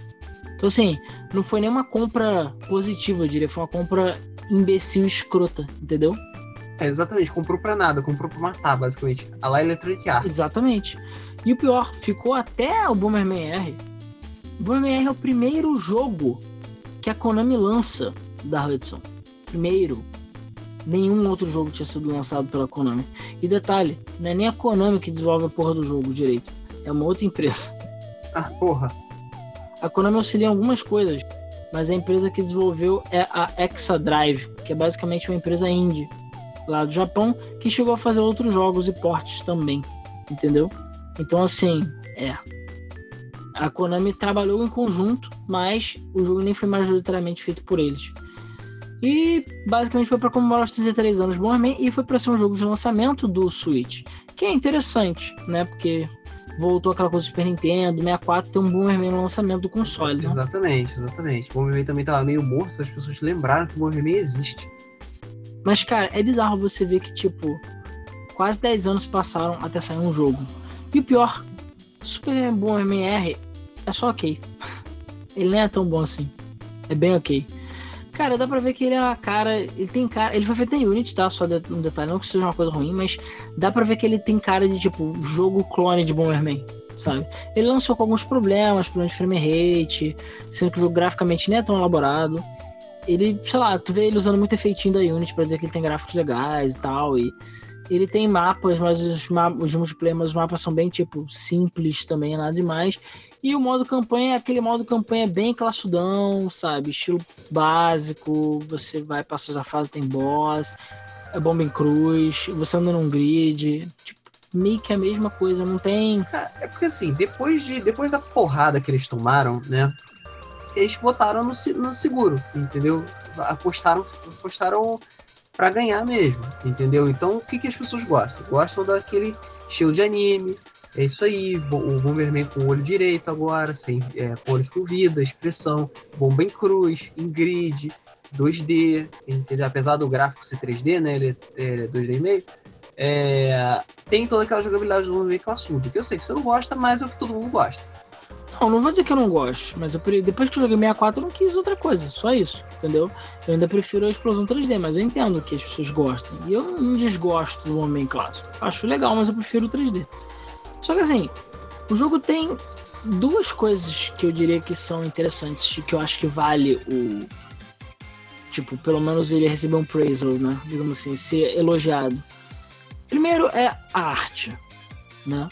Então, assim, não foi nenhuma compra positiva, eu diria. Foi uma compra imbecil escrota, entendeu? É, exatamente. Comprou pra nada, comprou pra matar, basicamente. A lá Electronic Arts. Exatamente. E o pior, ficou até o Bomberman R. O Bomberman R é o primeiro jogo que a Konami lança da Hudson. Primeiro. Nenhum outro jogo tinha sido lançado pela Konami. E detalhe, não é nem a Konami que desenvolve a porra do jogo direito. É uma outra empresa. Ah, porra. A Konami auxilia em algumas coisas, mas a empresa que desenvolveu é a Exadrive, que é basicamente uma empresa indie lá do Japão, que chegou a fazer outros jogos e portes também, entendeu? Então, assim, é. A Konami trabalhou em conjunto, mas o jogo nem foi majoritariamente feito por eles. E basicamente foi para comemorar os 33 anos do Bomberman e foi para ser um jogo de lançamento do Switch, que é interessante, né? Porque voltou aquela coisa do Super Nintendo, 64, tem um Bomberman no lançamento do console. Né? Exatamente, exatamente. O Bomberman também tava meio morto, as pessoas lembraram que o Bomberman existe. Mas, cara, é bizarro você ver que, tipo, quase 10 anos passaram até sair um jogo. E o pior, Super Bomberman R é só ok. Ele nem é tão bom assim. É bem ok. Cara, dá pra ver que ele é uma cara. Ele tem cara. Ele foi feito em Unity, tá? Só um detalhe, não que seja uma coisa ruim, mas dá pra ver que ele tem cara de tipo jogo clone de Bomberman, sabe? Ele lançou com alguns problemas, problemas de frame rate, sendo que o jogo graficamente nem é tão elaborado. Ele, sei lá, tu vê ele usando muito efeitinho da Unity pra dizer que ele tem gráficos legais e tal. E ele tem mapas, mas os, mapas, os multiplayer, mas os mapas são bem, tipo, simples também, nada demais. E o modo campanha é aquele modo campanha bem classudão, sabe? Estilo básico, você vai passar a fase, tem boss, é bomba em cruz, você anda num grid, tipo, meio que a mesma coisa, não tem... É porque assim, depois, de, depois da porrada que eles tomaram, né? Eles botaram no, no seguro, entendeu? Apostaram, apostaram para ganhar mesmo, entendeu? Então, o que, que as pessoas gostam? Gostam daquele estilo de anime, é isso aí, o Bomberman com o olho direito agora, sem, é, com olhos com vida, expressão, bomba em cruz, em grid, 2D, entendeu? Apesar do gráfico ser 3D, né? Ele é 2D e meio. É, tem toda aquela jogabilidade do Bomberman classudo, que eu sei que você não gosta, mas é o que todo mundo gosta. Não, não vou dizer que eu não gosto, mas eu, depois que eu joguei 64 eu não quis outra coisa, só isso, entendeu? Eu ainda prefiro a explosão 3D, mas eu entendo que as pessoas gostam. E eu não desgosto do Bomberman clássico. Acho legal, mas eu prefiro o 3D. Só que assim, O jogo tem duas coisas que eu diria que são interessantes e que eu acho que vale o. Tipo, pelo menos ele receber um praise, né? Digamos assim, ser elogiado. Primeiro é a arte, né?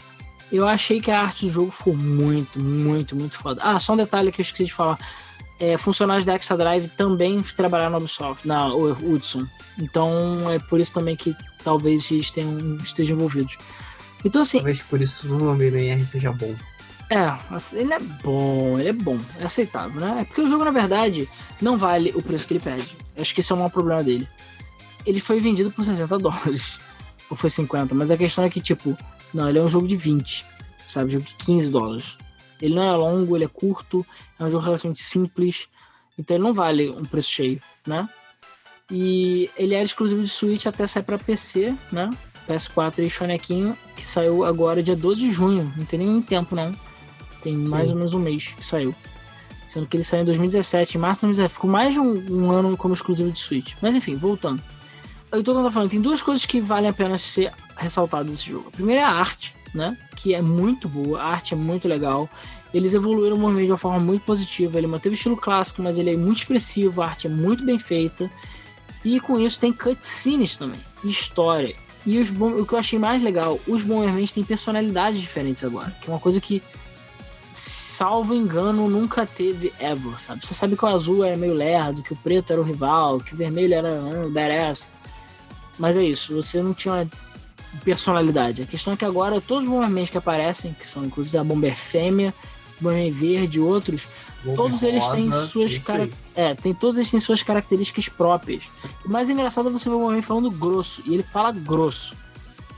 Eu achei que a arte do jogo foi muito, muito, muito foda. Ah, só um detalhe que eu esqueci de falar. É, funcionários da Exadrive também trabalharam na Ubisoft, na Hudson. Então é por isso também que talvez eles tenham, estejam envolvidos. Então assim. Talvez por isso o nome do R seja bom. É, ele é bom, ele é bom, é aceitável, né? É porque o jogo, na verdade, não vale o preço que ele pede. Eu acho que esse é o maior problema dele. Ele foi vendido por 60 dólares. Ou foi 50, mas a questão é que, tipo, não, ele é um jogo de 20, sabe? Jogo de 15 dólares. Ele não é longo, ele é curto, é um jogo relativamente simples, então ele não vale um preço cheio, né? E ele era exclusivo de Switch até sair para PC, né? PS4 e Shonequinho, que saiu agora dia 12 de junho, não tem nem tempo não. Tem Sim. mais ou menos um mês que saiu. Sendo que ele saiu em 2017, em março de 2017. Ficou mais de um, um ano como exclusivo de Switch. Mas enfim, voltando. Eu tô falando, tem duas coisas que valem a pena ser ressaltadas nesse jogo. A primeira é a arte, né? Que é muito boa, a arte é muito legal. Eles evoluíram o movimento de uma forma muito positiva. Ele manteve o estilo clássico, mas ele é muito expressivo, a arte é muito bem feita. E com isso tem cutscenes também, história. E os bom, o que eu achei mais legal, os Bomberman têm personalidades diferentes agora, que é uma coisa que, salvo engano, nunca teve ever, sabe? Você sabe que o azul era meio lerdo, que o preto era o rival, que o vermelho era um badass. Mas é isso, você não tinha personalidade. A questão é que agora todos os Bomberman que aparecem, que são inclusive a Bomber Fêmea, Bomberman Verde e outros, Bomber todos eles têm suas cara... é, tem eles têm suas características próprias. O mais engraçado é você ver o Bomberman falando grosso, e ele fala grosso.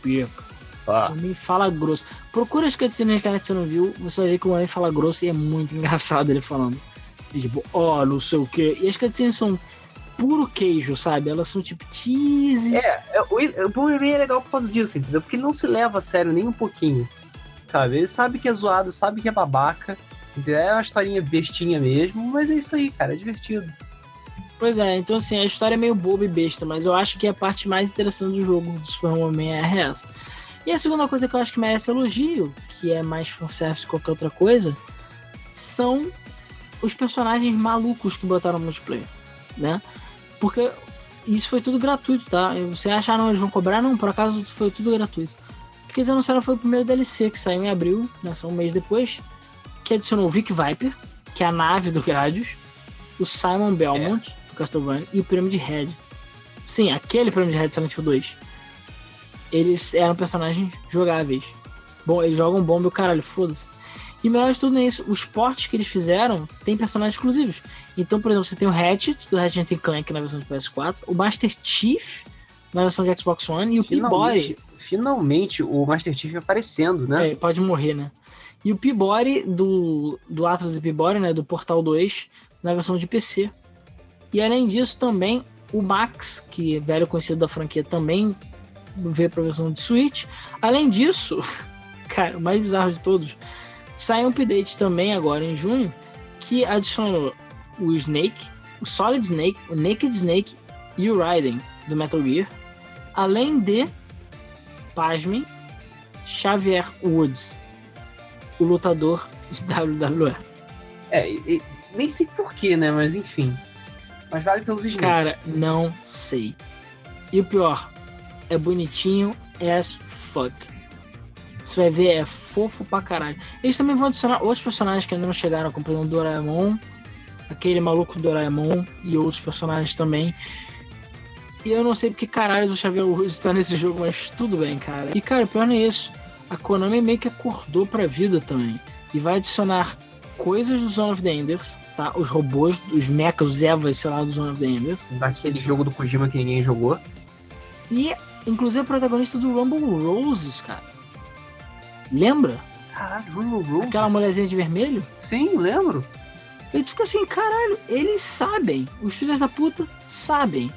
Pica. Ah. O Bomberman fala grosso. Procura as cutscenes na internet se você não viu, você vai ver que o Bomberman fala grosso e é muito engraçado ele falando. E, tipo, ó, oh, não sei o que. E as cutscenes são puro queijo, sabe? Elas são tipo cheese. É, é o, Bomberman é legal por causa disso, entendeu? Porque não se leva a sério nem um pouquinho, sabe? Ele sabe que é zoado, sabe que é babaca? É uma historinha bestinha mesmo, mas é isso aí, cara, é divertido. Pois é, então assim, a história é meio boba e besta, mas eu acho que a parte mais interessante do jogo do Super Bomberman é essa. E a segunda coisa que eu acho que merece elogio, que é mais fanservice que qualquer outra coisa, são os personagens malucos que botaram no multiplayer, né? Porque isso foi tudo gratuito, tá? Você acha, ah, não, eles vão cobrar? Não, por acaso foi tudo gratuito. Porque eles anunciaram foi o primeiro DLC que saiu em abril, né? Só um mês depois, que adicionou o Vic Viper, que é a nave do Gradius, o Simon Belmont, é. do Castlevania, e o Pyramid Head. Sim, aquele Pyramid Head Silent Hill 2. Eles eram personagens jogáveis. Bom, eles jogam bomba e o caralho, foda-se. E melhor de tudo é isso, os portes que eles fizeram tem personagens exclusivos. Então, por exemplo, você tem o Hatchet, do Ratchet Clank na versão de PS4, o Master Chief na versão de Xbox One e o P-Boy. Finalmente o Master Chief aparecendo, né? É, pode morrer, né? E o P-Body do, do Atlas e P-Body, né? Do Portal 2, na versão de PC. E além disso, também o Max, que é velho conhecido da franquia, também veio pra versão de Switch. Além disso, cara, o mais bizarro de todos Sai um update também agora em junho que adicionou o Snake, o Solid Snake, o Naked Snake e o Raiden do Metal Gear, além de, pasmem, Xavier Woods, o lutador de WWE. É, e, nem sei porquê, né? Mas enfim. Mas vale pelos Snakes. Cara, não sei. E o pior, é bonitinho as fuck. Você vai ver, é fofo pra caralho. Eles também vão adicionar outros personagens que ainda não chegaram, como por exemplo o Doraemon, aquele maluco do Doraemon e outros personagens também. E eu não sei porque caralho o Xavier Woods tá nesse jogo, mas tudo bem, cara. E cara, o pior não é isso. A Konami meio que acordou pra vida também. E vai adicionar coisas do Zone of the Enders, tá? Os robôs, os mechas, os Evas, sei lá, do Zone of the Enders. Daquele jogo do Kojima que ninguém jogou. E, inclusive, o protagonista do Rumble Roses, cara. Lembra? Caralho, Rumble Roses. Aquela mulherzinha de vermelho? Sim, lembro. E tu fica assim, caralho, eles sabem. Os filhos da puta sabem.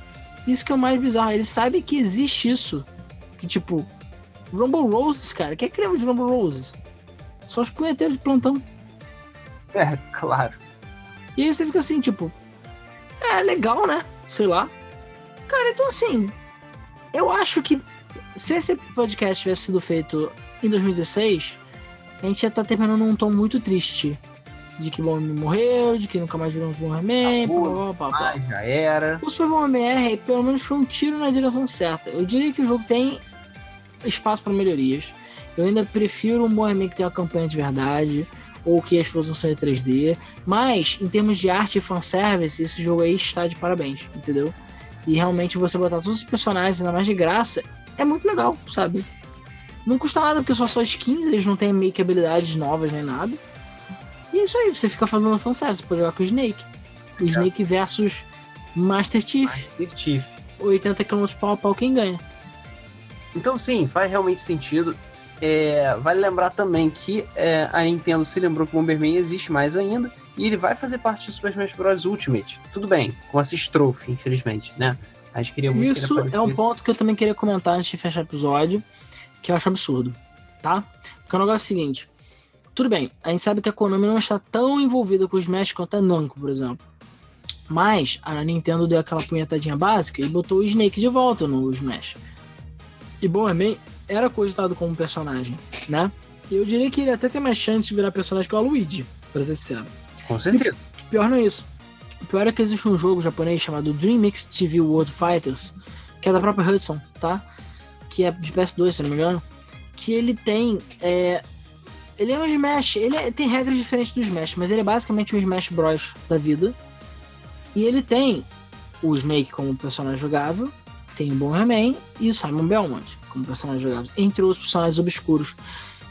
Isso que é o mais bizarro. Eles sabem que existe isso. Que tipo, Rumble Roses, cara. Quem é que lembra de Rumble Roses? Só os punheteiros de plantão. É, claro. E aí você fica assim, tipo, é legal, né? Sei lá. Cara, então assim, eu acho que se esse podcast tivesse sido feito em 2016, a gente já tá terminando num tom muito triste. De que Bomberman morreu, de que nunca mais virou um Bomberman, Acabou, blá, blá, já era. O Super Bomberman R, pelo menos, foi um tiro na direção certa. Eu diria que o jogo tem espaço para melhorias. Eu ainda prefiro um Bomberman que tenha uma campanha de verdade, ou que a explosão seja 3D. Mas, em termos de arte e fanservice, esse jogo aí está de parabéns, entendeu? E realmente você botar todos os personagens, ainda mais de graça, é muito legal, sabe? Não custa nada, porque são só skins, eles não têm meio que habilidades novas nem nada. E é isso aí, você fica fazendo fanservice, você pode jogar com o Snake. Snake versus Master Chief. Master Chief. 80 km pau a pau, quem ganha? Então, sim, faz realmente sentido. É, vale lembrar também que é, a Nintendo se lembrou que o Bomberman existe mais ainda e ele vai fazer parte do Super Smash Bros. Ultimate. Tudo bem, com essa estrofe, infelizmente, né? A gente queria muito Isso que é um ponto que eu também queria comentar antes de fechar o episódio, que eu acho absurdo, tá? Porque o negócio é o seguinte: tudo bem, a gente sabe que a Konami não está tão envolvida com os Smash quanto a Namco, por exemplo. Mas a Nintendo deu aquela punhetadinha básica e botou o Snake de volta no Smash. E Bomberman era cogitado como personagem, né? E eu diria que ele até tem mais chance de virar personagem que o Luigi, pra ser sincero. Com certeza. O pior não é isso. O pior é que existe um jogo japonês chamado Dream Mix TV World Fighters, que é da própria Hudson, tá? Que é de PS2, se não me engano. Que ele tem. é, Ele é um Smash, ele é- tem regras diferentes do Smash, mas ele é basicamente um Smash Bros. da vida. E ele tem o Snake como personagem jogável, tem o Bomberman e o Simon Belmont como personagem jogável, entre outros personagens obscuros.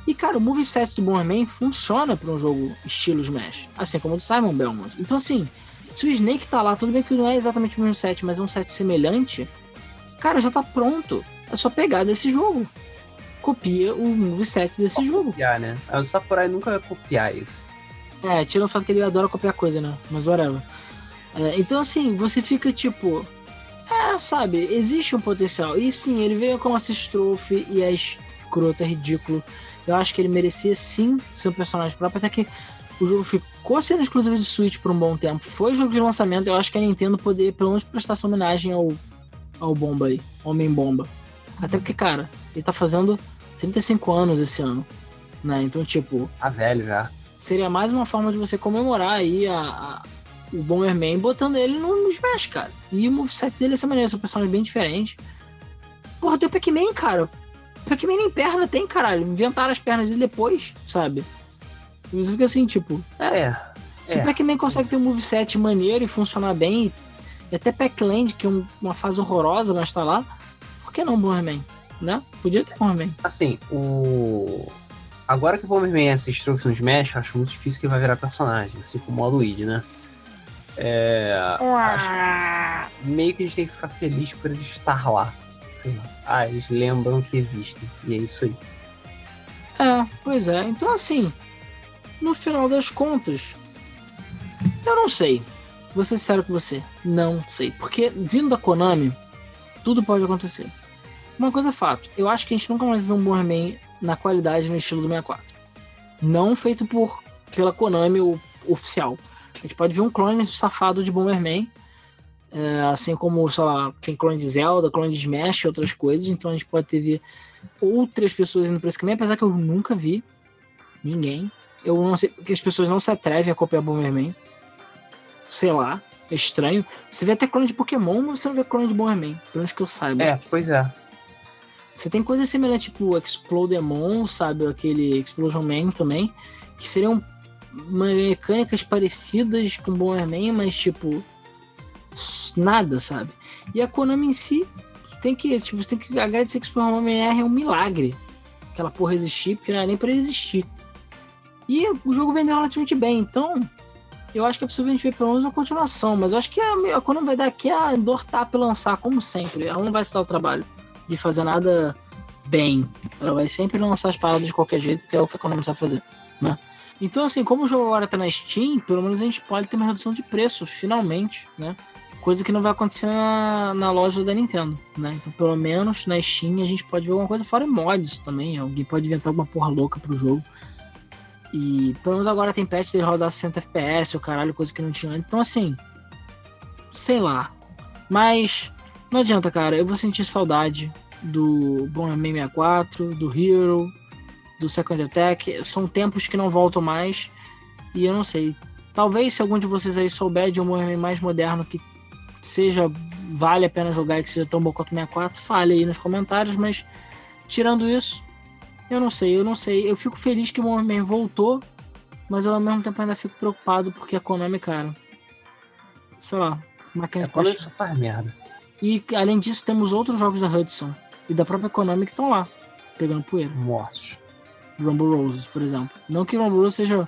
E cara, o moveset do Bomberman funciona para um jogo estilo Smash, assim como o do Simon Belmont. Então assim, se o Snake tá lá, tudo bem que não é exatamente o mesmo set, mas é um set semelhante, cara, já tá pronto. É só pegar desse jogo. Copia o moveset desse jogo. Copiar, né? O Sakurai nunca vai copiar isso. É, tira o fato que ele adora copiar coisa, né? Mas whatever. É, então, assim, você fica tipo. É, sabe, existe um potencial. E sim, ele veio com essa estrofe e é escroto, é ridículo. Eu acho que ele merecia sim ser um personagem próprio, até que o jogo ficou sendo exclusivo de Switch por um bom tempo. Foi jogo de lançamento, eu acho que a Nintendo poderia pelo menos prestar essa homenagem ao, ao Bomba aí, Homem Bomba. Até porque, cara, ele tá fazendo 35 anos esse ano. Né? Então, tipo, Tá velho já. seria mais uma forma de você comemorar aí a, a- o Bomberman botando ele no, Smash, cara. E o moveset dele é essa maneira, são personagens bem diferentes. Porra, tem o Pac-Man, cara. O Pac-Man nem perna tem, caralho. Inventaram as pernas dele depois, sabe? E você fica assim, tipo, é, É. se é. o Pac-Man consegue ter um moveset maneiro e funcionar bem, e até Pac-Land, que é um- uma fase horrorosa, mas tá lá, por que não Bomberman? Né? Podia ter Bomberman. Assim, o. Agora que o Bomberman é estrofe no Smash, eu acho muito difícil que ele vai virar personagem, assim como o Luigi, né? É. Acho meio que a gente tem que ficar feliz por ele estar lá. Sei lá. Ah, eles lembram que existem. E é isso aí. É, pois é. Então, assim, no final das contas, eu não sei. Vou ser sincero com você. Não sei. Porque, vindo da Konami, tudo pode acontecer. Uma coisa é fato. Eu acho que a gente nunca mais viu um Bomberman na qualidade no estilo do 64. Não feito por pela Konami o, oficial. A gente pode ver um clone safado de Bomberman. é, assim como, sei lá, tem clone de Zelda, clone de Smash e outras coisas. Então a gente pode ter vi- outras pessoas indo pra esse caminho, apesar que eu nunca vi ninguém. Eu não sei, porque as pessoas não se atrevem a copiar Bomberman. Sei lá, é estranho. Você vê até clone de Pokémon, mas você não vê clone de Bomberman, pelo menos que eu saiba. É, pois é. Você tem coisas semelhantes, tipo Explodemon, sabe? Aquele Explosion Man também, que seriam mecânicas parecidas com Bomberman, mas tipo. Nada, sabe? E a Konami em si tem que. Tipo, você tem que agradecer que o Super Bomberman R é um milagre. Aquela porra existir, porque não era nem pra existir. E o jogo vendeu relativamente bem, então. Eu acho que é possível a gente ver pelo menos uma continuação, mas eu acho que a, a Konami vai dar aqui a dor tapa e lançar, como sempre. Ela não vai se dar o trabalho de fazer nada bem. Ela vai sempre lançar as paradas de qualquer jeito, porque é o que a Konami sabe fazer, né? Então, assim, como o jogo agora tá na Steam, pelo menos a gente pode ter uma redução de preço, finalmente, né? Coisa que não vai acontecer na, na loja da Nintendo, né? Então, pelo menos na Steam a gente pode ver alguma coisa fora mods também. Alguém pode inventar alguma porra louca pro jogo. E pelo menos agora tem patch dele rodar 60 FPS, o caralho, coisa que não tinha antes. Então, assim, sei lá. Mas não adianta, cara. Eu vou sentir saudade do Bomberman 64, do Hero. Do Second Attack. São tempos que não voltam mais. E eu não sei. Talvez se algum de vocês aí souber de um Bomberman mais moderno que seja vale a pena jogar e que seja tão bom quanto o 64, fale aí nos comentários, mas tirando isso, eu não sei, eu não sei. Eu fico feliz que o Bomberman voltou, mas eu ao mesmo tempo ainda fico preocupado porque a Konami, cara, sei lá, máquina é, quando só faz merda. E além disso, temos outros jogos da Hudson e da própria Konami que estão lá, pegando poeira. Mortos. Rumble Roses, por exemplo. Não que Rumble Roses seja.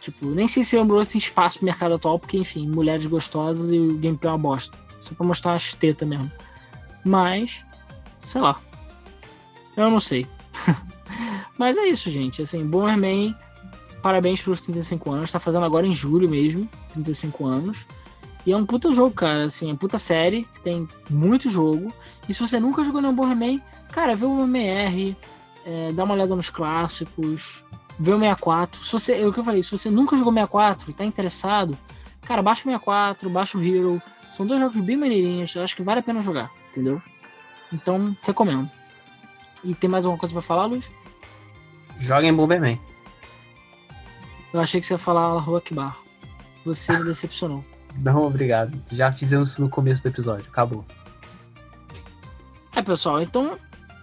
Tipo, nem sei se Rumble Roses tem espaço no mercado atual, porque, enfim, mulheres gostosas e o gameplay é uma bosta. Só pra mostrar as tetas mesmo. Mas, sei lá. Eu não sei. Mas é isso, gente. Assim, Bomberman, parabéns pelos 35 anos. Tá fazendo agora em julho mesmo, 35 anos. E é um puta jogo, cara. Assim, é puta série. Tem muito jogo. E se você nunca jogou no Bomberman, cara, vê o MR, é, dá uma olhada nos clássicos, vê o 64. Se você, é o que eu falei, se você nunca jogou 64 e tá interessado, cara, baixa o 64, baixa o Hero. São dois jogos bem maneirinhos. Eu acho que vale a pena jogar, entendeu? Então, recomendo. E tem mais alguma coisa para falar, Luiz? Joga em Bomberman. Eu achei que você ia falar Rua Bar. Você me decepcionou. Não, obrigado. Já fizemos isso no começo do episódio. Acabou. É, pessoal, então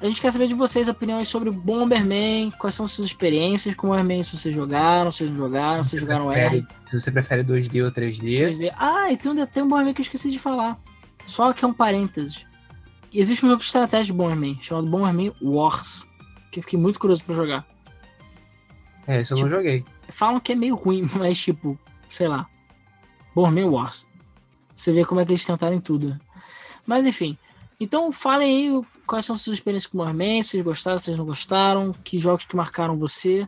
a gente quer saber de vocês opiniões sobre Bomberman, quais são suas experiências com Bomberman, se vocês jogaram, se não jogaram, se jogaram prefere, R. Se você prefere 2D ou 3D. 3D. Ah, e tem, tem um Bomberman que eu esqueci de falar. Só que é um parênteses. Existe um jogo de estratégia de Bomberman, chamado Bomberman Wars, que eu fiquei muito curioso para jogar. É, isso eu tipo, não joguei. Falam que é meio ruim, mas tipo, sei lá. Bomberman Wars. Você vê como é que eles tentaram em tudo. Mas enfim. Então falem aí quais são suas experiências com Bomberman, se vocês gostaram, se vocês não gostaram, que jogos que marcaram você.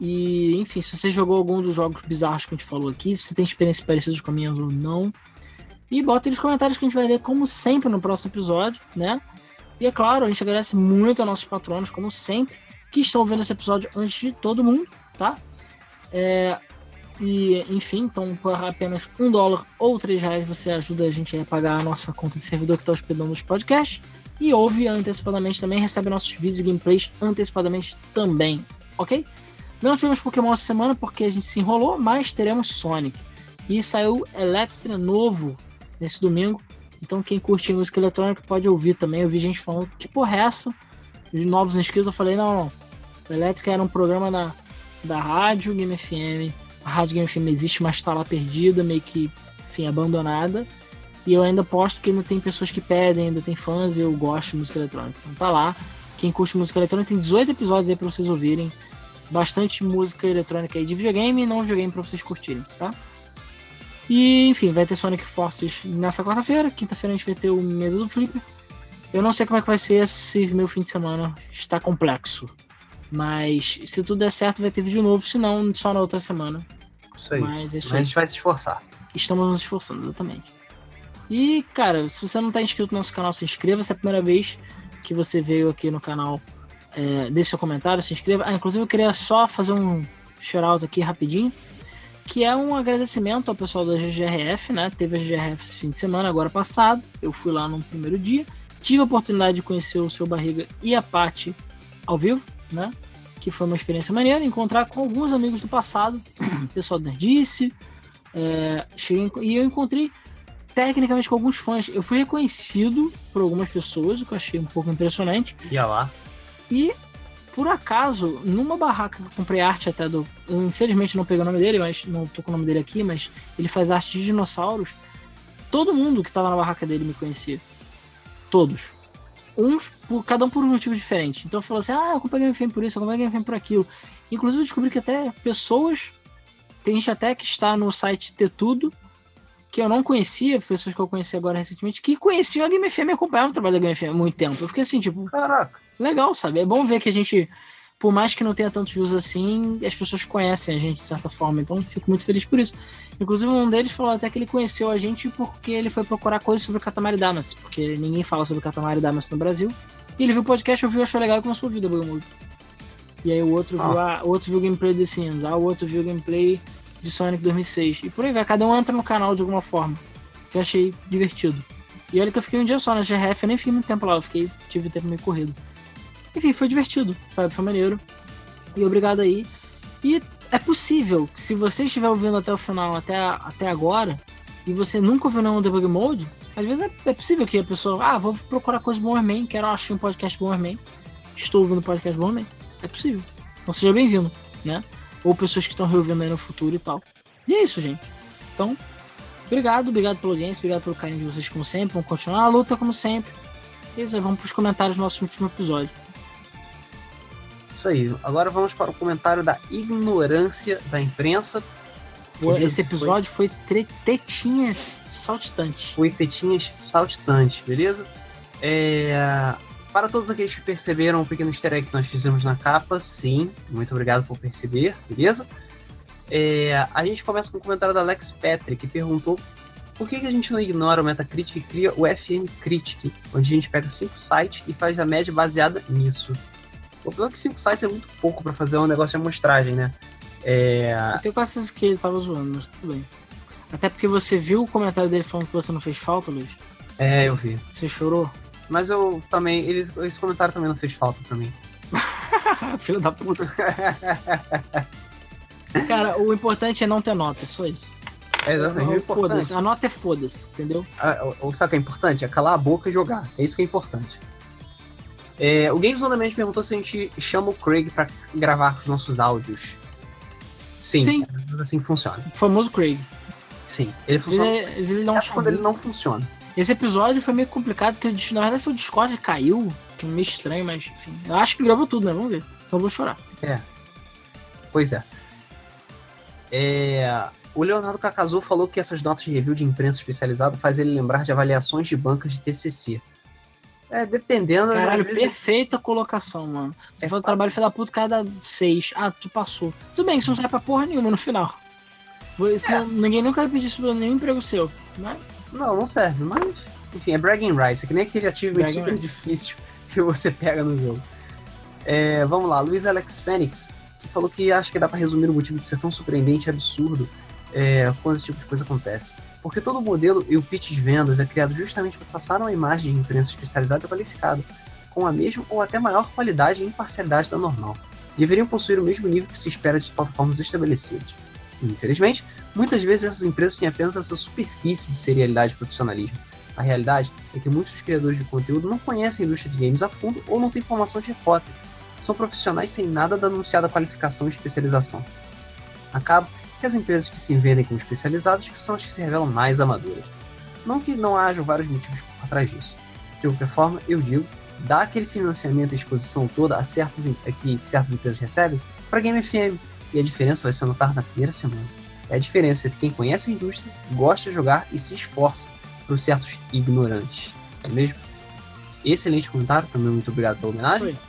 E, enfim, se você jogou algum dos jogos bizarros que a gente falou aqui, se você tem experiências parecidas com a minha ou não. E bota aí nos comentários que a gente vai ler, como sempre, no próximo episódio, né? E é claro, a gente agradece muito aos nossos patronos, como sempre, que estão vendo esse episódio antes de todo mundo, tá? É, e, enfim, então por apenas um dólar ou três reais você ajuda a gente a pagar a nossa conta de servidor que está hospedando os podcasts. E ouve antecipadamente também, recebe nossos vídeos e gameplays antecipadamente também, ok? Não tivemos Pokémon essa semana porque a gente se enrolou, mas teremos Sonic. E saiu Electra novo nesse domingo. Então quem curte música eletrônica pode ouvir também. Eu vi gente falando que porra é essa? De novos inscritos, eu falei, não, não. O Elétrica era um programa da, da rádio Game FM a Rádio Game FM existe, mas está lá perdida, meio que, enfim, abandonada. E eu ainda posto porque ainda tem pessoas que pedem, ainda tem fãs e eu gosto de música eletrônica. Então tá lá. Quem curte música eletrônica tem 18 episódios aí pra vocês ouvirem. Bastante música eletrônica aí de videogame e não videogame pra vocês curtirem, tá? E enfim, vai ter Sonic Forces nessa quarta-feira. Quinta-feira a gente vai ter o Medo do Flipper. Eu não sei como é que vai ser esse meu fim de semana. Está complexo. Mas se tudo der certo, vai ter vídeo novo, se não, só na outra semana. Isso aí. Mas, é isso Mas a gente vai se esforçar. Estamos nos esforçando, exatamente. E, cara, se você não está inscrito no nosso canal, se inscreva. Se é a primeira vez que você veio aqui no canal, é, deixe seu comentário, se inscreva. Ah, inclusive eu queria só fazer um shout-out aqui rapidinho, que é um agradecimento ao pessoal da GGRF, né? Teve a GGRF esse fim de semana, agora passado. Eu fui lá no primeiro dia. Tive a oportunidade de conhecer o seu Barriga e a Paty ao vivo né? Que foi uma experiência maneira, encontrar com alguns amigos do passado, pessoal da Nerdice, é, cheguei, e eu encontrei tecnicamente com alguns fãs. Eu fui reconhecido por algumas pessoas, o que eu achei um pouco impressionante. Ia lá. E, por acaso, numa barraca que eu comprei arte até do. Eu, infelizmente não peguei o nome dele, mas não tô com o nome dele aqui, mas ele faz arte de dinossauros. Todo mundo que tava na barraca dele me conhecia. Todos uns por cada um por um motivo diferente. Então falou assim: ah, eu comprei Game FM por isso, eu comprei Game FM por aquilo. Inclusive eu descobri que até pessoas, tem gente até que está no site Ter Tudo, que eu não conhecia, pessoas que eu conheci agora recentemente, que conheciam a Game FM e acompanhavam o trabalho da Game FM há muito tempo. Eu fiquei assim, tipo, caraca, legal, sabe? É bom ver que a gente, por mais que não tenha tantos views assim, as pessoas conhecem a gente de certa forma. Então fico muito feliz por isso. Inclusive, um deles falou até que ele conheceu a gente porque ele foi procurar coisas sobre o Katamari Damacy, porque ninguém fala sobre o Katamari Damacy no Brasil. E ele viu o podcast, ouviu, achou legal e começou a ouvir muito. E aí o outro, ah. viu, a, o outro viu o gameplay de Sims, ah, o outro viu o gameplay de Sonic 2006. E por aí vai, cada um entra no canal de alguma forma. Que eu achei divertido. E olha que eu fiquei um dia só na GRF, eu nem fiquei muito tempo lá, eu fiquei, tive tempo meio corrido. enfim, foi divertido, sabe? Foi maneiro. E obrigado aí. E é possível, se você estiver ouvindo até o final, até, até agora, e você nunca ouviu nenhum debug mode, às vezes é, é, possível que a pessoa, ah, vou procurar coisa do Bomberman, quero achar um podcast Bomberman. Estou ouvindo podcast Bomberman. É possível. Então seja bem-vindo, né? Ou pessoas que estão reouvindo aí no futuro e tal. E é isso, gente. Então, obrigado, obrigado pela audiência, obrigado pelo carinho de vocês como sempre. Vamos continuar a luta como sempre. E aí, vamos para os comentários do nosso último episódio. Isso aí. Agora vamos para o comentário da ignorância da imprensa. Esse episódio foi, foi tetinhas saltitantes. Foi tetinhas saltitantes, beleza? É... Para todos aqueles que perceberam o pequeno easter egg que nós fizemos na capa, sim, muito obrigado por perceber, beleza? É... A gente começa com o um comentário da Alex Petri, que perguntou por que, que a gente não ignora o Metacritic e cria o FM Critic, onde a gente pega cinco sites e faz a média baseada nisso. O problema é que 5 sites é muito pouco para fazer um negócio de amostragem, né? É... Eu tenho quase certeza que ele tava zoando, mas tudo bem. Até porque você viu o comentário dele falando que você não fez falta, Luiz? É, eu vi. Você chorou? Mas eu também. Ele, esse comentário também não fez falta pra mim. Filho da puta. Cara, o importante é não ter nota, só isso. É exatamente. Foda-se. A nota é foda-se, entendeu? Ah, sabe o que é importante? É calar a boca e jogar. É isso que é importante. É, o Games on Demand perguntou se a gente chama o Craig para gravar os nossos áudios. Sim, Sim. É assim funciona. O famoso Craig. Sim, ele funciona. Ele, ele não é quando ele não funciona. Esse episódio foi meio complicado, porque na verdade foi o Discord que caiu. Meio estranho, mas enfim. Eu acho que gravou tudo, né? Vamos ver. Só vou chorar. É. Pois é. É. O Leonardo Cacazu falou que essas notas de review de imprensa especializada faz ele lembrar de avaliações de bancas de TCC. É, dependendo. Caralho, perfeita colocação, mano. Você é faz o trabalho filho da puta cada seis. Ah, tu passou. Tudo bem, isso não serve pra porra nenhuma no final. É. não, ninguém nunca vai pedir isso pra nenhum emprego seu. Né? Não, não serve, mas. Enfim, é bragging rights. É que nem aquele achievement bragging super rights. difícil que você pega no jogo. É, vamos lá, Luiz Alex Fênix, que falou que acha que dá para resumir o motivo de ser tão surpreendente e absurdo é, quando esse tipo de coisa acontece. Porque todo o modelo e o pitch de vendas é criado justamente para passar uma imagem de imprensa especializada e qualificada, com a mesma ou até maior qualidade e imparcialidade da normal. Deveriam possuir o mesmo nível que se espera de plataformas estabelecidas. Infelizmente, muitas vezes essas empresas têm apenas essa superfície de serialidade e profissionalismo. A realidade é que muitos criadores de conteúdo não conhecem a indústria de games a fundo ou não têm formação de repórter. São profissionais sem nada da anunciada qualificação e especialização. Acaba que as empresas que se vendem como especializadas que são as que se revelam mais amadoras. Não que não haja vários motivos por trás disso. De qualquer forma, eu digo, dá aquele financiamento e exposição toda a certas, que certas empresas recebem para Game FM, e a diferença vai ser notada na primeira semana. É a diferença entre quem conhece a indústria, gosta de jogar e se esforça para os certos ignorantes. Não é mesmo? Excelente comentário, também muito obrigado pela homenagem. Foi.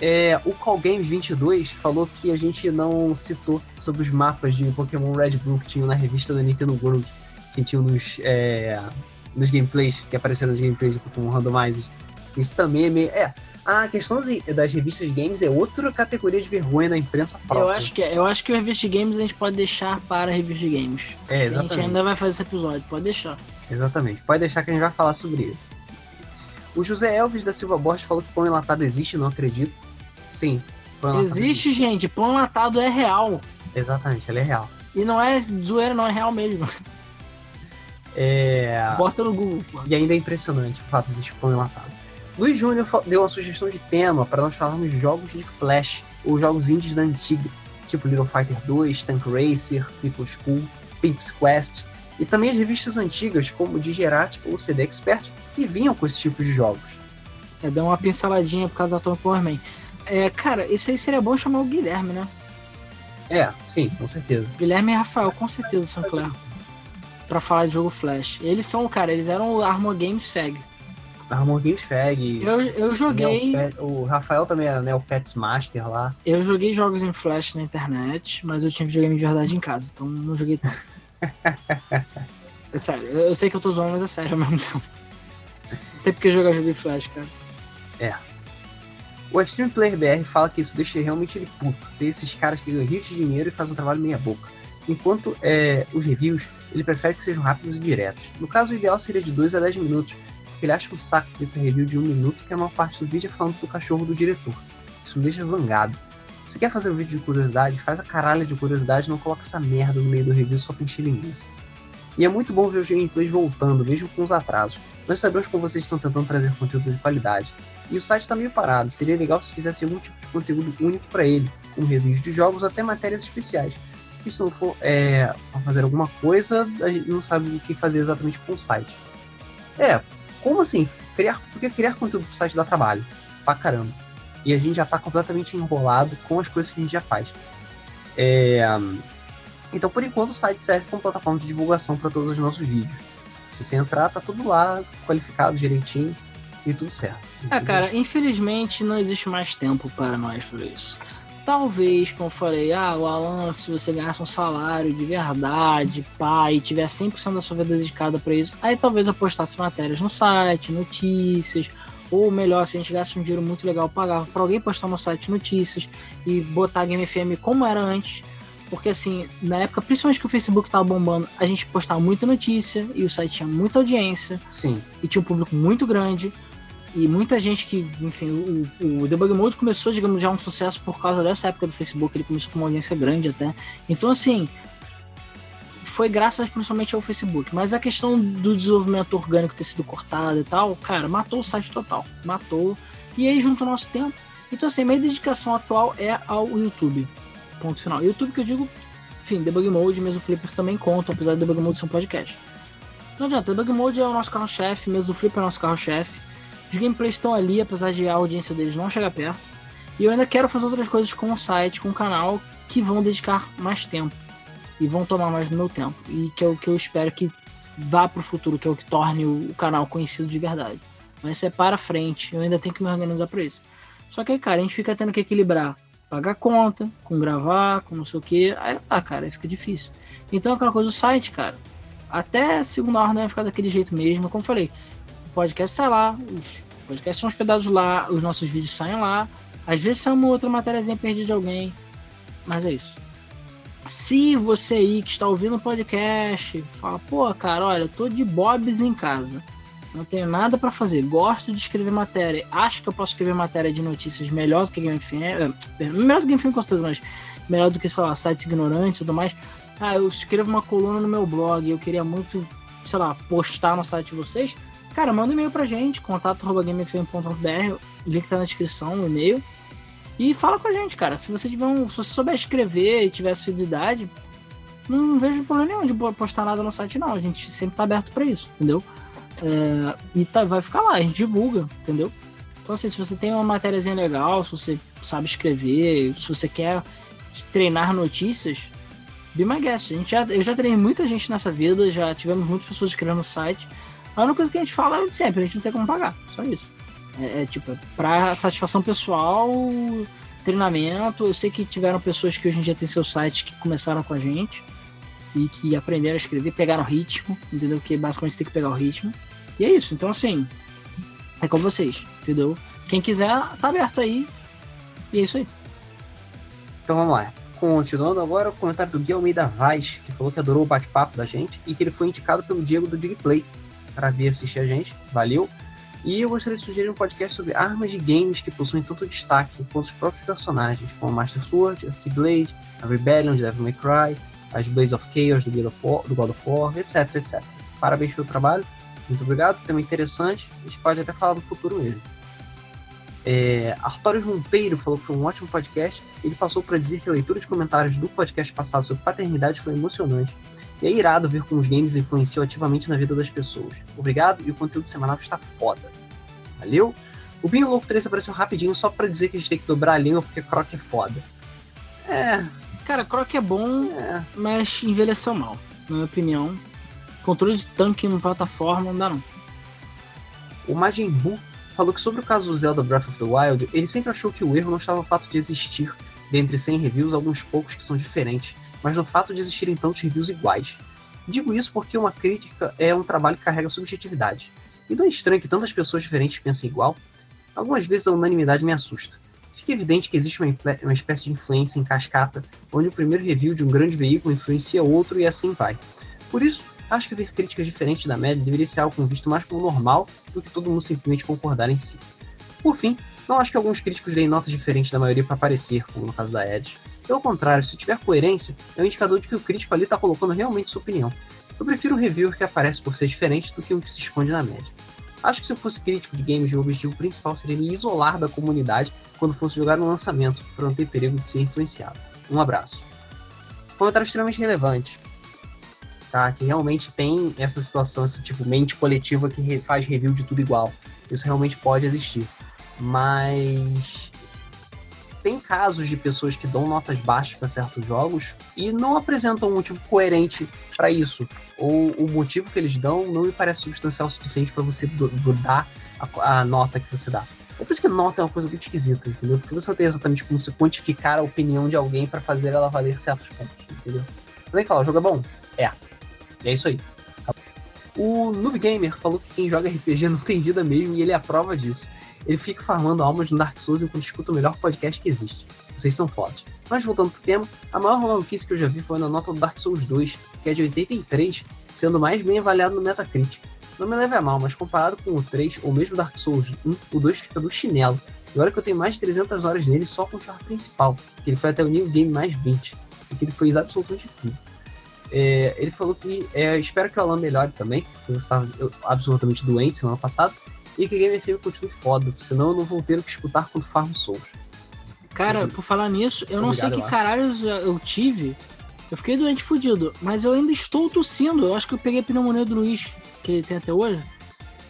É, o Call Games 22 falou que a gente não citou sobre os mapas de Pokémon Red Blue que tinham na revista da Nintendo World, que tinham nos, é, nos gameplays, que apareceram nos gameplays do Pokémon Randomized. Isso também é meio. É, a questão das revistas de games é outra categoria de vergonha da imprensa própria. Eu acho que, eu acho que o revista de games a gente pode deixar para a revista de games. É, exatamente. A gente ainda vai fazer esse episódio, pode deixar. Exatamente, pode deixar que a gente vai falar sobre isso. O José Elvis da Silva Borges falou que pão enlatado existe, não acredito. Sim. Existe, gente. Pão enlatado é real. Exatamente, ele é real. E não é zoeira, não é real mesmo. É. Bota no Google. E ainda é impressionante o fato de existir pão enlatado. Luiz Júnior deu uma sugestão de tema para nós falarmos de jogos de Flash ou jogos indies da antiga, tipo Little Fighter 2, Tank Racer, People School, Pimp's Quest, e também as revistas antigas como o Digerati ou CD Expert, que vinham com esse tipo de jogos. É, dá uma pinceladinha por causa da Tom Powerman. É, cara, isso aí seria bom chamar o Guilherme, né? É, sim, com certeza. Guilherme e Rafael, com certeza, São Clair. Pra falar de jogo Flash. Eles são, cara, eles eram o Armor Games Fag. Games Fag. Eu, eu joguei. O, Rafael também era né, o Pets Master lá. Eu joguei jogos em Flash na internet, mas eu tinha videogame de verdade em casa, então não joguei tanto. é sério, eu sei que eu tô zoando, mas é sério mesmo. Então. Até porque jogar jogo em Flash, cara. É. O Extreme Player BR fala que isso deixa realmente ele puto. Ter esses caras que ganham rios de dinheiro e fazem um trabalho meia boca. Enquanto é, os reviews, ele prefere que sejam rápidos e diretos. No caso, o ideal seria de 2 a 10 minutos, ele acha um saco desse review de um minuto que a maior parte do vídeo é falando do cachorro do diretor. Isso me deixa zangado. Se quer fazer um vídeo de curiosidade, faz a caralho de curiosidade e não coloca essa merda no meio do review só pra encher linguiça. E é muito bom ver os gameplays voltando, mesmo com os atrasos. Nós sabemos como vocês estão tentando trazer conteúdo de qualidade. E o site está meio parado, seria legal se fizesse algum tipo de conteúdo único para ele, com reviews de jogos ou até matérias especiais. E se não for, é, for fazer alguma coisa, a gente não sabe o que fazer exatamente com o site. É, como assim? Criar, porque criar conteúdo pro site dá trabalho. Pra caramba e a gente já está completamente enrolado com as coisas que a gente já faz. É... Então, por enquanto, o site serve como plataforma de divulgação para todos os nossos vídeos. Se você entrar, tá tudo lá, qualificado direitinho e tudo certo. É, cara, infelizmente não existe mais tempo para nós por isso. Talvez, como eu falei, ah, o Alan, se você ganhasse um salário de verdade, pai, e tiver 100% da sua vida dedicada para isso, aí talvez eu postasse matérias no site, notícias, ou melhor, se a gente gastasse um dinheiro muito legal, pagava para alguém postar no site notícias e botar a Game FM como era antes. Porque assim, na época, principalmente que o Facebook tava bombando, a gente postava muita notícia e o site tinha muita audiência. Sim. E tinha um público muito grande. E muita gente que, enfim, o, o Debug Mode começou, digamos, já um sucesso por causa dessa época do Facebook. Ele começou com uma audiência grande até. Então, assim, foi graças principalmente ao Facebook. Mas a questão do desenvolvimento orgânico ter sido cortado e tal, cara, matou o site total. Matou. E aí junto o nosso tempo. Então, assim, minha dedicação atual é ao YouTube. Ponto final. YouTube que eu digo, enfim, Debug Mode, mesmo Flipper também conta, apesar do Debug Mode ser um podcast. Não adianta, Debug Mode é o nosso carro-chefe, mesmo Flipper é o nosso carro-chefe. Os gameplays estão ali, apesar de a audiência deles não chegar perto. E eu ainda quero fazer outras coisas com o site, com o canal, que vão dedicar mais tempo e vão tomar mais do meu tempo. E que é o que eu espero que vá para o futuro, que é o que torne o, canal conhecido de verdade. Mas isso é para frente, eu ainda tenho que me organizar para isso. Só que aí, cara, a gente fica tendo que equilibrar pagar conta, com gravar, com não sei o que. Aí tá, cara, aí fica difícil. Então aquela coisa do site, cara, até segunda ordem vai ficar daquele jeito mesmo. Como eu falei, podcast sai lá, os podcasts são hospedados lá, os nossos vídeos saem lá. Às vezes sai uma outra matériazinha perdida de alguém. Mas é isso. Se você aí que está ouvindo o podcast fala, pô, cara, olha, tô de bobs em casa, não tenho nada para fazer, gosto de escrever matéria, acho que eu posso escrever matéria de notícias melhor do que Game FM, é, melhor do que Game FM com certeza, mas melhor do que, sei lá, sites ignorantes e tudo mais. Ah, eu escrevo uma coluna no meu blog, eu queria muito, sei lá, postar no site de vocês. Cara, manda um e-mail pra gente, contato.gamefm.br, o link tá na descrição, o e-mail. E fala com a gente, cara. Se você tiver um. Se você souber escrever e tiver assiduidade, não vejo problema nenhum de postar nada no site, não. A gente sempre tá aberto para isso, entendeu? É, e tá, vai ficar lá, a gente divulga, entendeu? Então, assim, se você tem uma matériazinha legal, se você sabe escrever, se você quer treinar notícias, be my guest. A gente já, eu já treinei muita gente nessa vida, já tivemos muitas pessoas escrevendo no site. A única coisa que a gente fala é sempre, a gente não tem como pagar, só isso. É, é tipo, para satisfação pessoal, treinamento. Eu sei que tiveram pessoas que hoje em dia têm seu site que começaram com a gente e que aprenderam a escrever, pegaram ritmo, entendeu? Que basicamente você tem que pegar o ritmo. E é isso. Então, assim, é com vocês, entendeu? Quem quiser, tá aberto aí. E é isso aí. Então vamos lá. Continuando agora, o comentário do Gui Almeida Vaz, que falou que adorou o bate-papo da gente e que ele foi indicado pelo Diego do Digplay para vir assistir a gente. Valeu. E eu gostaria de sugerir um podcast sobre armas de games que possuem tanto destaque quanto os próprios personagens, como Master Sword, a Keyblade, a Rebellion de Devil May Cry, as Blades of Chaos do God of War, do God of War etc, etc. Parabéns pelo trabalho, muito obrigado, tema interessante, a gente pode até falar do futuro mesmo. É, Monteiro falou que foi um ótimo podcast. Ele passou para dizer que a leitura de comentários do podcast passado sobre paternidade foi emocionante. E é irado ver como os games influenciam ativamente na vida das pessoas. Obrigado e o conteúdo semanal está foda. Valeu? O Binho Louco 3 apareceu rapidinho só para dizer que a gente tem que dobrar a língua porque Croc é foda. É. Cara, Croc é bom, é. mas envelheceu mal, na minha opinião. Controle de tanque em plataforma não dá não. O Majin Buu falou que sobre o caso do Zelda Breath of the Wild, ele sempre achou que o erro não estava no fato de existir, dentre 100 reviews, alguns poucos que são diferentes, mas no fato de existirem tantos reviews iguais. Digo isso porque uma crítica é um trabalho que carrega subjetividade. E não é estranho que tantas pessoas diferentes pensem igual? Algumas vezes a unanimidade me assusta. Fica evidente que existe uma, uma espécie de influência em cascata, onde o primeiro review de um grande veículo influencia outro e assim vai. Por isso, Acho que ver críticas diferentes da média deveria ser algo visto mais como normal do que todo mundo simplesmente concordar em si. Por fim, não acho que alguns críticos deem notas diferentes da maioria para aparecer, como no caso da Edge. Pelo contrário, se tiver coerência, é um indicador de que o crítico ali está colocando realmente sua opinião. Eu prefiro um reviewer que aparece por ser diferente do que um que se esconde na média. Acho que se eu fosse crítico de games, meu objetivo principal seria me isolar da comunidade quando fosse jogar no lançamento, para não ter perigo de ser influenciado. Um abraço. Comentário extremamente relevante tá? Que realmente tem essa situação, esse tipo mente coletiva que faz review de tudo igual. Isso realmente pode existir. Mas tem casos de pessoas que dão notas baixas para certos jogos e não apresentam um motivo coerente para isso. Ou o motivo que eles dão não me parece substancial o suficiente para você dar a, a, nota que você dá. É por isso que nota é uma coisa muito esquisita, entendeu? Porque você não tem exatamente como se quantificar a opinião de alguém para fazer ela valer certos pontos, entendeu? Que falar, o jogo é bom? É. E é isso aí. O Noob Gamer falou que quem joga RPG não tem vida mesmo e ele é a prova disso. Ele fica farmando almas no Dark Souls enquanto escuta o melhor podcast que existe. Vocês são fortes. Mas voltando pro tema, a maior maluquice que eu já vi foi na nota do Dark Souls 2, que é de 83, sendo mais bem avaliado no Metacritic. Não me leve a mal, mas comparado com o 3 ou mesmo Dark Souls 1, o 2 fica do chinelo. E olha que eu tenho mais de 300 horas nele só com o char principal, que ele foi até o nível game mais 20, e que ele fez absolutamente tudo. É, ele falou que é, espera que o Alan melhore também, porque você estava absolutamente doente semana passada, e que Game FM continue foda, senão eu não vou ter o que escutar quando Farm Souls. Cara, por falar nisso, eu não sei que caralho eu tive. Eu fiquei doente fudido, mas eu ainda estou tossindo. Eu acho que eu peguei a pneumonia do Luiz, que ele tem até hoje.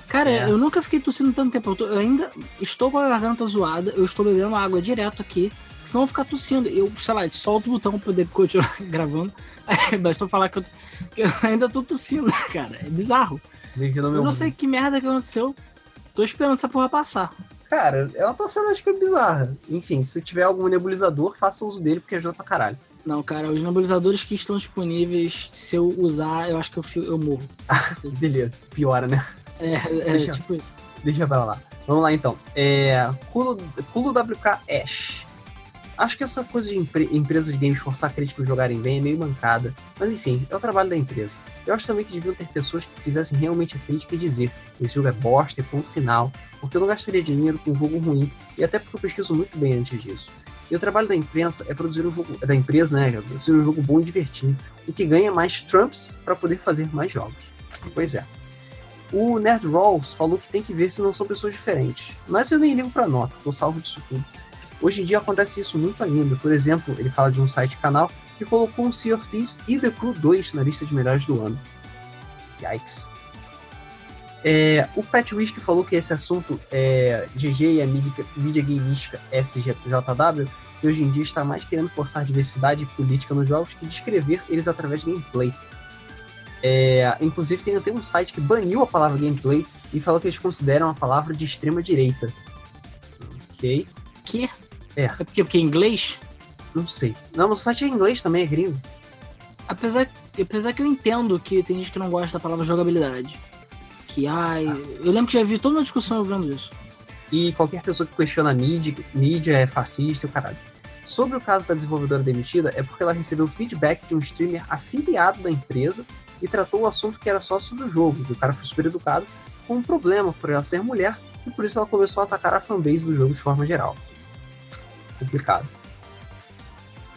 Cara, é. eu nunca fiquei tossindo tanto tempo. Eu, tô, eu, ainda estou com a garganta zoada, eu estou bebendo água direto aqui. Senão eu vou ficar tossindo. Eu, sei lá, solto o botão pra poder continuar gravando. Bastou falar que eu, que eu ainda tô tossindo, cara. É bizarro. Eu não sei que merda que aconteceu. Tô esperando essa porra passar. Cara, é uma que é bizarra. Enfim, se tiver algum nebulizador, faça uso dele, porque ajuda pra caralho. Não, cara, os nebulizadores que estão disponíveis, se eu usar, eu acho que eu, eu morro. Beleza, piora, né? É, é deixa, tipo isso. Deixa pra lá. Vamos lá então. É, Culo, Culo WK Ash. Acho que essa coisa de empre empresas de games forçar críticos jogarem bem é meio mancada. Mas enfim, é o trabalho da empresa. Eu acho também que deviam ter pessoas que fizessem realmente a crítica e dizer esse jogo é bosta e ponto final, porque eu não gastaria dinheiro com um jogo ruim, e até porque eu pesquiso muito bem antes disso. E o trabalho da imprensa é produzir um jogo da empresa, né, é produzir um jogo bom e divertido e que ganha mais trumps para poder fazer mais jogos. Pois é. O Nerd Rolls falou que tem que ver se não são pessoas diferentes, mas eu nem ligo para nota, tô salvo disso tudo. Hoje em dia acontece isso muito ainda. Por exemplo, ele fala de um site canal que colocou um Sea of Thieves e The Crew 2 na lista de melhores do ano. Yikes. É, o Pat Whisky falou que esse assunto é GG e a mídia, mídia gameística SJW que hoje em dia está mais querendo forçar diversidade política nos jogos que descrever eles através de gameplay. É, inclusive tem até um site que baniu a palavra gameplay e falou que eles consideram a palavra de extrema direita. Ok. Que? É. É porque, porque é inglês? Não sei. Não, mas o site é inglês também, é gringo. Apesar, apesar que eu entendo que tem gente que não gosta da palavra jogabilidade. Que, ai. Ah. Eu lembro que já vi toda uma discussão eu vendo isso. E qualquer pessoa que questiona a mídia, mídia é fascista e o caralho. Sobre o caso da desenvolvedora demitida, é porque ela recebeu feedback de um streamer afiliado da empresa e tratou o assunto que era só sobre o jogo, que o cara foi super educado, com um problema por ela ser mulher, e por isso ela começou a atacar a fanbase do jogo de forma geral complicado.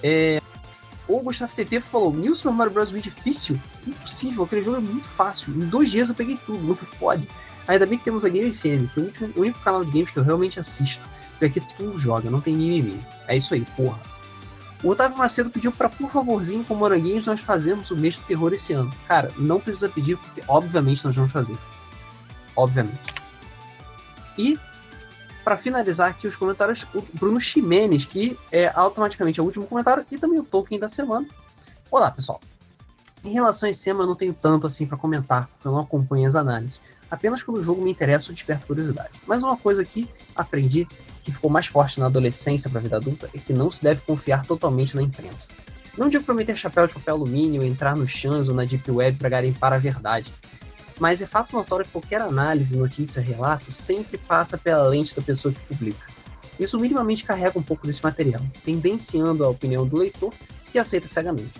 É, o Gustavo TT falou: New Super Mario Bros. Wii difícil? Impossível, aquele jogo é muito fácil. Em dois dias eu peguei tudo, não fode. Ainda bem que temos a Game FM, que é o, último, o único canal de games que eu realmente assisto. Porque aqui tudo joga, não tem mimimi. É isso aí, porra. O Otávio Macedo pediu para, por favorzinho, com Moranguinhos, nós fazemos o mês do terror esse ano. Cara, não precisa pedir, porque obviamente nós vamos fazer. Obviamente. E para finalizar aqui os comentários, o Bruno Ximenes, que é automaticamente o último comentário, e também o Tolkien da semana. Olá, pessoal. Em relação a esse tema, eu não tenho tanto assim para comentar, porque eu não acompanho as análises. Apenas quando o jogo me interessa ou desperta curiosidade. Mas uma coisa que aprendi, que ficou mais forte na adolescência para a vida adulta, é que não se deve confiar totalmente na imprensa. Não digo para meter chapéu de papel alumínio, entrar no chans ou na Deep Web para garimpar a verdade, mas é fato notório que qualquer análise, notícia, relato sempre passa pela lente da pessoa que publica. Isso minimamente carrega um pouco desse material, tendenciando a opinião do leitor que aceita cegamente.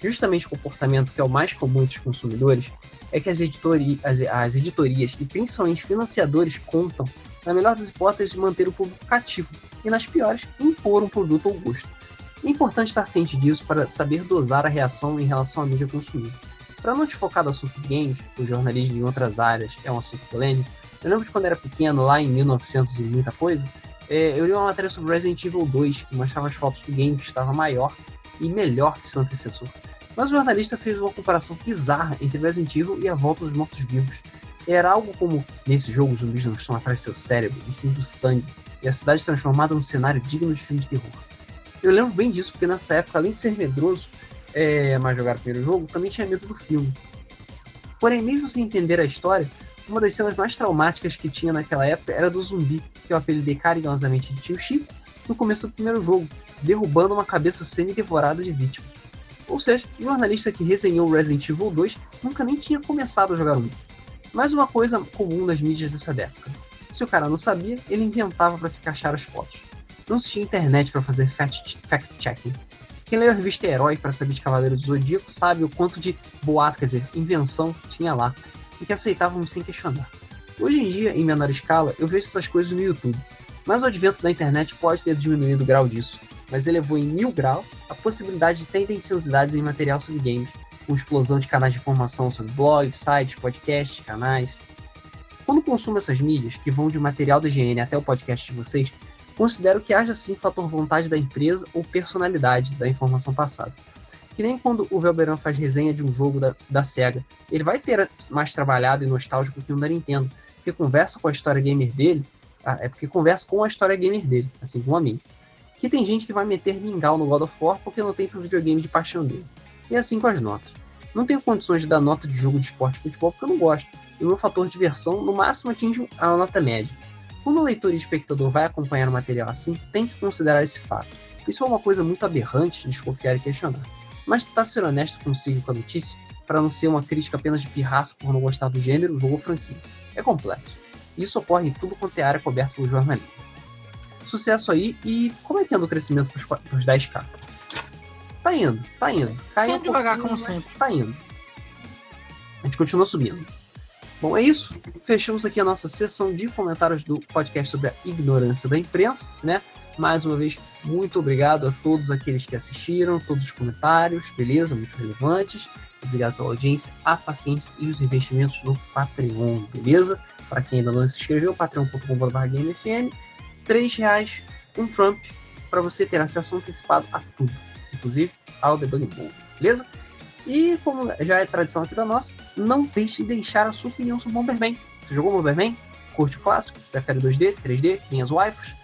Justamente o comportamento que é o mais comum entre os consumidores é que as, editori as, as editorias e principalmente financiadores contam, na melhor das hipóteses, manter o público cativo e, nas piores, impor um produto ou gosto. É importante estar ciente disso para saber dosar a reação em relação à mídia consumida. Para não te focar no assunto games, o jornalismo em outras áreas é um assunto polêmico, eu lembro de quando era pequeno, lá em 1900 e muita coisa, é, eu li uma matéria sobre Resident Evil 2 que mostrava as fotos do game que estava maior e melhor que seu antecessor. Mas o jornalista fez uma comparação bizarra entre Resident Evil e a volta dos mortos-vivos. Era algo como: nesse jogo, os zumbis não estão atrás do seu cérebro, e sim do sangue, e a cidade transformada num cenário digno de filme de terror. Eu lembro bem disso, porque nessa época, além de ser medroso, é, mas jogar o primeiro jogo, também tinha medo do filme. Porém, mesmo sem entender a história, uma das cenas mais traumáticas que tinha naquela época era do zumbi, que eu apelidei carinhosamente de Tio Chico, no começo do primeiro jogo, derrubando uma cabeça semi-devorada de vítima. Ou seja, o jornalista que resenhou Resident Evil 2 nunca nem tinha começado a jogar um. Mais uma coisa comum nas mídias dessa década. Se o cara não sabia, ele inventava para se encaixar as fotos. Não se tinha internet para fazer fact-checking. Quem leu a revista Herói para saber de Cavaleiro do Zodíaco sabe o quanto de boato, quer dizer, invenção tinha lá, e que aceitávamos sem questionar. Hoje em dia, em menor escala, eu vejo essas coisas no YouTube, mas o advento da internet pode ter diminuído o grau disso, mas elevou em mil graus a possibilidade de tendenciosidades em material sobre games, com explosão de canais de informação sobre blogs, sites, podcasts, canais. Quando consumo essas mídias, que vão de material da GN até o podcast de vocês, considero que haja sim fator vontade da empresa ou personalidade da informação passada. Que nem quando o Velberan faz resenha de um jogo da, da SEGA. Ele vai ter mais trabalhado e nostálgico que o da Nintendo, porque conversa com a história gamer dele, ah, é porque conversa com a história gamer dele, assim como a mim. Que tem gente que vai meter mingau no God of War porque não tem pro videogame de paixão dele. E assim com as notas. Não tenho condições de dar nota de jogo de esporte e futebol porque eu não gosto. E o meu fator de diversão no máximo atinge a nota média. Quando o leitor e espectador vai acompanhar o material assim, tem que considerar esse fato. Isso é uma coisa muito aberrante, desconfiar e questionar mas tentar ser honesto consigo com a notícia, para não ser uma crítica apenas de pirraça por não gostar do gênero, jogo ou franquia. É complexo. Isso ocorre em tudo quanto é área coberta pelo jornalismo. Sucesso aí, e como é que anda o crescimento para os 10k? Tá indo, tá indo. Caiu um devagar, como sempre. Tá indo. A gente continua subindo. Bom, é isso. Fechamos aqui a nossa sessão de comentários do podcast sobre a ignorância da imprensa, né? Mais uma vez, muito obrigado a todos aqueles que assistiram, todos os comentários, beleza? Muito relevantes. Obrigado pela audiência, a paciência e os investimentos no Patreon, beleza? Para quem ainda não se inscreveu, patreon.com.br R$ reais, um Trump, para você ter acesso antecipado a tudo, inclusive ao Debug Mode, beleza? E como já é tradição aqui da nossa, não deixe de deixar a sua opinião sobre Bomberman. Você jogou Bomberman? Curte o clássico? Prefere 2D, 3D, que nem as waifus?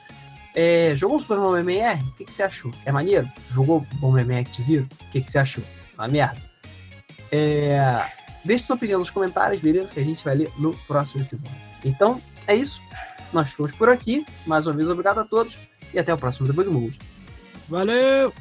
É, jogou o Super Mario MMR? O que, que, você achou? É maneiro? Jogou Bomberman Act Zero? O que, que, você achou? Uma merda. É, deixe sua opinião nos comentários, beleza? Que a gente vai ler no próximo episódio. Então, é isso. Nós ficamos por aqui. Mais uma vez, obrigado a todos. E até o próximo Debug Mode. Valeu!